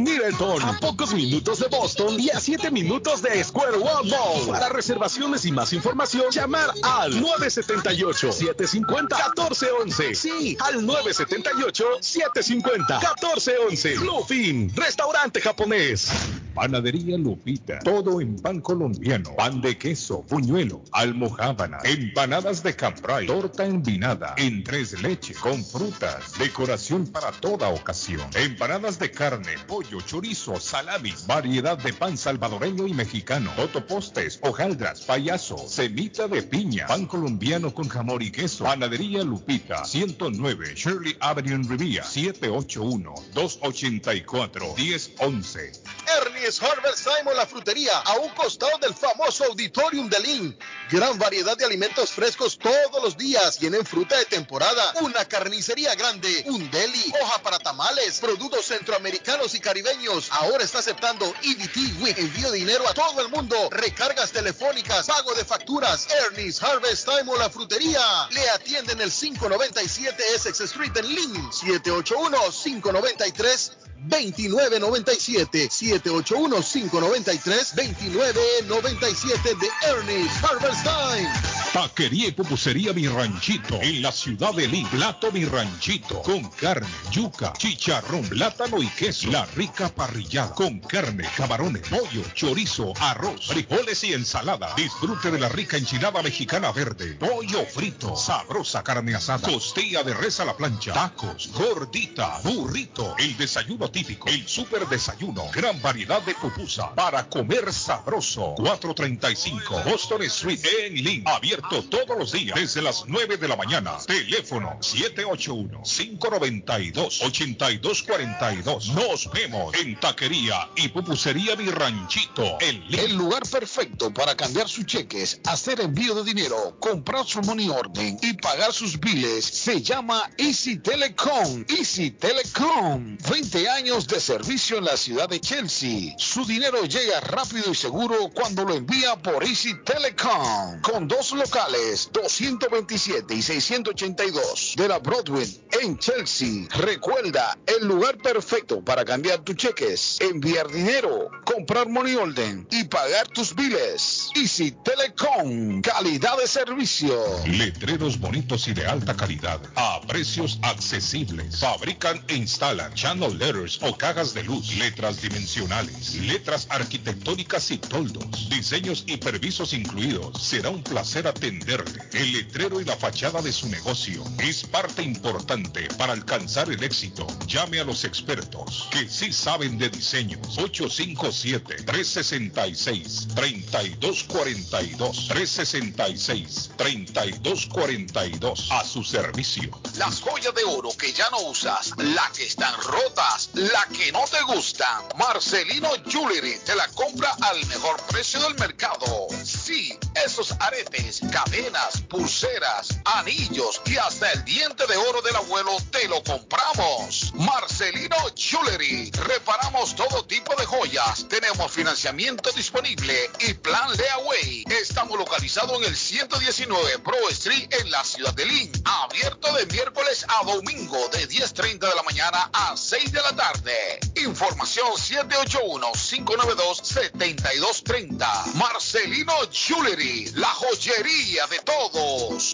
Middleton, a pocos minutos de Boston y a 7 minutos de Square One Mall. Para reservaciones y más información, llamar al 978-750-1411. Sí, al 978-750-1411. Bluefin, restaurante japonés. Panadería Lupita. Todo en pan colombiano. Pan de queso, puñuelo, almohábana, empanadas de cambray, torta envinada, en tres leches, con frutas, decoración para toda ocasión. Empanadas de carne, pollo, chorizo, salamis, variedad de pan salvadoreño y mexicano, totopostes, hojaldras, payaso, semita de piña, pan colombiano con jamón y queso. Panadería Lupita, 109 Shirley Avenue en Rivia, 781-284-1011. Ernest Harvest Simon la frutería, a un costado del famoso auditorium de Lynn. Gran variedad de alimentos frescos todos los días. Tienen fruta de temporada, una carnicería grande, un deli, hoja para tamales, productos centroamericanos y caribeños. Ahora está aceptando EBT Week. Envío de dinero a todo el mundo. Recargas telefónicas, pago de facturas. Ernest Harvest Time la frutería. Le atienden el 597 Essex Street en Lynn. 781 593 2997 781-593-2997 de Ernest Harvest Time. Taquería y pupusería Mi Ranchito en la ciudad de Lima. Plato Mi Ranchito con carne, yuca, chicharrón, plátano y queso. La rica parrillada con carne, camarones, pollo, chorizo, arroz, frijoles y ensalada. Disfrute de la rica enchilada mexicana verde, pollo frito, sabrosa carne asada, costilla de res a la plancha, tacos, gordita, burrito, el desayuno típico, el super desayuno, gran variedad de pupusa para comer sabroso. 435 Boston Street en Lynn. Abierto todos los días desde las 9 de la mañana. Teléfono 781-592-8242. Nos vemos en Taquería y Pupusería Mi Ranchito. El, el lugar perfecto para cambiar sus cheques, hacer envío de dinero, comprar su money orden y pagar sus biles se llama Easy Telecom. Easy Telecom. 20 años de servicio en la ciudad de Chelsea. Su dinero llega rápido y seguro cuando lo envía por Easy Telecom. Con dos locales, 227 y 682 de la Broadway en Chelsea. Recuerda, el lugar perfecto para cambiar tus cheques, enviar dinero, comprar money order y pagar tus biles. Easy Telecom. Calidad de servicio. Letreros bonitos y de alta calidad a precios accesibles. Fabrican e instalan channel letters o cajas de luz, letras dimensionales, letras arquitectónicas y toldos, diseños y permisos incluidos. Será un placer atenderle. El letrero y la fachada de su negocio es parte importante para alcanzar el éxito. Llame a los expertos que sí saben de diseños. 857-366-3242. 366-3242. A su servicio. Las joyas de oro que ya no usas, las que están rotas, las que no te gustan. Marcelino Jewelry te la compra al mejor precio del mercado. Sí, esos aretes, cadenas, pulseras, anillos y hasta el diente de oro del abuelo te lo compramos. Marcelino Jewelry. Reparamos todo tipo de joyas. Tenemos financiamiento disponible y plan Leaway. Estamos localizados en el 119 Pro Street en la ciudad de Lynn. Abierto de miércoles a domingo de 10.30 de la mañana a 6 de la tarde. Información 781-592-7230. Marcelino Jewelry, la joyería de todos.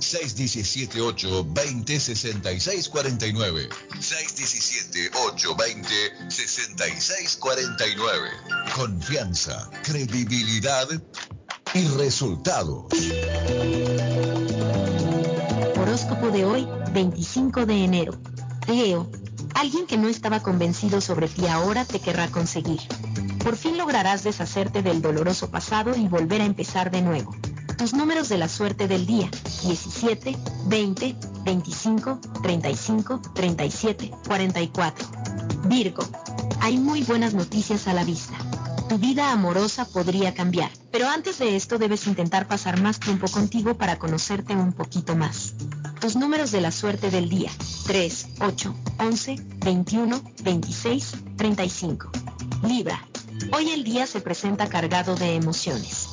617-820-6649. 617-820-6649. Confianza, credibilidad y resultados. Horóscopo de hoy, 25 de enero. Leo, alguien que no estaba convencido sobre ti ahora te querrá conseguir. Por fin lograrás deshacerte del doloroso pasado y volver a empezar de nuevo. Tus números de la suerte del día. 17, 20, 25, 35, 37, 44. Virgo. Hay muy buenas noticias a la vista. Tu vida amorosa podría cambiar, pero antes de esto debes intentar pasar más tiempo contigo para conocerte un poquito más. Tus números de la suerte del día. 3, 8, 11, 21, 26, 35. Libra. Hoy el día se presenta cargado de emociones.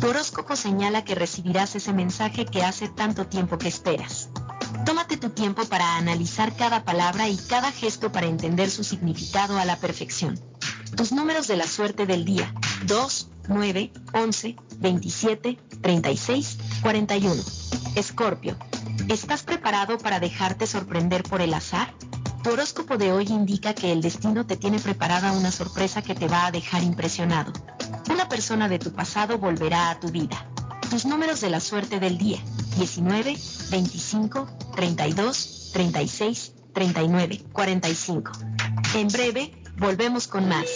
Tu horóscopo señala que recibirás ese mensaje que hace tanto tiempo que esperas. Tómate tu tiempo para analizar cada palabra y cada gesto para entender su significado a la perfección. Tus números de la suerte del día. 2, 9, 11, 27, 36, 41. Escorpio. ¿Estás preparado para dejarte sorprender por el azar? Tu horóscopo de hoy indica que el destino te tiene preparada una sorpresa que te va a dejar impresionado. Una persona de tu pasado volverá a tu vida. Tus números de la suerte del día. 19, 25, 32, 36, 39, 45. En breve, volvemos con más.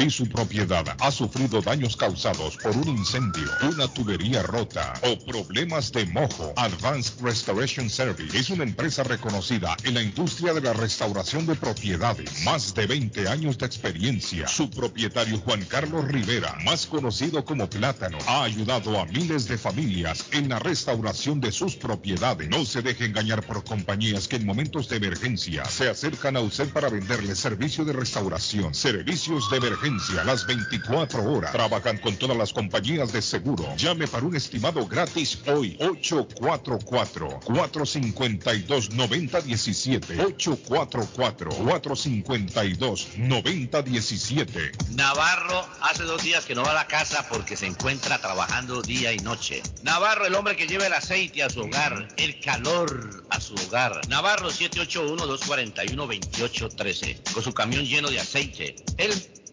Si su propiedad ha sufrido daños causados por un incendio, una tubería rota o problemas de mojo, Advanced Restoration Service es una empresa reconocida en la industria de la restauración de propiedades. Más de 20 años de experiencia. Su propietario Juan Carlos Rivera, más conocido como Plátano, ha ayudado a miles de familias en la restauración de sus propiedades. No se deje engañar por compañías que en momentos de emergencia se acercan a usted para venderle servicio de restauración, servicios de emergencia las 24 horas. Trabajan con todas las compañías de seguro. Llame para un estimado gratis hoy. 844-452-9017. 844-452-9017. Navarro hace dos días que no va a la casa porque se encuentra trabajando día y noche. Navarro, el hombre que lleva el aceite a su hogar, el calor a su hogar. Navarro 781-241-2813. Con su camión lleno de aceite. Él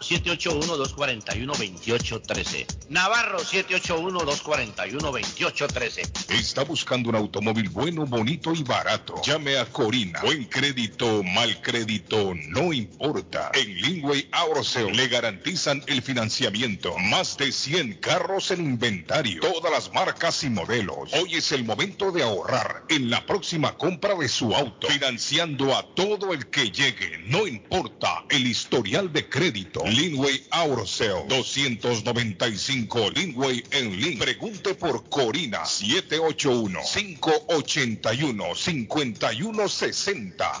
781-241-2813. Navarro 781-241-2813. Está buscando un automóvil bueno, bonito y barato. Llame a Corina. Buen crédito, mal crédito, no importa. En Lingway Auto le garantizan el financiamiento. Más de 100 carros en inventario. Todas las marcas y modelos. Hoy es el momento de ahorrar en la próxima compra de su auto, financiando a todo el que llegue, no importa el historial de crédito. Linway Auto 295 Linway en Link. Pregunte por Corina 781 581 5160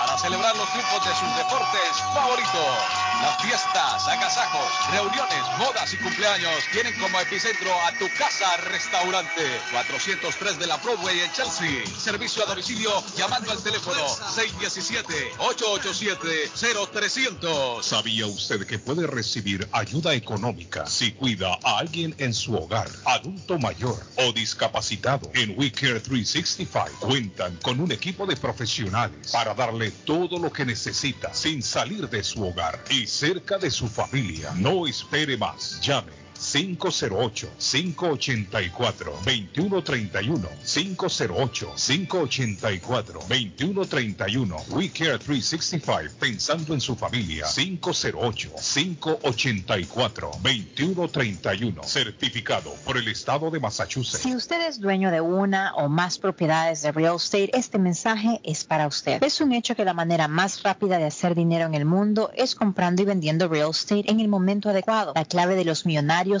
celebrar los triunfos de sus deportes favoritos. Las fiestas, agasajos, reuniones, bodas y cumpleaños tienen como epicentro a tu casa restaurante 403 de la Broadway en Chelsea. Servicio a domicilio llamando al teléfono 617-887-0300. ¿Sabía usted que puede recibir ayuda económica si cuida a alguien en su hogar, adulto mayor o discapacitado? En WeCare 365 cuentan con un equipo de profesionales para darle todo lo que necesita sin salir de su hogar y cerca de su familia. No espere más. Llame 508-584-2131. 508-584-2131. We Care 365, pensando en su familia. 508-584-2131. Certificado por el Estado de Massachusetts. Si usted es dueño de una o más propiedades de real estate, este mensaje es para usted. Es un hecho que la manera más rápida de hacer dinero en el mundo es comprando y vendiendo real estate en el momento adecuado. La clave de los millonarios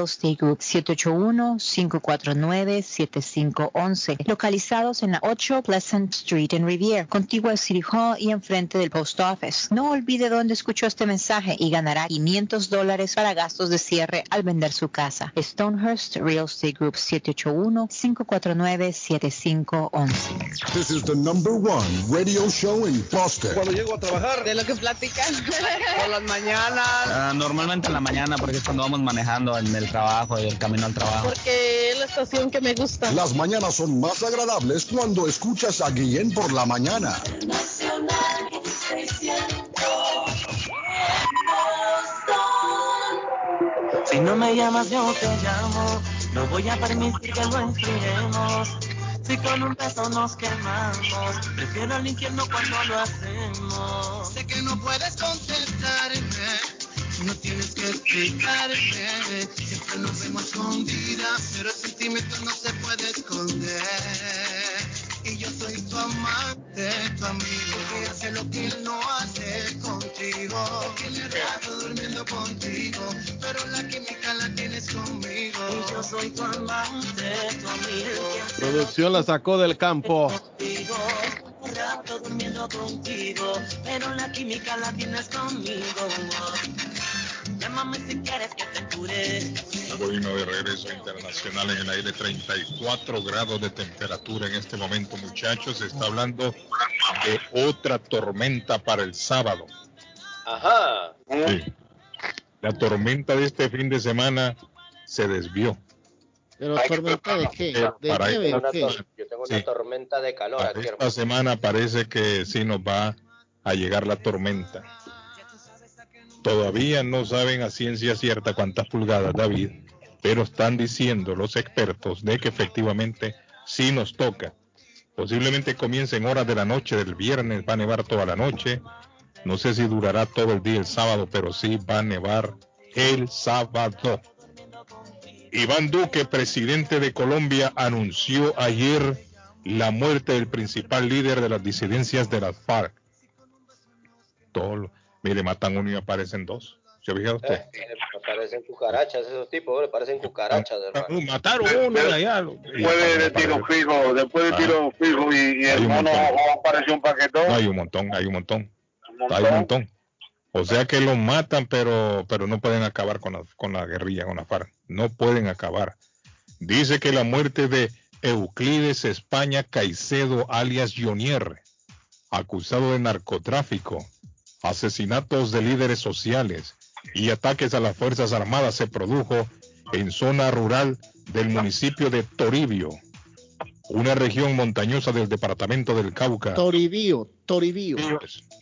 Estate Group 781-549-7511, localizados en la 8 Pleasant Street en Rivier, contiguo al City Hall y enfrente del Post Office. No olvide dónde escuchó este mensaje y ganará 500 dólares para gastos de cierre al vender su casa. Stonehurst Real Estate Group 781-549-7511. This is the number one radio show in Boston. Cuando llego a trabajar, De lo que platican. por las mañanas, Ah, normalmente en la mañana porque es cuando vamos manejando en el trabajo y el camino al trabajo. Porque es la estación que me gusta. Las mañanas son más agradables cuando escuchas a Guillén por la mañana. Si no me llamas, yo te llamo. No voy a permitir que lo enfriemos. Si con un beso nos quemamos, prefiero el infierno cuando lo hacemos. Sé que no puedes contestarme, no tienes que explicarme. Siempre nos vemos escondidas, pero el sentimiento no se puede esconder. Y yo soy tu amante, tu amigo, que hace lo que él no hace contigo. Tiene rato durmiendo contigo, pero la química la tienes conmigo. Y yo soy tu amante, tu amigo. Producción la sacó del campo. Contigo, rato durmiendo contigo, pero la química la tienes conmigo. Llámame si quieres que te cure. De regreso internacional en el aire, 34 grados de temperatura en este momento, muchachos. Se está hablando de otra tormenta para el sábado. Ajá. Sí. La tormenta de este fin de semana se desvió. ¿Pero tormenta de qué? ¿De para nieve esta- o qué? Yo tengo una Sí. tormenta de calor aquí, esta hermano. semana parece que sí nos va a llegar la tormenta. Todavía no saben a ciencia cierta cuántas pulgadas, David, pero están diciendo los expertos de que efectivamente sí nos toca. Posiblemente comience en horas de la noche del viernes, va a nevar toda la noche. No sé si durará todo el día el sábado, pero sí va a nevar el sábado. Iván Duque, presidente de Colombia, anunció ayer la muerte del principal líder de las disidencias de las FARC. Todo, mire, matan uno y aparecen dos. ¿Se ha fijado usted? Eh, parecen cucarachas esos tipos, bro, parecen cucarachas, hermano. Uh, mataron uno de allá. Después de tiro fijo, después de Ah. tiro fijo y, el mono apareció un paquetón. No, hay un montón, hay un montón. Hay un montón. O sea que los matan, pero, pero no pueden acabar con la, con la guerrilla, con la FARC. No pueden acabar. Dice que la muerte de Euclides España Caicedo, alias Jonier, acusado de narcotráfico, asesinatos de líderes sociales y ataques a las Fuerzas Armadas se produjo en zona rural del municipio de Toribio, una región montañosa del departamento del Cauca. Toribío, Toribío.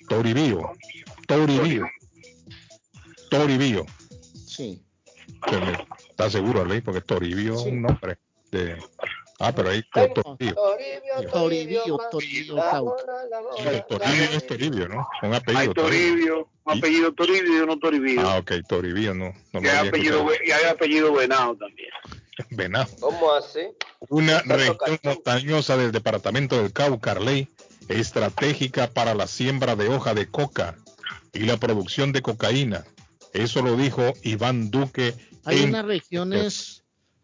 Toribío. Toribío. Toribío. Sí. Se me- ¿Está seguro, Ley? Porque Toribío es un nombre. De... Ah, pero ahí to- Toribío. Toribío, Toribío, Cauca. Sí, Toribio es Toribio, ¿no? Un Hay apellido. Toribio, un apellido Toribio y uno Toribio. Ah, ok, Toribio, no. no y, hay apellido, escuchado. y hay apellido Venado también. Venado. ¿Cómo hace? Una región montañosa del departamento del Cauca, Arley, estratégica para la siembra de hoja de coca y la producción de cocaína. Eso lo dijo Iván Duque. Hay en- unas regiones,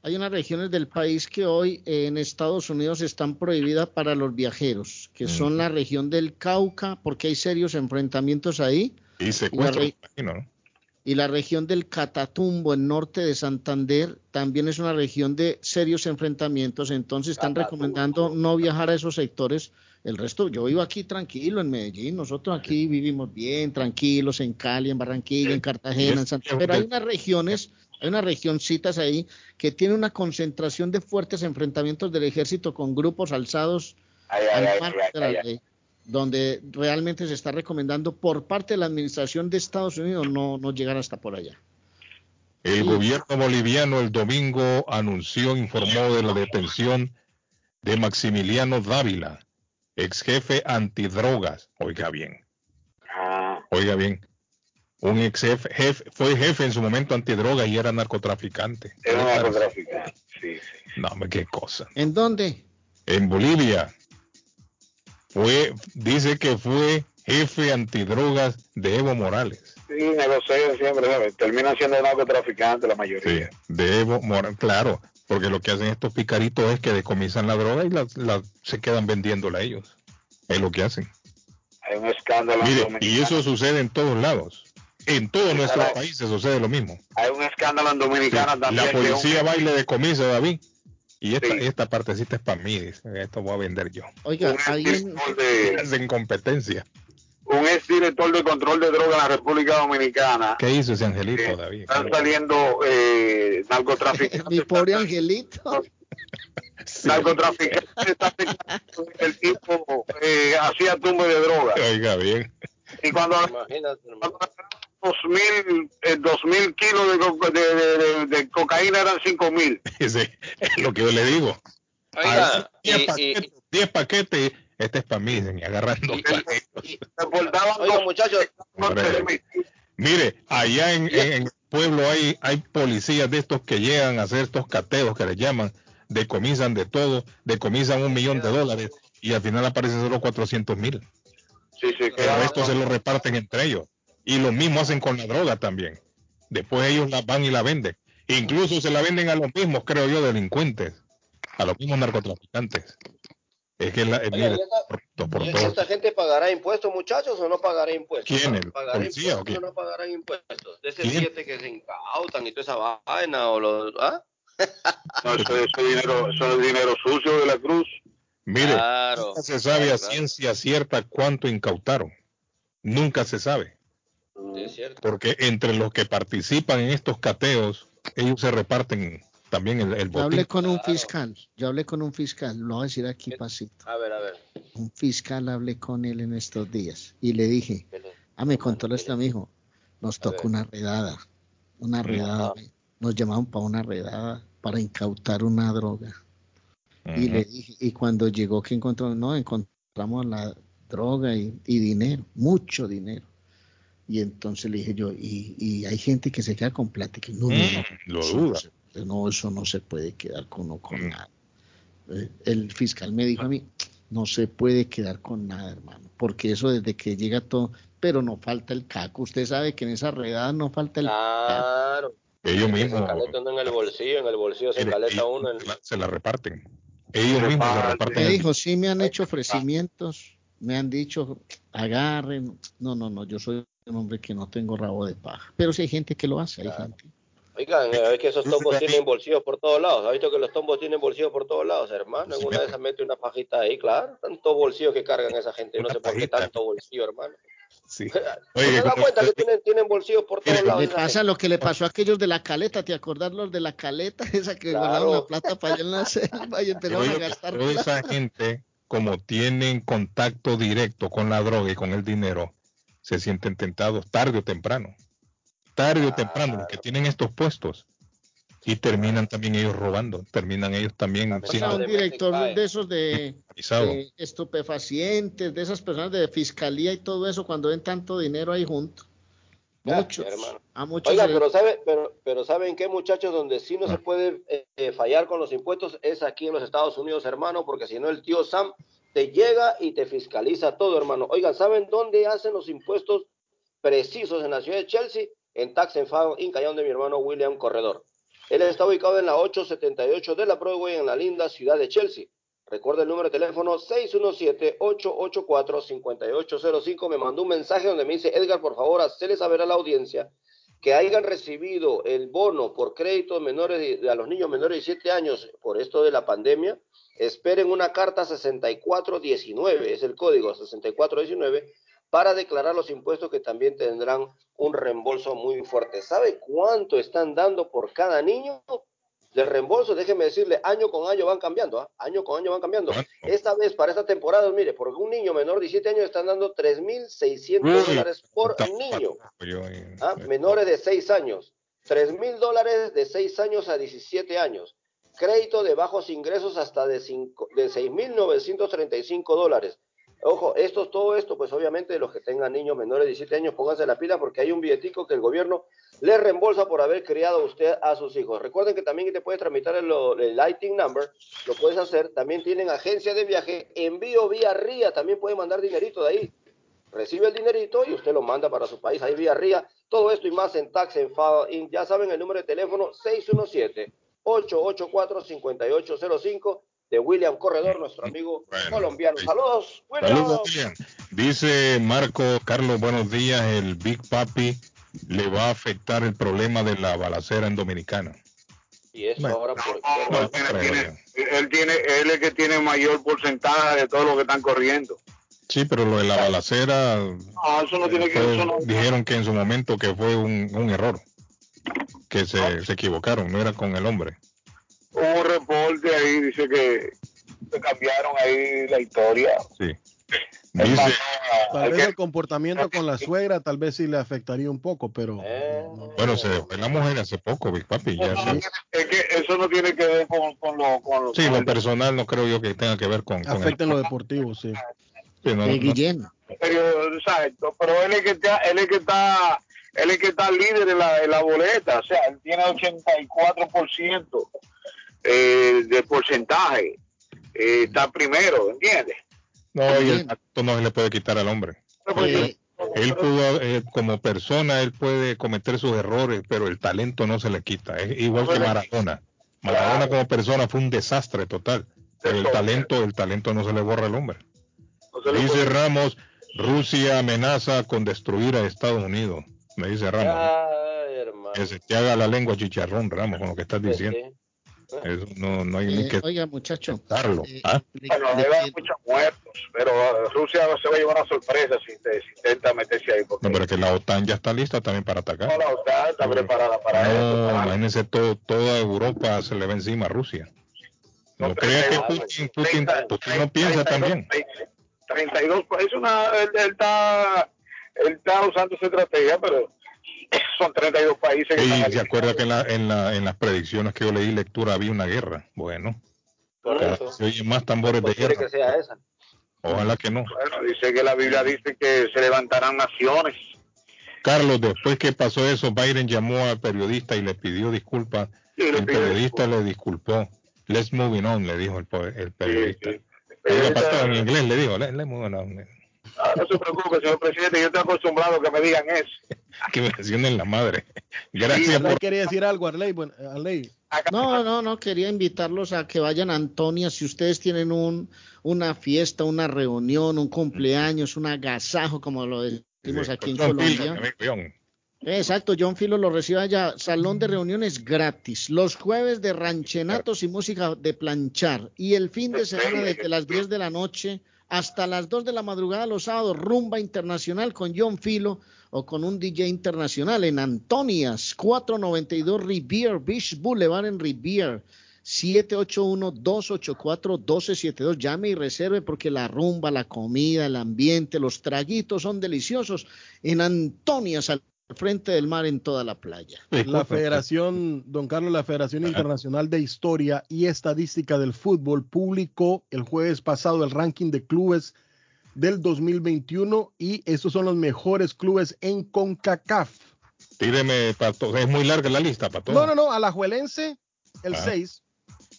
hay unas regiones del país que hoy eh, en Estados Unidos están prohibidas para los viajeros, que son la región del Cauca, porque hay serios enfrentamientos ahí, Y secuestro, y me imagino, ¿no? y la región del Catatumbo, en norte de Santander, también es una región de serios enfrentamientos, entonces están recomendando no viajar a esos sectores. El resto, yo vivo aquí tranquilo en Medellín, nosotros aquí vivimos bien, tranquilos, en Cali, en Barranquilla, en Cartagena, en Santa pero hay unas regiones, hay unas regioncitas ahí que tienen una concentración de fuertes enfrentamientos del ejército con grupos alzados ay, al ay, margen ay, de la ay, ay. ley, donde realmente se está recomendando por parte de la administración de Estados Unidos no, no llegar hasta por allá. El gobierno boliviano el domingo anunció, informó de la detención de Maximiliano Dávila, ex jefe antidrogas. Oiga bien, Ah, oiga bien. Un ex jefe, jefe- fue jefe en su momento antidroga y era narcotraficante. era narcotraficante. Sí, sí. No, hombre, qué cosa. ¿En dónde? En Bolivia fue, dice que fue jefe antidrogas de Evo Morales. Sí, negocian siempre, ¿sabes? Terminan siendo narcotraficantes la mayoría. de Evo Morales, claro, porque lo que hacen estos picaritos es que decomisan la droga y la, la- se quedan vendiéndola a ellos. Es lo que hacen. Hay un escándalo. Mire, y eso sucede en todos lados. En todos sí, nuestros países sucede lo mismo. Hay un escándalo en Dominicana también. La policía un... baile de comiso, David. Y esta, sí. esta partecita es para mí, esto voy a vender yo. Oiga, un alguien de en competencia. Un ex director de control de drogas en la República Dominicana. ¿Qué hizo ese angelito, eh, David? Están saliendo eh, narcotraficantes. Mi pobre angelito. Sí. Narcotraficantes están el tipo eh, hacía tumbe de drogas. Oiga, bien. Y Imagínate, 2000, eh, 2000 kilos de, cocaína eran 5000. Sí, es lo que yo le digo. Oiga, paquetes, este es para mí, dicen, y agarrando paquetes. Oiga, muchachos. Mire, allá en, en, pueblo hay, hay policías de estos que llegan a hacer estos cateos que les llaman, decomisan de todo, decomisan un millón de dólares y al final aparecen solo 400 mil. Sí, sí, Pero esto se lo reparten entre ellos. Y lo mismo hacen con la droga también. Después ellos la van y la venden. Incluso se la venden a los mismos, creo yo, delincuentes, a los mismos narcotraficantes. Es que la, eh, Oiga, mire, ¿y esta- por, por ¿y todo. esta gente pagará impuestos, muchachos, o no pagará impuestos? ¿Quién, el ¿Pagará policía o impuestos o no pagarán impuestos? De ese ¿Quién? billete que se incautan y toda esa vaina, o los... ¿ah? No, eso, eso es dinero, eso es dinero sucio de la cruz. Mire, Claro, nunca se sabe a claro, claro. ciencia cierta cuánto incautaron. Nunca se sabe. Sí. Porque entre los que participan en estos cateos, ellos se reparten también el, el Yo hablé con un fiscal, yo hablé con un fiscal, lo voy a decir aquí pasito. A ver, a ver. Un fiscal hablé con él en estos días y le dije, ah, me contó esto a mi hijo, nos tocó una redada, una redada, nos llamaron para una redada para incautar una droga. Y le dije, y cuando llegó que encontró, no, encontramos la droga y, y dinero, mucho dinero. Y entonces le dije yo, y, y hay gente que se queda con plata, que no, no, no, Mm, lo eso duda. no se- no, eso no se puede quedar con, no, con nada. Eh, El fiscal me dijo a mí, no se puede quedar con nada, hermano, porque eso desde que llega todo, pero no falta el caco. Usted sabe que en esa redada no falta el Claro. Ellos Se mismos encaleta uno en el bolsillo, en el bolsillo se encaleta uno. En... se la reparten. Ellos mismos se reparten. Me dijo, sí me han hecho ofrecimientos, me han dicho, agarren. No, no, no, yo soy hombre que no tengo rabo de paja. Pero si hay gente que lo hace, hay gente. Oigan, es que esos tombos tienen bolsillos por todos lados. ¿Has visto que los tombos tienen bolsillos por todos lados, hermano? En una de esas mete una pajita ahí, claro. Tantos bolsillos que cargan esa gente. No sé por qué tanto bolsillo, hermano. Sí. ¿No se da cuenta que tienen, tienen bolsillos por todos lados? Le pasa lo que le pasó a aquellos de la caleta, ¿te acordás los de la caleta? Esa que Claro. guardaron la plata para allá en la selva y empezaron a Oye, gastar toda esa gente, como tienen contacto directo con la droga y con el dinero, se sienten tentados tarde o temprano. Tarde o temprano, los que tienen estos puestos. Y terminan también ellos robando, terminan ellos también O sea, siendo un director de esos de, de estupefacientes, de esas personas de fiscalía y todo eso, cuando ven tanto dinero ahí junto. Muchos. hermano. A muchos. Oigan, se- pero, sabe, pero, pero ¿saben qué, muchachos? Donde sí Ah. no se puede eh, fallar con los impuestos es aquí en los Estados Unidos, hermano, porque si no el tío Sam te llega y te fiscaliza todo, hermano. Oigan, ¿saben dónde hacen los impuestos precisos en la ciudad de Chelsea? En Tax and File Inc., allá donde mi hermano William Corredor. Él está ubicado en la 878 de la Broadway en la linda ciudad de Chelsea. Recuerda el número de teléfono 617-884-5805. Me mandó un mensaje donde me dice, Edgar, por favor, hacerle saber a la audiencia que hayan recibido el bono por créditos menores de, a los niños menores de 7 años por esto de la pandemia, esperen una carta 6419, es el código 6419, para declarar los impuestos que también tendrán un reembolso muy fuerte. ¿Sabe cuánto están dando por cada niño? De reembolso, déjeme decirle, año con año van cambiando, ¿ah? año con año van cambiando. Esta vez, para esta temporada, mire, por un niño menor de 17 años están dando 3.600 dólares por niño. ¿ah? menores de 6 años. 3 mil dólares de 6 años a 17 años. Crédito de bajos ingresos hasta de, cinco- de 6.935 dólares. Ojo, esto, todo esto, pues obviamente los que tengan niños menores de 17 años, pónganse la pila porque hay un billetico que el gobierno le reembolsa por haber criado usted a sus hijos. Recuerden que también te puedes tramitar el, el Lighting Number, lo puedes hacer. También tienen agencia de viaje, envío vía RIA, también pueden mandar dinerito de ahí recibe el dinerito y usted lo manda para su país, ahí vía RIA, todo esto y más en Tax File Inc. Ya saben el número de teléfono 617-884-5805 de William Corredor, nuestro amigo colombiano. Saludos, William. Saludos, William. Dice Marco Carlos, buenos días. El Big Papi le va a afectar el problema de la balacera en Dominicana. Y eso Bueno. ahora por No, creo yo. Él tiene, él es el que tiene mayor porcentaje de todo lo que están corriendo. Sí, pero lo de la balacera, Ah, eso no tiene que eso no- dijeron que en su momento que fue un, un error, que se, se equivocaron, no era con el hombre. Hubo un reporte ahí, dice que, que cambiaron ahí la historia. Sí. Dice, Tal vez el comportamiento con la suegra, tal vez sí le afectaría un poco, pero bueno, se fue la mujer hace poco, Big Papi. Ya se- Es que eso no tiene que ver con, con lo... Con lo sí, lo personal no creo yo que tenga que ver con, con el- afecta en lo deportivo, sí. sí, no- no- Pero, exacto, pero él es que está, él es que está, él es que está líder en la, en la boleta, o sea, él tiene 84% eh, de porcentaje, eh, está primero, ¿entiendes? No, y el acto no se le puede quitar al hombre. Eh, Él pudo, eh, como persona, él puede cometer sus errores, pero el talento no se le quita. Es igual que Maradona. Maradona como persona fue un desastre total, pero el talento, el talento no se le borra al hombre. Dice Ramos, Rusia amenaza con destruir a Estados Unidos. Me dice Ramos. Ay. Que se te haga la lengua chicharrón, Ramos, con lo que estás diciendo. Eso no, no hay ni Eh, que oiga, muchacho. darlo. eh, ¿ah? le- Bueno, le- debe haber muchos muertos, pero uh, Rusia se va a llevar una sorpresa si, te- si intenta meterse ahí. Porque No, pero es que la OTAN ya está lista también para atacar. no, la OTAN está preparada para eso. No, imagínense todo, toda Europa se le va encima a Rusia. No crea que Putin, Putin, Putin no piensa también. 32 es una él, él está él está usando esa estrategia pero son 32 países que Y están se acuerda que en, la, en, la, en las predicciones que yo leí lectura había una guerra. Bueno, se oyen más tambores de que guerra. sea esa. Ojalá que no. bueno dice que la Biblia dice que se levantarán naciones Carlos, después que pasó eso, Biden llamó al periodista y le pidió disculpas. Sí, le El periodista le disculpó. Let's moving on, le dijo el, po- el periodista. sí. Oiga, pastor, en inglés le dijo, let's, let's moving on. Ah, no se preocupe señor presidente yo estoy acostumbrado a que me digan eso Que me mencionen la madre. Gracias por quería decir algo, Arley. Bueno, Arley. No, no, no, quería invitarlos a que vayan a Antonia. Si ustedes tienen un, una fiesta, una reunión, un cumpleaños, un agasajo, como lo decimos aquí en Colombia. Exacto, John Filo lo recibe allá. Salón de reuniones gratis. Los jueves de ranchenatos y música de planchar. Y el fin de semana desde las 10 de la noche hasta las 2 de la madrugada los sábados, rumba internacional con John Filo o con un DJ internacional en Antonias, 492 Rivier Beach Boulevard en Rivier. 781-284-1272. Llame y reserve porque la rumba, la comida, el ambiente, los traguitos son deliciosos en Antonias, frente del mar en toda la playa. La Federación, don Carlos, la Federación Internacional de Historia y Estadística del Fútbol publicó el jueves pasado el ranking de clubes del 2021 y estos son los mejores clubes en CONCACAF. Tíreme, Pato. Es muy larga la lista, Pato. No, no, no, Alajuelense el Ah. 6,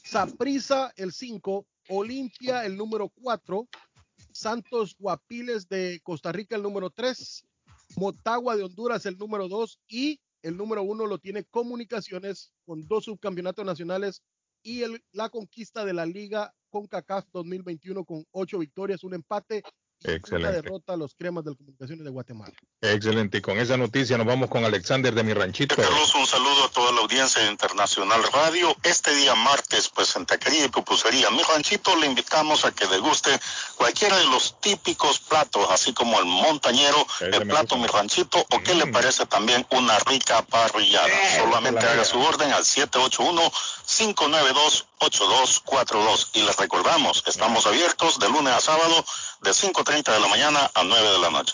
Saprissa el 5, Olimpia el número 4, Santos Guapiles de Costa Rica el número 3, Motagua de Honduras el número 2 y el número 1 lo tiene Comunicaciones con dos subcampeonatos nacionales y la conquista de la Liga CONCACAF 2021 con ocho victorias, un empate y una Excelente. derrota a los cremas de Comunicaciones de Guatemala. Excelente. Y con esa noticia nos vamos con Alexander de mi ranchito. Carlos, un saludo a toda la audiencia de Internacional Radio. Este día martes, pues en Taquería y Pupusería Mi Ranchito le invitamos a que deguste cualquiera de los típicos platos, así como el montañero, el plato Mi Ranchito, o qué le parece también una rica parrillada. Solamente haga su orden al 781-592-8242. Y les recordamos, estamos abiertos de lunes a sábado de 5.30 de la mañana a 9 de la noche.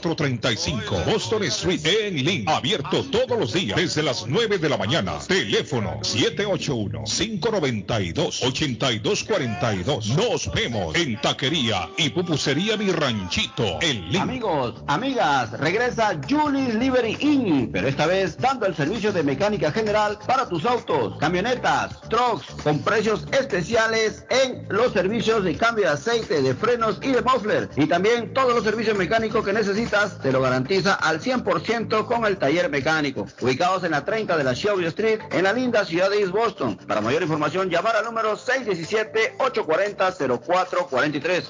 435 Boston Street en Lynn. Abierto todos los días desde las 9 de la mañana. Teléfono 781-592-8242. Nos vemos en Taquería y Pupusería Mi Ranchito en Lynn. Amigos, amigas, regresa Julie Livery Inn, pero esta vez dando el servicio de mecánica general para tus autos, camionetas, trucks, con precios especiales en los servicios de cambio de aceite, de frenos y de muffler. Y también todos los servicios mecánicos que necesitas te lo garantiza al 100% con el taller mecánico. Ubicados en la 30 de la Shelby Street, en la linda ciudad de East Boston. Para mayor información, llamar al número 617-840-0443.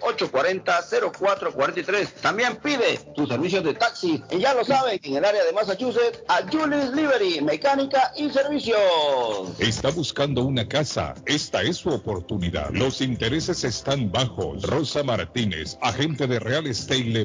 617-840-0443. También pide tus servicios de taxi. Y ya lo saben, en el área de Massachusetts, a Julie's Livery, mecánica y servicios. Está buscando una casa. Esta es su oportunidad. Los intereses están bajos. Rosa Martínez, agente de Real Estate, le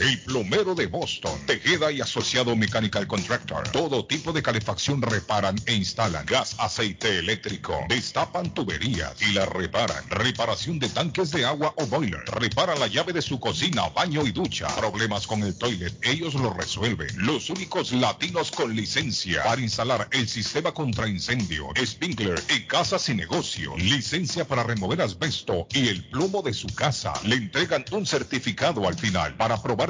El plomero de Boston, Tejeda y Asociado Mechanical Contractor. Todo tipo de calefacción reparan e instalan. Gas, aceite eléctrico. Destapan tuberías y la reparan. Reparación de tanques de agua o boiler. Repara la llave de su cocina, baño y ducha. Problemas con el toilet, ellos lo resuelven. Los únicos latinos con licencia para instalar el sistema contra incendio, sprinkler y casas y negocio. Licencia para remover asbesto y el plomo de su casa. Le entregan un certificado al final para probar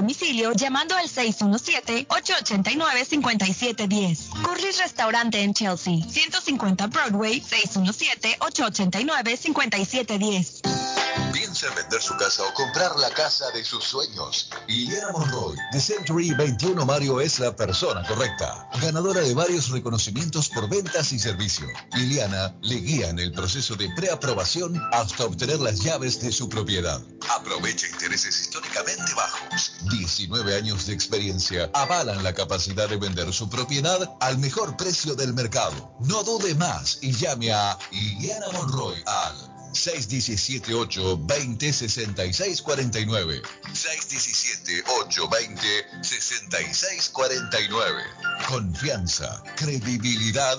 domicilio llamando al 617-889-5710. Curly's Restaurante en Chelsea, 150 Broadway, 617-889-5710. Piensa en vender su casa o comprar la casa de sus sueños. Liliana Monroy, de Century 21 Mario, es la persona correcta. Ganadora de varios reconocimientos por ventas y servicio. Liliana le guía en el proceso de preaprobación hasta obtener las llaves de su propiedad. Aprovecha intereses históricamente bajos. 19 años de experiencia avalan la capacidad de vender su propiedad al mejor precio del mercado. No dude más y llame a Liliana Monroy al 617-820-6649. 617-820-6649. Confianza, credibilidad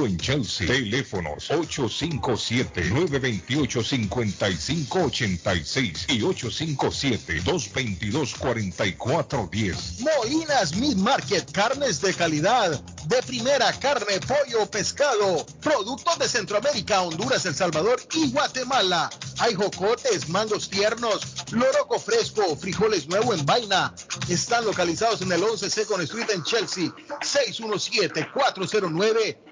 en Chelsea. Teléfonos 857-928-5586 y 857-222-4410. Molinas Meat Market, carnes de calidad, de primera carne, pollo, pescado, productos de Centroamérica, Honduras, El Salvador y Guatemala. Hay jocotes, mangos tiernos, loroco fresco, frijoles nuevo en vaina. Están localizados en el 11 Second Street en Chelsea. 617 409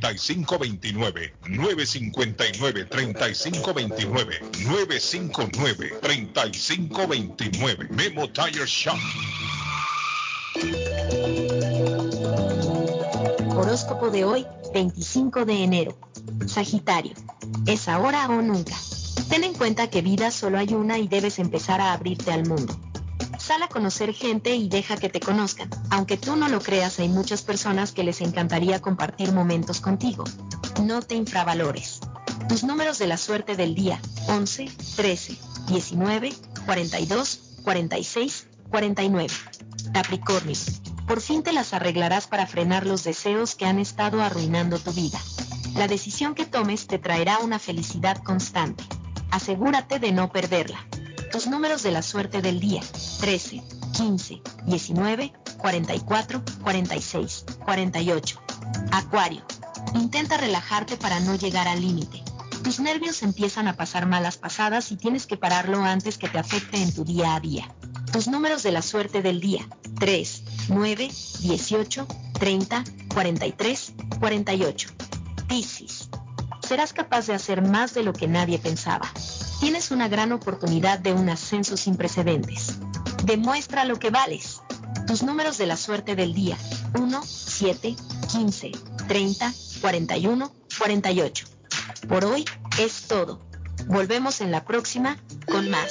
3529 959 3529 959 3529 Memo Tire Shop. Horóscopo de hoy, 25 de enero. Sagitario. Es ahora o nunca. Ten en cuenta que vida solo hay una y debes empezar a abrirte al mundo. Sal a conocer gente y deja que te conozcan. Aunque tú no lo creas, hay muchas personas que les encantaría compartir momentos contigo. No te infravalores. Tus números de la suerte del día 11, 13, 19, 42, 46, 49. Capricornio. Por fin te las arreglarás para frenar los deseos que han estado arruinando tu vida. La decisión que tomes te traerá una felicidad constante. Asegúrate de no perderla. Tus números de la suerte del día 13, 15, 19, 44, 46, 48. Acuario. Intenta relajarte para no llegar al límite. Tus nervios empiezan a pasar malas pasadas y tienes que pararlo antes que te afecte en tu día a día. Tus números de la suerte del día 3, 9, 18, 30, 43, 48. Piscis. Serás capaz de hacer más de lo que nadie pensaba. Tienes una gran oportunidad de un ascenso sin precedentes. Demuestra lo que vales. Tus números de la suerte del día 1, 7, 15, 30, 41, 48. Por hoy es todo. Volvemos en la próxima con más.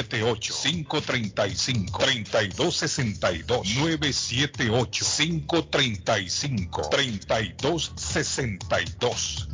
978-535-3262. 978-535-3262.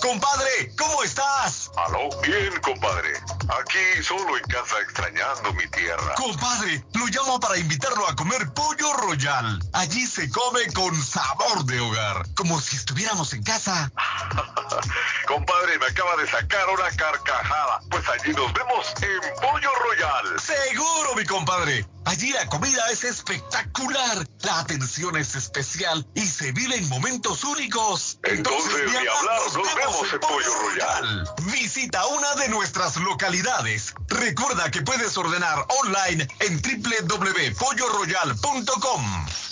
Compadre, ¿cómo estás? Aló, bien, compadre. Aquí solo en casa extrañando mi tierra. Compadre, lo llamo para invitarlo a comer pollo royal. Allí se come con sabor de hogar, como si estuviéramos en casa. compadre, me acaba de sacar una carcajada. Pues allí nos vemos en Pollo Royal. Seguro, mi compadre. Allí la comida es espectacular, la atención es especial y se viven momentos únicos. Entonces, ni hablar, nos, vemos en Pollo Royal. Visita una de nuestras localidades. Recuerda que puedes ordenar online en www.polloroyal.com.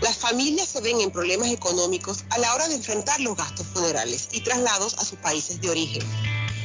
Las familias se ven en problemas económicos a la hora de enfrentar los gastos funerales y traslados a sus países de origen.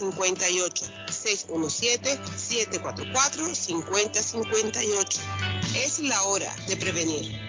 617-744-5058. Es la hora de prevenir.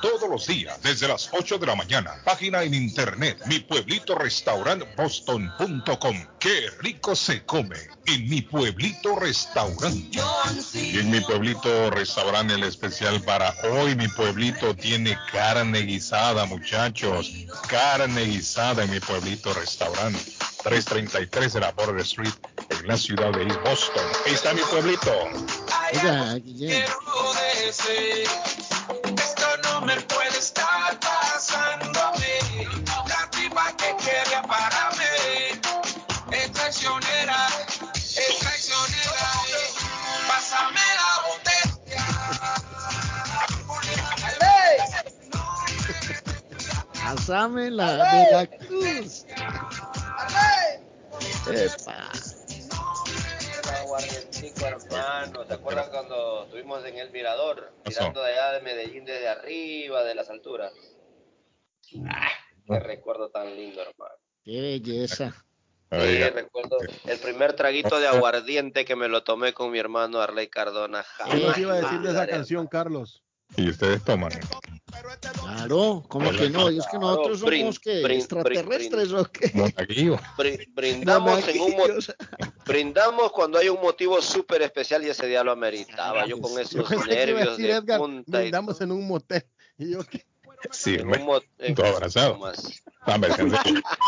todos los días desde las 8 de la mañana. Página en internet, mi pueblito restaurant boston.com. Qué rico se come en mi pueblito restaurante. Y en mi pueblito restaurante el especial para hoy, mi pueblito tiene carne guisada, muchachos. Carne guisada en mi pueblito restaurante. 333 de la Border Street en la ciudad de Boston. Ahí está mi pueblito. Oiga. Pasando a mí. La tipa que quiere para mí es traicionera, es traicionera. Pásame la botella. Pásame la de la cruz. Epa. Hermano. ¿Se acuerdan cuando estuvimos en el mirador? Mirando de allá de Medellín desde arriba, de las alturas. Ah, qué recuerdo tan lindo, hermano. Qué belleza. Sí, recuerdo el primer traguito de aguardiente que me lo tomé con mi hermano Arley Cardona. ¿Qué nos iba a decir de esa canción, Carlos? Y ustedes toman. Claro, ¿cómo que no? Y es que nosotros Brin- somos que brin- extraterrestres o qué. Brindamos, en un brindamos cuando hay un motivo súper especial y ese día lo ameritaba. Yo con esos que nervios decir de Edgar, punta y brindamos en un motel. Y yo, ¿qué? Sí, en un mo- en- todo abrazado.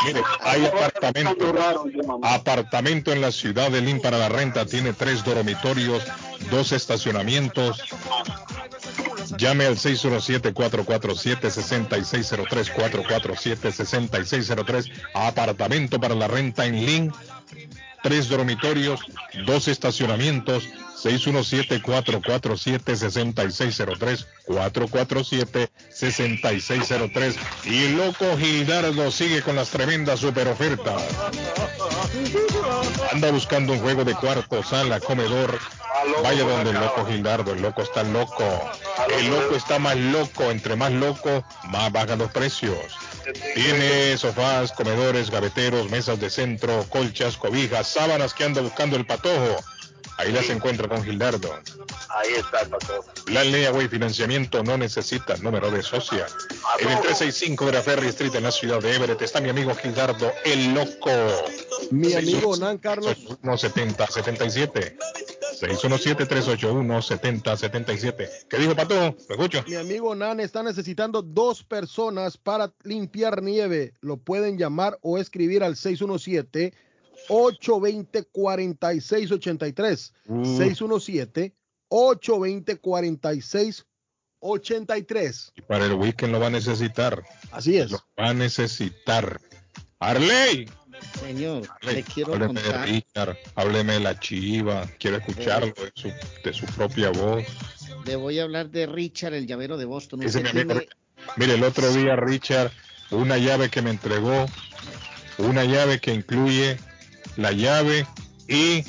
Mire, hay apartamento, apartamento en la ciudad de Lynn para la renta, tiene tres dormitorios, dos estacionamientos. Llame al 617-447-6603, 447-6603, apartamento para la renta en Lynn, tres dormitorios, dos estacionamientos, 617-447-6603, 447-6603. Y el loco Gildardo sigue con las tremendas super ofertas. Anda buscando un juego de cuarto, sala, comedor. Vaya donde el loco Gildardo, el loco está loco. El loco está más loco, entre más loco, más bajan los precios. Tiene sofás, comedores, gaveteros, mesas de centro, colchas, cobijas, sábanas que anda buscando el patojo. Ahí las encuentra con Gildardo. Ahí está el patrón. La Leaway Financiamiento no necesita número de socia. En el 365 de la Ferry Street en la ciudad de Everett está mi amigo Gildardo, el loco. Mi amigo Nan Carlos. 617-77. 617-381-7077. ¿Qué dijo Pato? ¿Lo escucho? Mi amigo Nan está necesitando dos personas para limpiar nieve. Lo pueden llamar o escribir al 617 820 4683. Uh. 617 820 4683. Y para el weekend lo va a necesitar. Así es. Lo va a necesitar. Arley. Señor, Arley, le quiero hábleme de contar. Richard, hábleme de la chiva. Quiero escucharlo de su, de su propia voz. Le voy a hablar de Richard, el llavero de Boston. Ese Usted es mi amigo tiene- Richard. Mire, el otro día Richard, una llave que me entregó, una llave que incluye la llave y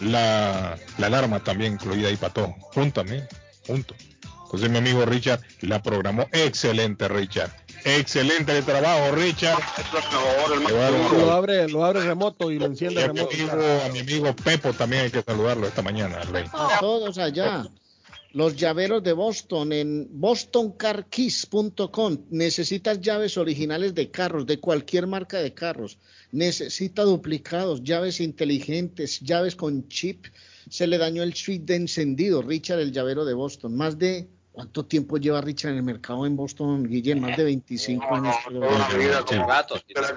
la, la alarma también incluida ahí para todo, juntamente, junto. Entonces mi amigo Richard la programó. Excelente, Richard. Excelente de trabajo, Richard. Lo abre, lo abre remoto y lo enciende Y a mi remoto. amigo, a mi amigo Pepo también hay que saludarlo esta mañana, Arley. A todos allá. Los llaveros de Boston en bostoncarkeys.com. Necesitas llaves originales de carros, de cualquier marca de carros. Necesita duplicados, llaves inteligentes, llaves con chip. Se le dañó el switch de encendido. Richard, el llavero de Boston. Más de. ¿Cuánto tiempo lleva Richard en el mercado en Boston, Guillén? Más de 25 años. Toda una vida, como Gatos. Toda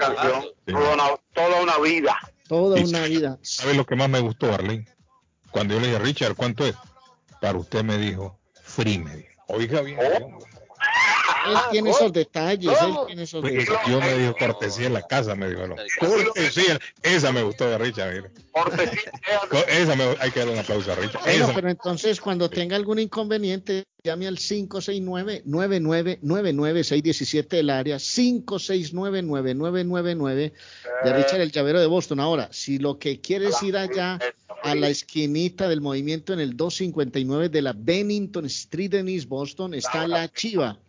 una, toda una vida. Toda una vida. ¿Sabe lo que más me gustó, Arley? Cuando yo le dije, Richard, ¿cuánto es? Para usted me dijo, free, me dijo. Oiga bien. Él tiene esos detalles. Él tiene esos Pues, detalles. yo me dijo cortesía en la casa, me dijo. No. Cortesía, esa me gustó de Richard. mire. Co- Esa me, hay que darle un aplauso a Richard. Bueno, pero entonces cuando tenga algún inconveniente, llame al 569-9999-617 del área, 569-9999 de Richard el Llavero de Boston. Ahora, si lo que quiere es ir allá a la esquinita del movimiento en el 259 de la Bennington Street en East Boston, está la Chiva,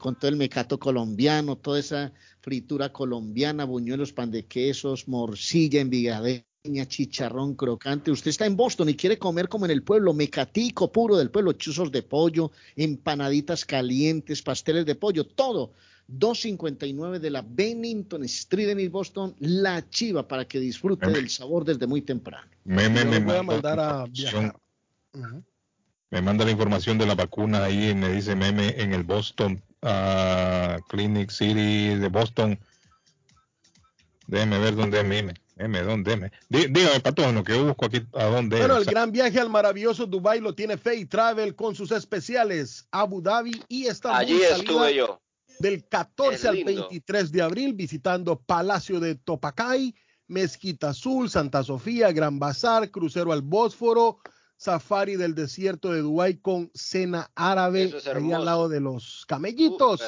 con todo el mecato colombiano, toda esa fritura colombiana, buñuelos, pan de quesos, morcilla, envigadero, chicharrón crocante. Usted está en Boston y quiere comer como en el pueblo, mecatico puro del pueblo, chuzos de pollo, empanaditas calientes, pasteles de pollo, todo. 259 de la Bennington Street en East Boston, la chiva para que disfrute del sabor desde muy temprano. Me, me, me voy a manda mandar a información. viajar. Ujú. Me manda la información de la vacuna ahí y me dice meme en el Boston ah, Clinic City de Boston. Déjeme ver dónde es meme. Meme, ¿dónde es? Dí- Dígame, patrón, que yo busco aquí a dónde Bueno, es. el gran viaje al maravilloso Dubai lo tiene Fay Travel con sus especiales Abu Dhabi y Estambul. Allí estuve yo. Del 14 Es al lindo. 23 de abril visitando Palacio de Topacay, Mezquita Azul, Santa Sofía, Gran Bazar, crucero al Bósforo, safari del desierto de Dubái con cena árabe es ahí al lado de los camellitos.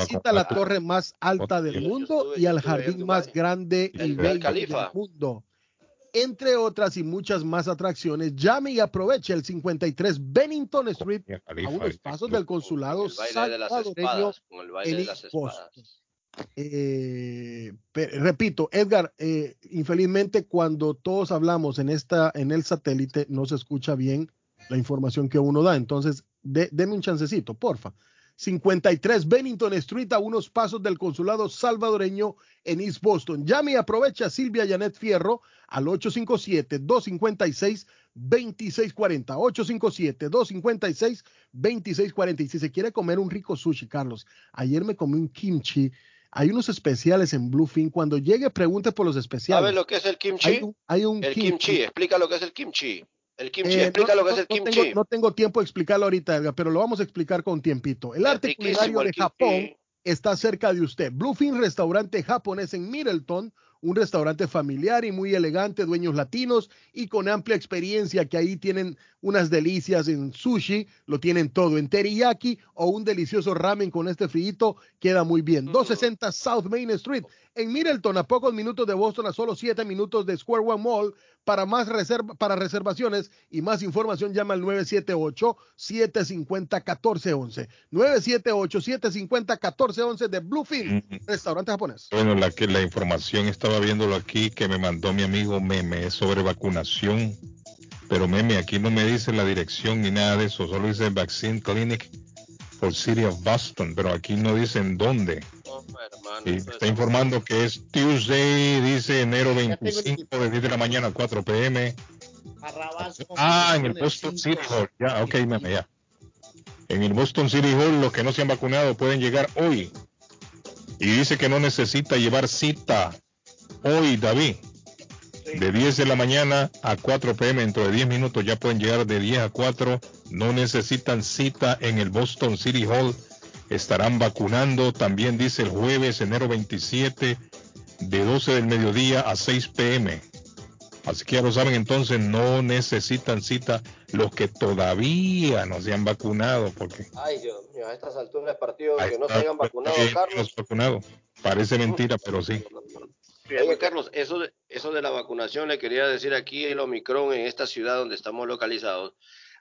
Visita la torre más alta del mundo estuve- y al jardín más grande y bello del mundo. Entre otras y muchas más atracciones, llame y aproveche el 53 Bennington Street a unos pasos del consulado El baile de las salvadoreño espadas. Con el baile en Boston. Eh, repito, Edgar, eh, infelizmente cuando todos hablamos en esta, en el satélite, no se escucha bien la información que uno da. Entonces, de- deme un chancecito, porfa. 53 Bennington Street a unos pasos del consulado salvadoreño en East Boston. Llame y aprovecha Silvia Janet Fierro al 857-256-2640. 857-256-2640. Y si se quiere comer un rico sushi, Carlos, ayer me comí un kimchi. Hay unos especiales en Bluefin. Cuando llegue, pregunte por los especiales. ¿Sabes lo que es el kimchi? Hay un, hay un el kimchi. explica lo que es el kimchi. El kimchi, Eh, explica no, lo que es el no kimchi. Tengo, no tengo tiempo de explicarlo ahorita, Edgar, pero lo vamos a explicar con tiempito. El arte riquísimo culinario el de kimchi. Japón está cerca de usted. Bluefin Restaurante Japonés en Middleton, un restaurante familiar y muy elegante, dueños latinos y con amplia experiencia que ahí tienen unas delicias en sushi, lo tienen todo en teriyaki o un delicioso ramen con este frito, queda muy bien. 260 South Main Street en Middleton, a pocos minutos de Boston, a solo 7 minutos de Square One Mall. Para más reserva, para reservaciones y más información llama al 978-750-1411. 978-750-1411 de Bluefin, restaurante japonés. Bueno, la que la información estaba viéndolo aquí que me mandó mi amigo Meme es sobre vacunación. Pero Meme, aquí no me dice la dirección ni nada de eso, solo dice Vaccine Clinic for City of Boston, pero aquí no dicen dónde. Y está informando que es Tuesday, dice enero 25 de 10 de la mañana a 4 pm. Ah, en el Boston City Hall. Ya, ok, meme, ya. En el Boston City Hall, los que no se han vacunado pueden llegar hoy. Y dice que no necesita llevar cita hoy, David. De 10 de la mañana a 4 pm, dentro de 10 minutos ya pueden llegar de 10 a 4. No necesitan cita en el Boston City Hall. Estarán vacunando, también dice el jueves, enero 27, de 12 del mediodía a 6 pm. Así que ya lo saben, entonces no necesitan cita los que todavía no se han vacunado, porque Ay, Dios mío, a estas alturas del partido que no se hayan vacunado, Carlos. no se han vacunado. Parece mentira, pero sí. Oye, Carlos, eso de, eso de la vacunación le quería decir aquí el Omicron en esta ciudad donde estamos localizados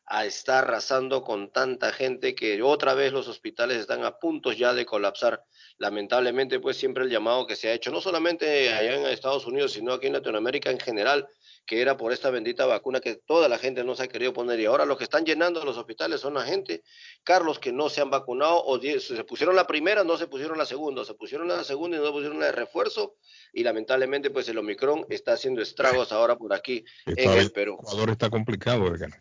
a está arrasando con tanta gente que otra vez los hospitales están a punto ya de colapsar. Lamentablemente, pues siempre el llamado que se ha hecho, no solamente allá en Estados Unidos, sino aquí en Latinoamérica en general, que era por esta bendita vacuna que toda la gente no se ha querido poner. Y ahora los que están llenando los hospitales son la gente, Carlos, que no se han vacunado o se pusieron la primera, no se pusieron la segunda, se pusieron la segunda y no se pusieron la de refuerzo. Y lamentablemente, pues el Omicron está haciendo estragos ahora por aquí en el Perú. Ecuador está complicado, Edgar.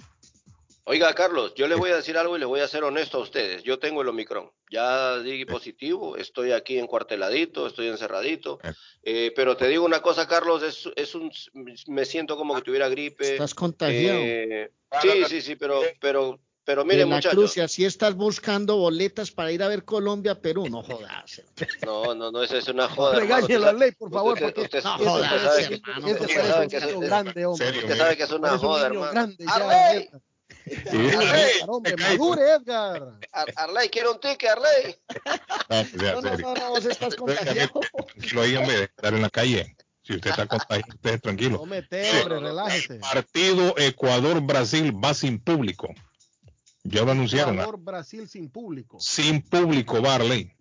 Oiga, Carlos, yo le voy a decir algo y le voy a ser honesto a ustedes. Yo tengo el Omicron. Ya di positivo, estoy aquí encuarteladito, estoy encerradito. Eh, pero te digo una cosa, Carlos, es, es un, me siento como que tuviera gripe. Estás contagiado. Eh, sí, sí, sí, pero, pero, pero mire, muchachos. Cruz, y así estás buscando boletas para ir a ver Colombia, Perú, no jodas. No, no, no, esa es una joda. Hermano. la Usted ley, por favor, sabe- porque usted- no usted jodas, sabe que- hermano, usted sabe que es- grande, hombre. Usted sabe que es una joda, hermano. grande ya, Edgar. Edgar, hombre, madure, Edgar. Ar- Arley, quiero un ticket, Arley. No, pues No, no, no, no, vos estás contagiado. Tranquilo ahí, hombre, de estar en la calle. Si usted está contagiado, usted tranquilo. No mete, hombre, relájese. Partido Ecuador-Brasil va sin público. Ya lo anunciaron. ¿ah? Ecuador, Brasil sin público. Sin público, Barley.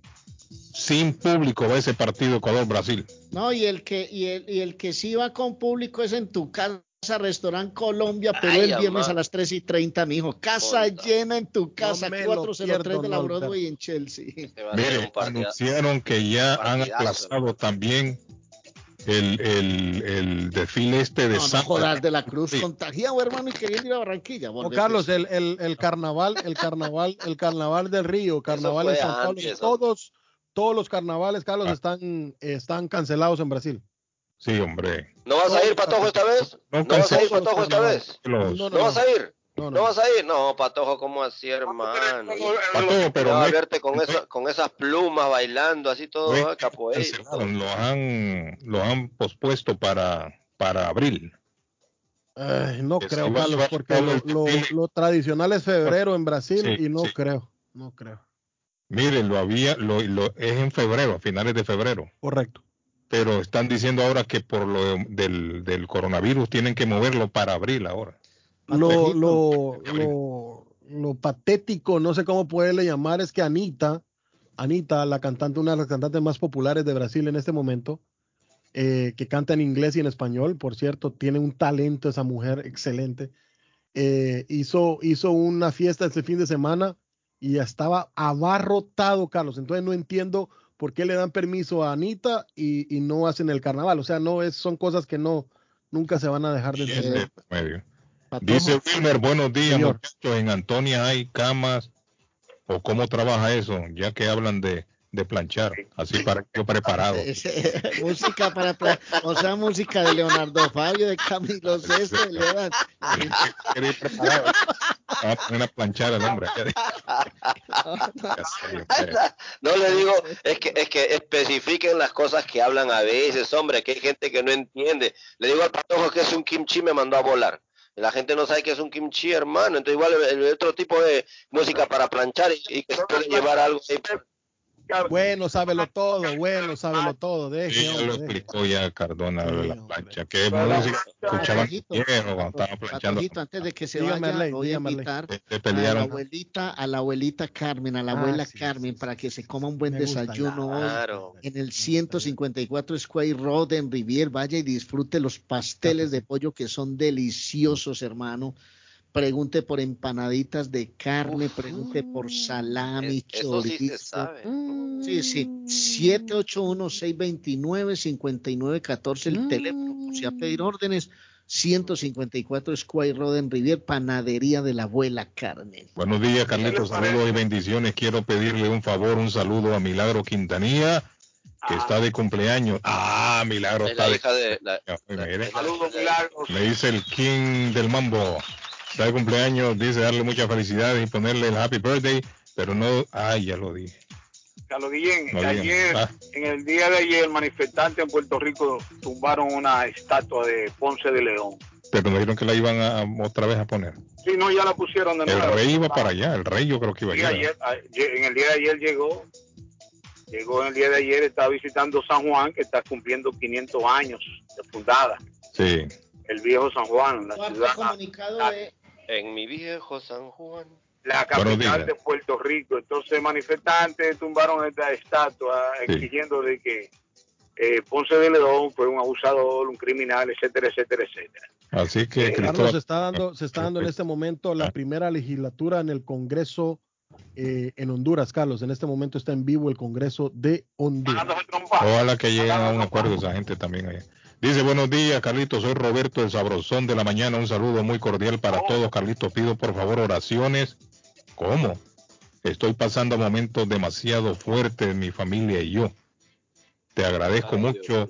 sin público va ese partido Ecuador-Brasil. No, y el que y el, y el que sí va con público es en tu casa. Restaurant Colombia, pero el viernes a las 3 y 30, mijo. Casa llena en tu casa, no 403 de la Broadway en Chelsea. Mire, anunciaron que ya han aplazado también el, el, el, desfile este de no, San de la Cruz contagiado, hermano, y queriendo ir a Barranquilla. No, Carlos, el, el, el, carnaval, el carnaval, el carnaval del Río, carnaval de San Paulo, todos, todos los carnavales, Carlos, ah. están, están cancelados en Brasil. Sí, hombre. ¿No vas a ir, Patojo, esta vez? ¿No, vas a ir, Patojo, esta vez? ¿No vas a ir? No, vas a ir? No, Patojo, ¿cómo así, hermano? Patojo, pero no, a verte con, eso, con esas plumas bailando, así todo, ¿eh? capoeira. Lo han, lo han pospuesto para, para abril. no creo, Carlos, porque lo, lo, tradicional es febrero en Brasil y no creo, no creo. Mire, lo había, lo, lo, es en febrero, a finales de febrero. Correcto pero están diciendo ahora que por lo del, del coronavirus tienen que moverlo para abril ahora. Lo, lo, lo, lo, patético, no sé cómo poderle llamar, es que Anita, Anita, la cantante, una de las cantantes más populares de Brasil en este momento, eh, que canta en inglés y en español, por cierto, tiene un talento esa mujer excelente. Eh, hizo, hizo una fiesta este fin de semana y estaba abarrotado, Carlos. Entonces no entiendo ¿por qué le dan permiso a Anita y, y no hacen el carnaval? O sea, no es, son cosas que no, nunca se van a dejar de hacer. Dice Wilmer, buenos días, muchachos. En Antonia hay camas. ¿O cómo trabaja eso? Ya que hablan de, de planchar, así para yo preparado. música para, o sea, música de Leonardo Fabio, de Camilo Sesto, de Leonardo. a poner a planchar al hombre. no le digo, es que, es que especifiquen las cosas que hablan a veces, hombre, que hay gente que no entiende. Le digo al patojo que es un kimchi, me mandó a volar. La gente no sabe que es un kimchi, hermano. Entonces, igual el, otro tipo de música para planchar y, que se puede llevar algo. Bueno, sábelo todo, bueno, sábelo todo. Deje, sí, ya lo explicó ya Cardona de la plancha. Que música escuchaban cuando estaban planchando. antes de que se vaya, voy a invitar a la abuelita, a la abuelita Carmen, a la abuela ah, Carmen, para que se coma un buen desayuno hoy en el 154 Square Road en Rivier. Vaya y disfrute los pasteles de pollo que son deliciosos, hermano pregunte por empanaditas de carne, pregunte por salami, chorizo. Sí, sí, 781-629-5914 el teléfono, si a pedir órdenes. 154 Square Road en Rivier, panadería de la abuela Carmen. Buenos días, Carlitos. Saludos y bendiciones. Quiero pedirle un favor, un saludo a Milagro Quintanilla, que está de cumpleaños. Ah, Milagro está de, Saludos, Milagro. Me dice el King del Mambo está de cumpleaños, dice darle muchas felicidades y ponerle el happy birthday, pero no, ay, ya lo dije. Carlos Guillén, ayer, ah. en el día de ayer, manifestantes en Puerto Rico tumbaron una estatua de Ponce de León. Pero me dijeron que la iban a, otra vez a poner. Sí, no, ya la pusieron de nuevo. El rey iba para allá, el rey yo creo que iba allá. Ayer, en el día de ayer llegó, llegó en el día de ayer, estaba visitando San Juan, que está cumpliendo 500 años de fundada. Sí. El viejo San Juan, la ciudad. Comunicado de en mi viejo San Juan. La capital de Puerto Rico. Entonces manifestantes tumbaron esta estatua exigiendo de que eh, Ponce de León fue un abusador, un criminal, etcétera, etcétera, etcétera. Así que eh, Carlos se está dando, se está dando en este momento la primera legislatura en el Congreso eh, en Honduras, Carlos. En este momento está en vivo el Congreso de Honduras. Ojalá que lleguen a un acuerdo esa gente también allá. Dice, buenos días, Carlitos. Soy Roberto, el sabrosón de la mañana. Un saludo muy cordial para todos, Carlitos. Pido por favor oraciones. ¿Cómo? Estoy pasando momentos demasiado fuertes, mi familia y yo. Te agradezco mucho.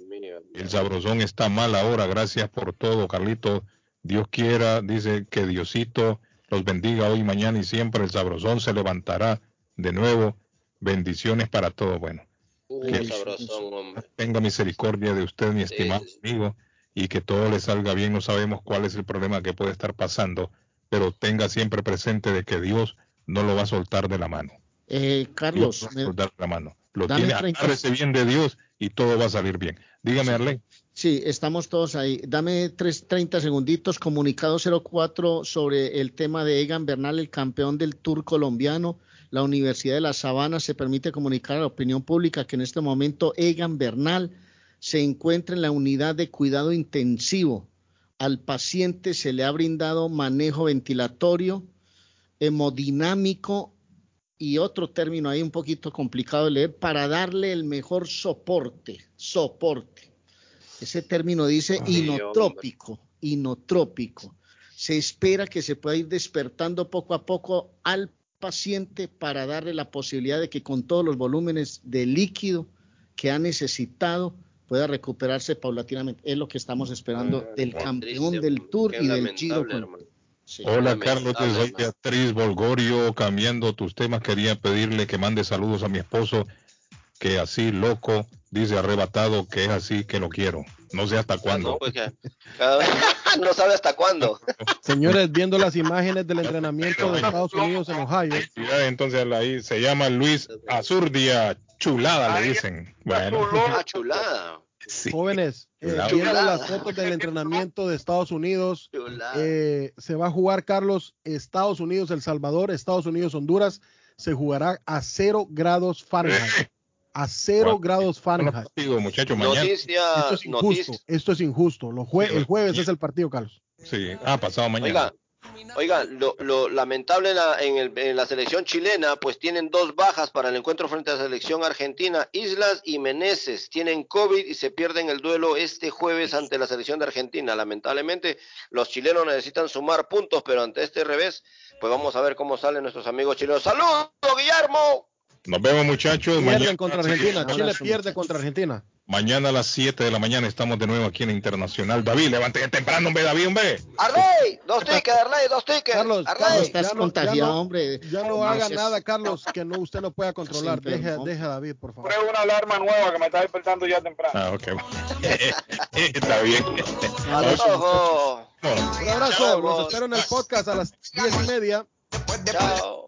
El sabrosón está mal ahora. Gracias por todo, Carlitos. Dios quiera, dice que Diosito los bendiga hoy, mañana y siempre. El sabrosón se levantará de nuevo. Bendiciones para todos. Bueno, tenga misericordia de usted, mi estimado amigo, y que todo le salga bien. No sabemos cuál es el problema que puede estar pasando, pero tenga siempre presente de que Dios no lo va a soltar de la mano. Eh, Carlos, no soltar de la mano. Lo tiene, agárrese bien de Dios y todo va a salir bien. Dígame, Arlene. Sí, estamos todos ahí. Dame tres, 30 segunditos. Comunicado 04 sobre el tema de Egan Bernal, el campeón del Tour colombiano la Universidad de La Sabana se permite comunicar a la opinión pública que en este momento Egan Bernal se encuentra en la unidad de cuidado intensivo. Al paciente se le ha brindado manejo ventilatorio, hemodinámico y otro término ahí un poquito complicado de leer para darle el mejor soporte, soporte. Ese término dice inotrópico, inotrópico. Se espera que se pueda ir despertando poco a poco al paciente para darle la posibilidad de que con todos los volúmenes de líquido que ha necesitado pueda recuperarse paulatinamente. Es lo que estamos esperando ah, del campeón del Tour y del Giro. Hola Carlos, soy Beatriz Bolgorio, cambiando tus temas, quería pedirle que mande saludos a mi esposo, que así loco, dice arrebatado, que es así que lo quiero. No sé hasta cuándo. Pues no, sabe hasta cuándo. Señores, viendo las imágenes del entrenamiento de Estados Unidos en Ohio. Entonces ahí se llama Luis Azurdia, chulada le dicen. Bueno. Ah, chulada. Jóvenes, eh, viendo las fotos del entrenamiento de Estados Unidos, eh, se va a jugar, Carlos, Estados Unidos, El Salvador, Estados Unidos, Honduras, se jugará a cero grados Fahrenheit. A cero grados Fahrenheit. muchachos, esto es injusto. Esto es injusto. el jueves es el partido, Carlos. Sí, ah, pasado mañana. Oiga, lo, lamentable en, la selección chilena, pues tienen dos bajas para el encuentro frente a la selección argentina. Islas y Meneses tienen COVID y se pierden el duelo este jueves ante la selección de Argentina. Lamentablemente, los chilenos necesitan sumar puntos, pero ante este revés, pues vamos a ver cómo salen nuestros amigos chilenos. ¡Saludos, Guillermo! Nos vemos, muchachos. Pierden contra Argentina. Chile pierde contra Argentina. Mañana a las 7 de la mañana estamos de nuevo aquí en Internacional. David, levante temprano, hombre, David, hombre. Arley, dos tickets, Arley, dos tickets. Carlos, Carlos estás ya contagiado, no, hombre. Ya no haga nada, Carlos, que no usted no pueda controlar. Deja, deja a David, por favor. Prueba una alarma nueva que me está despertando ya temprano. Ah, ok. está bien. Un abrazo. Un abrazo. Los espero en el podcast a las diez y media. Chao.